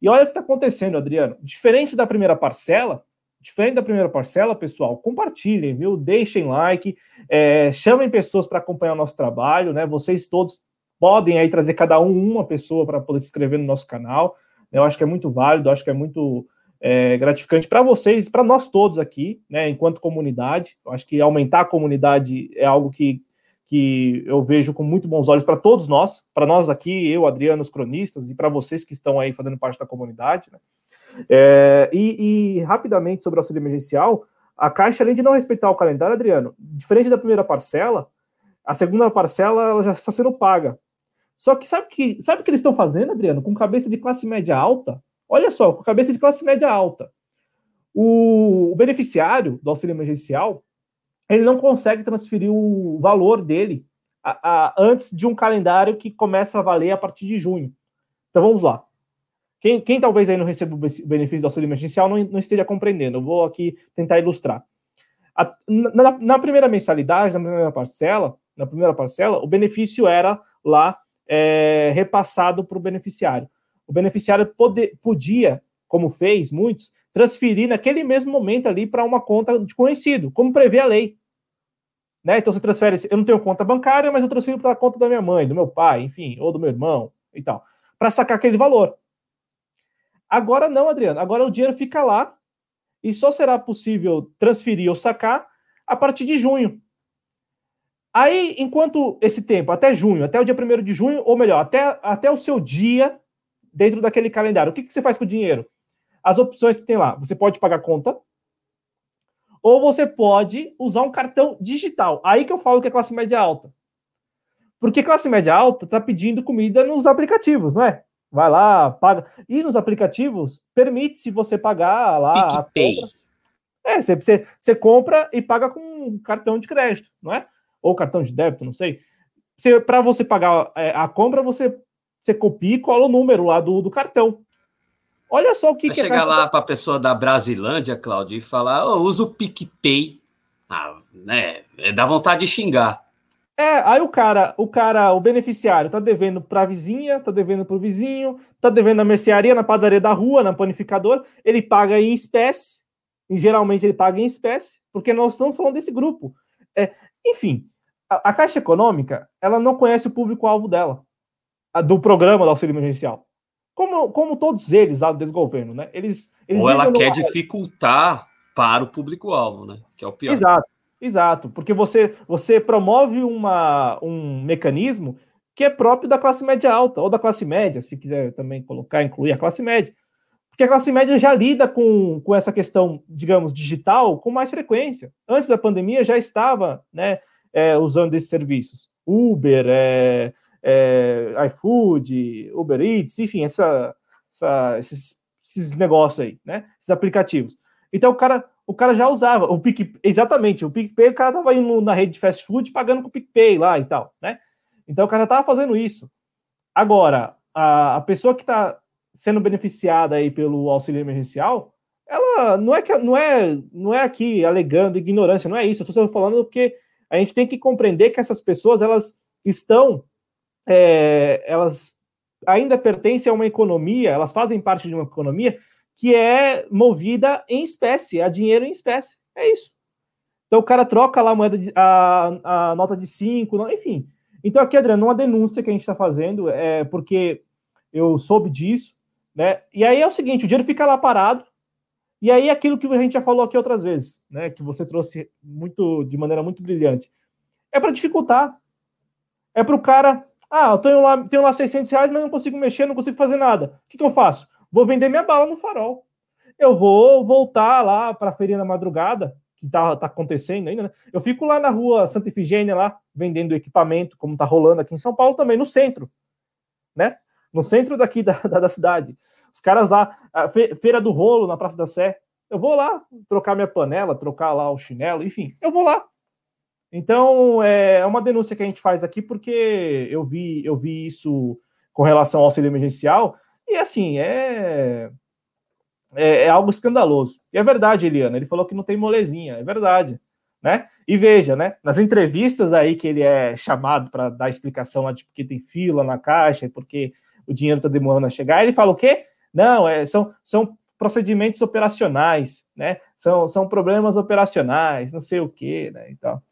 E olha o que está acontecendo, Adriano. Diferente da primeira parcela, diferente da primeira parcela, pessoal, compartilhem, viu? Deixem like, é, chamem pessoas para acompanhar o nosso trabalho, né? Vocês todos podem aí trazer cada um uma pessoa para poder se inscrever no nosso canal. Eu acho que é muito válido, acho que é muito é, gratificante para vocês, para nós todos aqui, né? Enquanto comunidade, eu acho que aumentar a comunidade é algo que que eu vejo com muito bons olhos para todos nós, para nós aqui, eu, Adriano, os cronistas, e para vocês que estão aí fazendo parte da comunidade. Né? É, e, e, rapidamente sobre o auxílio emergencial, a Caixa, além de não respeitar o calendário, Adriano, diferente da primeira parcela, a segunda parcela já está sendo paga. Só que sabe que sabe o que eles estão fazendo, Adriano? Com cabeça de classe média alta? Olha só, com cabeça de classe média alta. O, o beneficiário do auxílio emergencial, ele não consegue transferir o valor dele a, a, antes de um calendário que começa a valer a partir de junho. Então vamos lá. Quem, quem talvez aí não receba o benefício do auxílio emergencial não, não esteja compreendendo. Eu vou aqui tentar ilustrar. A, na, na, primeira mensalidade, na primeira parcela, na primeira parcela, o benefício era lá é, repassado para o beneficiário. O beneficiário pode, podia, como fez muitos, transferir naquele mesmo momento ali para uma conta de conhecido, como prevê a lei. Né? Então você transfere, eu não tenho conta bancária, mas eu transfiro para a conta da minha mãe, do meu pai, enfim, ou do meu irmão e tal, para sacar aquele valor. Agora não, Adriano. Agora o dinheiro fica lá e só será possível transferir ou sacar a partir de junho. Aí, enquanto esse tempo, até junho, até o dia 1 de junho, ou melhor, até, até o seu dia dentro daquele calendário, o que, que você faz com o dinheiro? As opções que tem lá. Você pode pagar conta, ou você pode usar um cartão digital. Aí que eu falo que é classe média alta. Porque classe média alta está pedindo comida nos aplicativos, não é? Vai lá, paga. E nos aplicativos, permite-se você pagar lá. PicPay. É, você, você, você compra e paga com cartão de crédito, não é? Ou cartão de débito, não sei. Para você pagar é, a compra, você, você copia e cola o número lá do, do cartão. Olha só o que, Vai que chegar lá para a pessoa da Brasilândia, Cláudio, e falar: oh, usa o PicPay. Ah, né? É, dá vontade de xingar. É, aí o cara, o cara, o beneficiário tá devendo para a vizinha, tá devendo para o vizinho, tá devendo na mercearia, na padaria da rua, na panificador, ele paga em espécie, e geralmente ele paga em espécie, porque nós estamos falando desse grupo. É, enfim, a, a Caixa Econômica, ela não conhece o público-alvo dela, a, do programa do auxílio emergencial como, como todos eles lá do desgoverno, né? Eles, eles Ou ela quer dificultar para o público-alvo, né? Que é o pior. Exato, exato. Porque você, você promove uma, um mecanismo que é próprio da classe média alta, ou da classe média, se quiser também colocar, incluir a classe média. Porque a classe média já lida com, com essa questão, digamos, digital com mais frequência. Antes da pandemia já estava, né? é, usando esses serviços. Uber, é, é, iFood, Uber Eats, enfim, essa, essa, esses, esses negócios aí, né? Esses aplicativos. Então o cara, o cara já usava o PicPay, exatamente, o PicPay, o cara tava indo na rede de fast food pagando com o PicPay lá e tal, né? Então o cara tava fazendo isso. Agora, a, a pessoa que está sendo beneficiada aí pelo auxílio emergencial, ela não é que não é não é aqui alegando ignorância, não é isso. Eu estou falando porque a gente tem que compreender que essas pessoas elas estão é, elas ainda pertencem a uma economia, elas fazem parte de uma economia que é movida em espécie, a dinheiro em espécie. É isso. Então o cara troca lá a moeda, de, a, a nota de 5, enfim. Então aqui, Adriano, uma denúncia que a gente está fazendo é porque eu soube disso, né? E aí é o seguinte, o dinheiro fica lá parado, e aí aquilo que a gente já falou aqui outras vezes, né? Que você trouxe muito de maneira muito brilhante, é para dificultar. É para o cara, ah, eu tenho lá, tenho lá 600 reais, mas não consigo mexer, não consigo fazer nada. O que, que eu faço? Vou vender minha bala no farol. Eu vou voltar lá para a feirinha na madrugada, que tá, tá acontecendo ainda, né? Eu fico lá na rua Santa Efigênia, lá, vendendo equipamento, como tá rolando aqui em São Paulo também, no centro, né? No centro daqui da, da, da cidade. Os caras lá, Feira do Rolo, na Praça da Sé, eu vou lá trocar minha panela, trocar lá o chinelo, enfim, eu vou lá. Então, é uma denúncia que a gente faz aqui, porque eu vi, eu vi isso com relação ao auxílio emergencial, e assim, é é, é, algo escandaloso. E é verdade, Eliana, ele falou que não tem molezinha, é verdade, né? E veja, né, nas entrevistas aí que ele é chamado para dar explicação lá de porque tem fila na caixa porque o dinheiro está demorando a chegar, ele fala o quê? Não, é, são, são procedimentos operacionais, né? São, são problemas operacionais, não sei o quê, né? Então,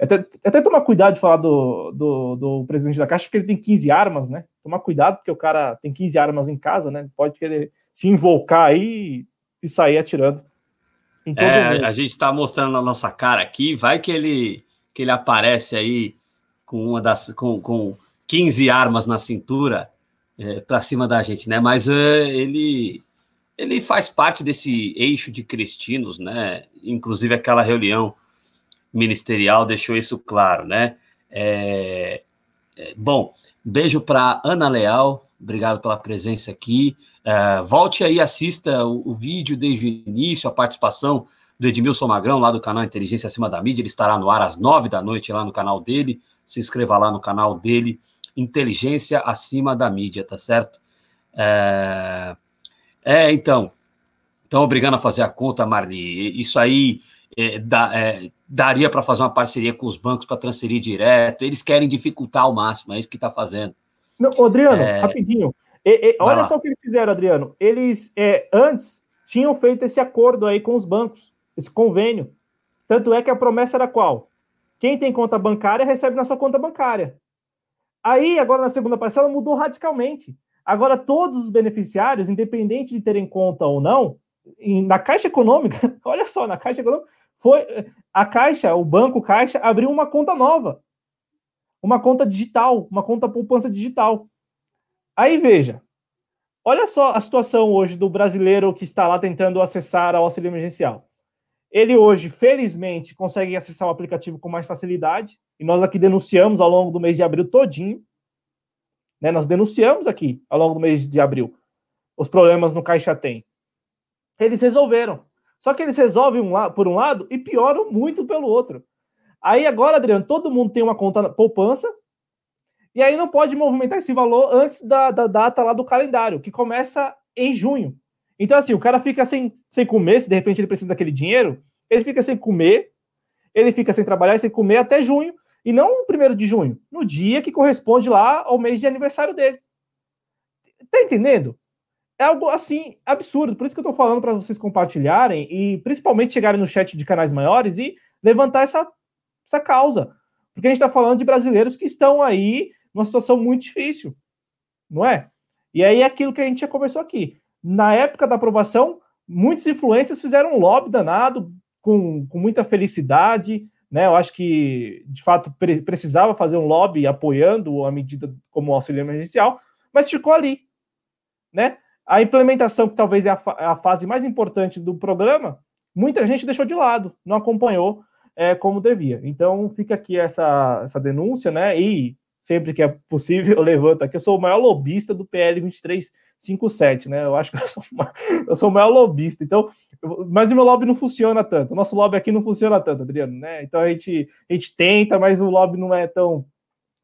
até, até tomar cuidado de falar do, do, do, presidente da Caixa, porque ele tem 15 armas, né? Tomar cuidado, porque o cara tem 15 armas em casa, né? Pode querer se invocar aí e sair atirando. É, a gente está mostrando a nossa cara aqui, vai que ele que ele aparece aí com uma das com, com 15 armas na cintura é, para cima da gente, né? Mas é, ele ele faz parte desse eixo de cristinos, né? Inclusive aquela reunião ministerial deixou isso claro, né? É, é bom, beijo para Ana Leal, obrigado pela presença aqui. Uh, volte aí, assista o, o, vídeo desde o início, a participação do Edmilson Magrão, lá do canal Inteligência Acima da Mídia. Ele estará no ar às nove da noite lá no canal dele. Se inscreva lá no canal dele, Inteligência Acima da Mídia, tá certo? É, é então. Então, obrigado a fazer a conta, Marli. Isso aí é, dá, é, daria para fazer uma parceria com os bancos para transferir direto. Eles querem dificultar ao máximo, é isso que está fazendo. Não, Adriano, é... rapidinho. E, e, olha só o que eles fizeram, Adriano. Eles, é, antes, tinham feito esse acordo aí com os bancos, esse convênio. Tanto é que a promessa era qual? Quem tem conta bancária recebe na sua conta bancária. Aí, agora na segunda parcela, mudou radicalmente. Agora, todos os beneficiários, independente de terem conta ou não, na Caixa Econômica, <laughs> olha só, na Caixa Econômica, foi a Caixa, o Banco Caixa, abriu uma conta nova. Uma conta digital, uma conta poupança digital. Aí veja, olha só a situação hoje do brasileiro que está lá tentando acessar ao auxílio emergencial. Ele hoje, felizmente, consegue acessar o aplicativo com mais facilidade, e nós aqui denunciamos ao longo do mês de abril todinho, né? Nós denunciamos aqui ao longo do mês de abril os problemas no Caixa Tem. Eles resolveram. Só que eles resolvem um por um lado e pioram muito pelo outro. Aí agora, Adriano, todo mundo tem uma conta poupança, e aí não pode movimentar esse valor antes da, da data lá do calendário, que começa em junho. Então, assim, o cara fica sem, sem comer, se de repente ele precisa daquele dinheiro, ele fica sem comer, ele fica sem trabalhar sem comer até junho, e não no primeiro de junho, no dia que corresponde lá ao mês de aniversário dele. Tá entendendo? É algo assim absurdo. Por isso que eu tô falando para vocês compartilharem e principalmente chegarem no chat de canais maiores e levantar essa, essa causa. Porque a gente está falando de brasileiros que estão aí numa situação muito difícil, não é? E aí é aquilo que a gente já conversou aqui. Na época da aprovação, muitos influencers fizeram um lobby danado, com, com muita felicidade, né? Eu acho que, de fato, pre precisava fazer um lobby apoiando a medida como auxílio emergencial, mas ficou ali, né? A implementação, que talvez é a, fa a fase mais importante do programa, muita gente deixou de lado, não acompanhou. é, como devia. Então, fica aqui essa, essa denúncia, né? E sempre que é possível, <laughs> eu levanto aqui. Eu sou o maior lobista do PL 2357, né? Eu acho que eu sou, eu sou o maior lobista. Então, eu, mas o meu lobby não funciona tanto. O nosso lobby aqui não funciona tanto, Adriano, né? Então a gente, a gente tenta, mas o lobby não é tão.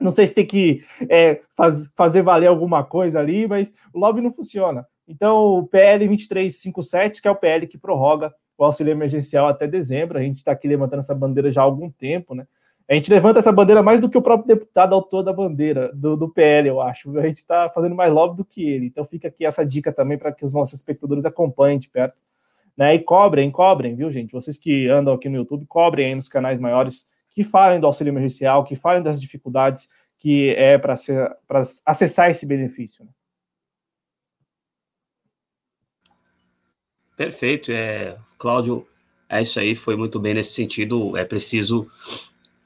Não sei se tem que é, faz, fazer valer alguma coisa ali, mas o lobby não funciona. Então, o PL 2357, que é o PL que prorroga o auxílio emergencial até dezembro. A gente está aqui levantando essa bandeira já há algum tempo, né? A gente levanta essa bandeira mais do que o próprio deputado autor da bandeira, do, do PL, eu acho. A gente está fazendo mais lobby do que ele. Então fica aqui essa dica também para que os nossos espectadores acompanhem de perto. Né? E cobrem, cobrem, viu, gente? Vocês que andam aqui no YouTube, cobrem aí nos canais maiores que falem do auxílio emergencial, que falem das dificuldades que é para acessar esse benefício. Né? Perfeito, é, Cláudio, é isso aí, foi muito bem nesse sentido. É preciso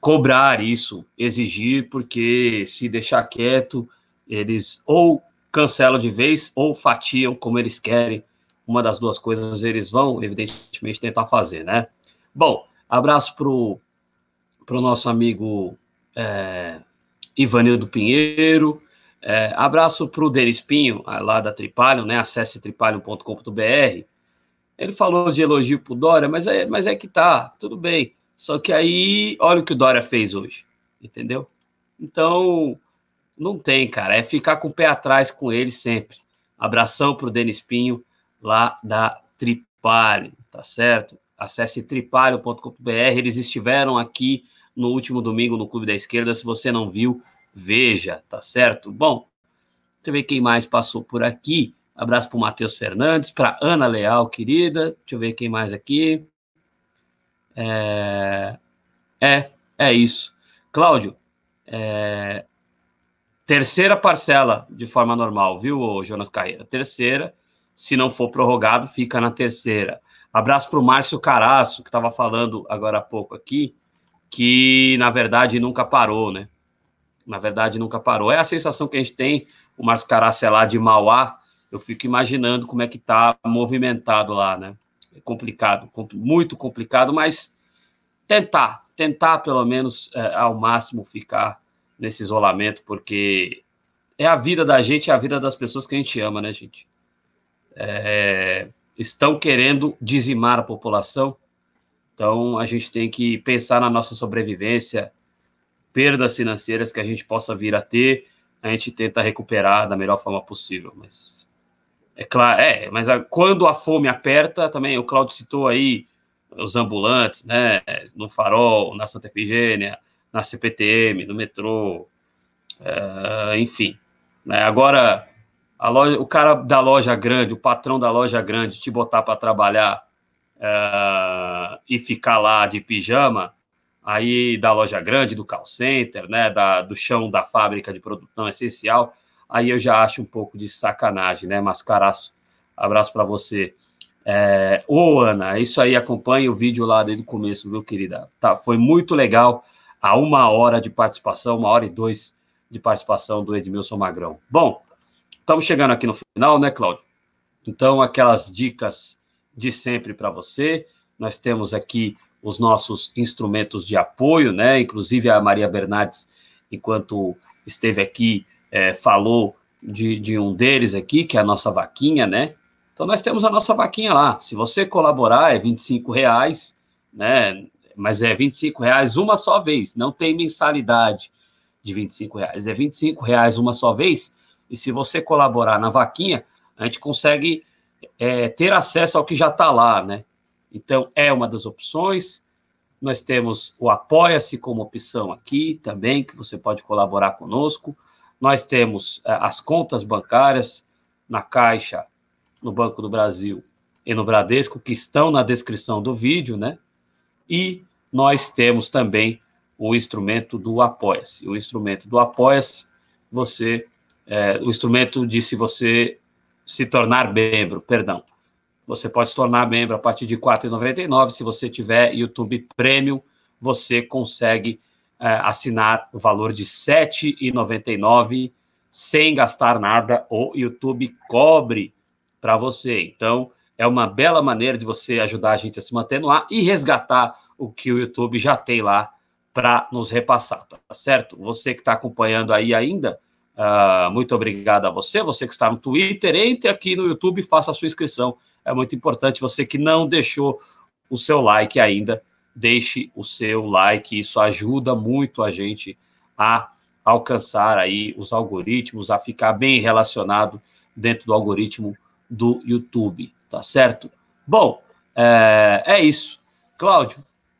cobrar isso, exigir, porque se deixar quieto, eles ou cancelam de vez ou fatiam como eles querem. Uma das duas coisas eles vão, evidentemente, tentar fazer, né? Bom, abraço pro, pro nosso amigo é, Ivanildo Pinheiro. É, abraço pro Denis Pinho, lá da Tripalho, né? Acesse tripalho.com.br ele falou de elogio pro Dória, mas é, mas é que tá, tudo bem. Só que aí, olha o que o Dória fez hoje, entendeu? Então, não tem, cara. É ficar com o pé atrás com ele sempre. Abração pro Denis Pinho, lá da Tripalho, tá certo? Acesse tripalho.com.br. Eles estiveram aqui no último domingo no Clube da Esquerda. Se você não viu, veja, tá certo? Bom, deixa eu ver quem mais passou por aqui. Abraço para o Matheus Fernandes, para Ana Leal, querida. Deixa eu ver quem mais aqui. É, é, é isso. Cláudio, é... terceira parcela de forma normal, viu, Jonas Carreira? Terceira. Se não for prorrogado, fica na terceira. Abraço para o Márcio Caraço, que estava falando agora há pouco aqui, que na verdade nunca parou, né? Na verdade nunca parou. É a sensação que a gente tem. O é lá de Mauá eu fico imaginando como é que está movimentado lá, né? É complicado, muito complicado, mas tentar, tentar pelo menos é, ao máximo ficar nesse isolamento, porque é a vida da gente, é a vida das pessoas que a gente ama, né, gente? É, estão querendo dizimar a população, então a gente tem que pensar na nossa sobrevivência, perdas financeiras que a gente possa vir a ter, a gente tenta recuperar da melhor forma possível, mas é claro, é, mas a, quando a fome aperta, também o Claudio citou aí os ambulantes, né? No Farol, na Santa Efigênia, na CPTM, no metrô, é, enfim. Né, agora, loja, o cara da loja grande, o patrão da loja grande, te botar para trabalhar é, e ficar lá de pijama, aí da loja grande, do call center, né? Da, do chão da fábrica de produto não essencial aí eu já acho um pouco de sacanagem, né? Mascaraço, abraço para você. É, ô, Ana, isso aí, acompanhe o vídeo lá desde o começo, viu, querida? Tá, foi muito legal a uma hora de participação, uma hora e dois de participação do Edmilson Magrão. Bom, estamos chegando aqui no final, né, Cláudio? Então, aquelas dicas de sempre para você. Nós temos aqui os nossos instrumentos de apoio, né? Inclusive a Maria Bernardes, enquanto esteve aqui, é, falou de, de um deles aqui, que é a nossa vaquinha, né? Então nós temos a nossa vaquinha lá. Se você colaborar, é 25 reais, né? Mas é 25 reais uma só vez, não tem mensalidade de 25 reais. É 25 reais uma só vez. E se você colaborar na vaquinha, a gente consegue é, ter acesso ao que já está lá, né? Então é uma das opções. Nós temos o Apoia-se como opção aqui também, que você pode colaborar conosco. Nós temos é, as contas bancárias na Caixa, no Banco do Brasil e no Bradesco, que estão na descrição do vídeo, né? E nós temos também o instrumento do Apoia-se. O instrumento do Apoia-se, você, é, o instrumento de se você se tornar membro, perdão. Você pode se tornar membro a partir de R$ 4,99. Se você tiver YouTube Premium, você consegue é, assinar o valor de R$ 7,99 sem gastar nada, o YouTube cobre para você. Então, é uma bela maneira de você ajudar a gente a se manter no ar e resgatar o que o YouTube já tem lá para nos repassar, tá certo? Você que está acompanhando aí ainda, uh, muito obrigado a você. Você que está no Twitter, entre aqui no YouTube faça a sua inscrição. É muito importante. Você que não deixou o seu like ainda, deixe o seu like. Isso ajuda muito a gente a alcançar aí os algoritmos, a ficar bem relacionado dentro do algoritmo do YouTube, tá certo? Bom, é, é isso. Cláudio,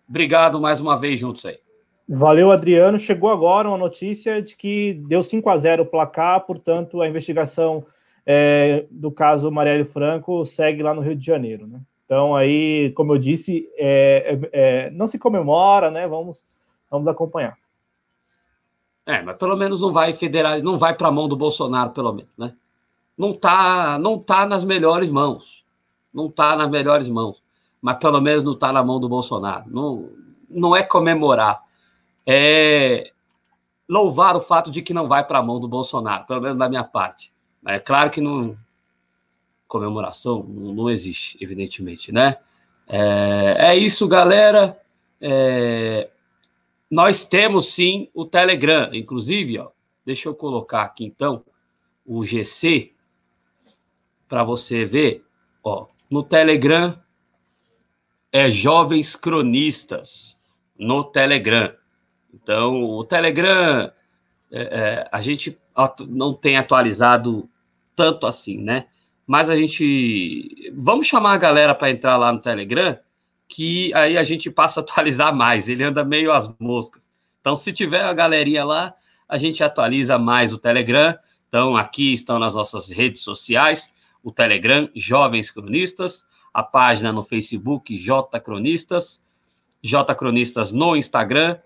obrigado mais uma vez juntos aí. Valeu, Adriano. Chegou agora uma notícia de que deu 5 a 0 o placar, portanto, a investigação é, do caso Marielle Franco segue lá no Rio de Janeiro, né? Então, aí, como eu disse, é, é, é não se comemora, né? Vamos, vamos acompanhar. É, mas pelo menos não vai federal, não vai para a mão do Bolsonaro, pelo menos, né? Não tá, não tá nas melhores mãos. Não tá nas melhores mãos. Mas pelo menos não tá na mão do Bolsonaro. Não, não é comemorar. É louvar o fato de que não vai para a mão do Bolsonaro, pelo menos da minha parte. É claro que não comemoração não, existe, evidentemente, né? É, é isso, galera. É, nós temos sim o Telegram, inclusive, ó, deixa eu colocar aqui então o GC para você ver, ó, no Telegram é Jovens Cronistas no Telegram. Então, o Telegram é, é, a gente não tem atualizado tanto assim, né? Mas a gente vamos chamar a galera para entrar lá no Telegram que aí a gente passa a atualizar mais. Ele anda meio às moscas. Então, se tiver a galerinha lá, a gente atualiza mais o Telegram. Então, aqui estão nas nossas redes sociais: o Telegram Jovens Cronistas, a página no Facebook J Cronistas, J Cronistas no Instagram,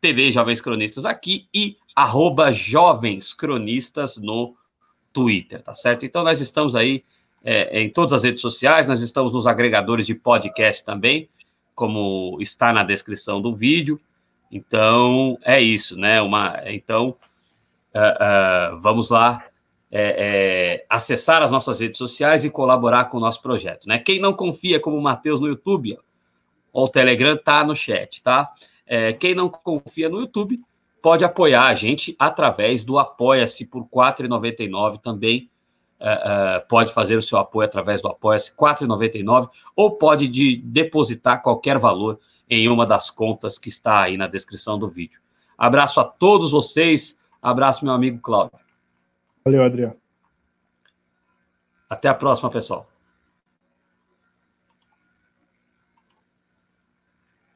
TV Jovens Cronistas aqui e arroba Jovens Cronistas no Twitter, tá certo? Então, nós estamos aí é, em todas as redes sociais, nós estamos nos agregadores de podcast também, como está na descrição do vídeo. Então, é isso, né? Uma, então, uh, uh, vamos lá é, é, acessar as nossas redes sociais e colaborar com o nosso projeto, né? Quem não confia como o Matheus no YouTube, ou o Telegram tá no chat, tá? É, quem não confia no YouTube pode apoiar a gente através do Apoia-se por R$ 4,99 também uh, uh, pode fazer o seu apoio através do Apoia-se, R$ 4,99, ou pode de, depositar qualquer valor em uma das contas que está aí na descrição do vídeo. Abraço a todos vocês, abraço meu amigo Cláudio. Valeu, Adriano. Até a próxima, pessoal.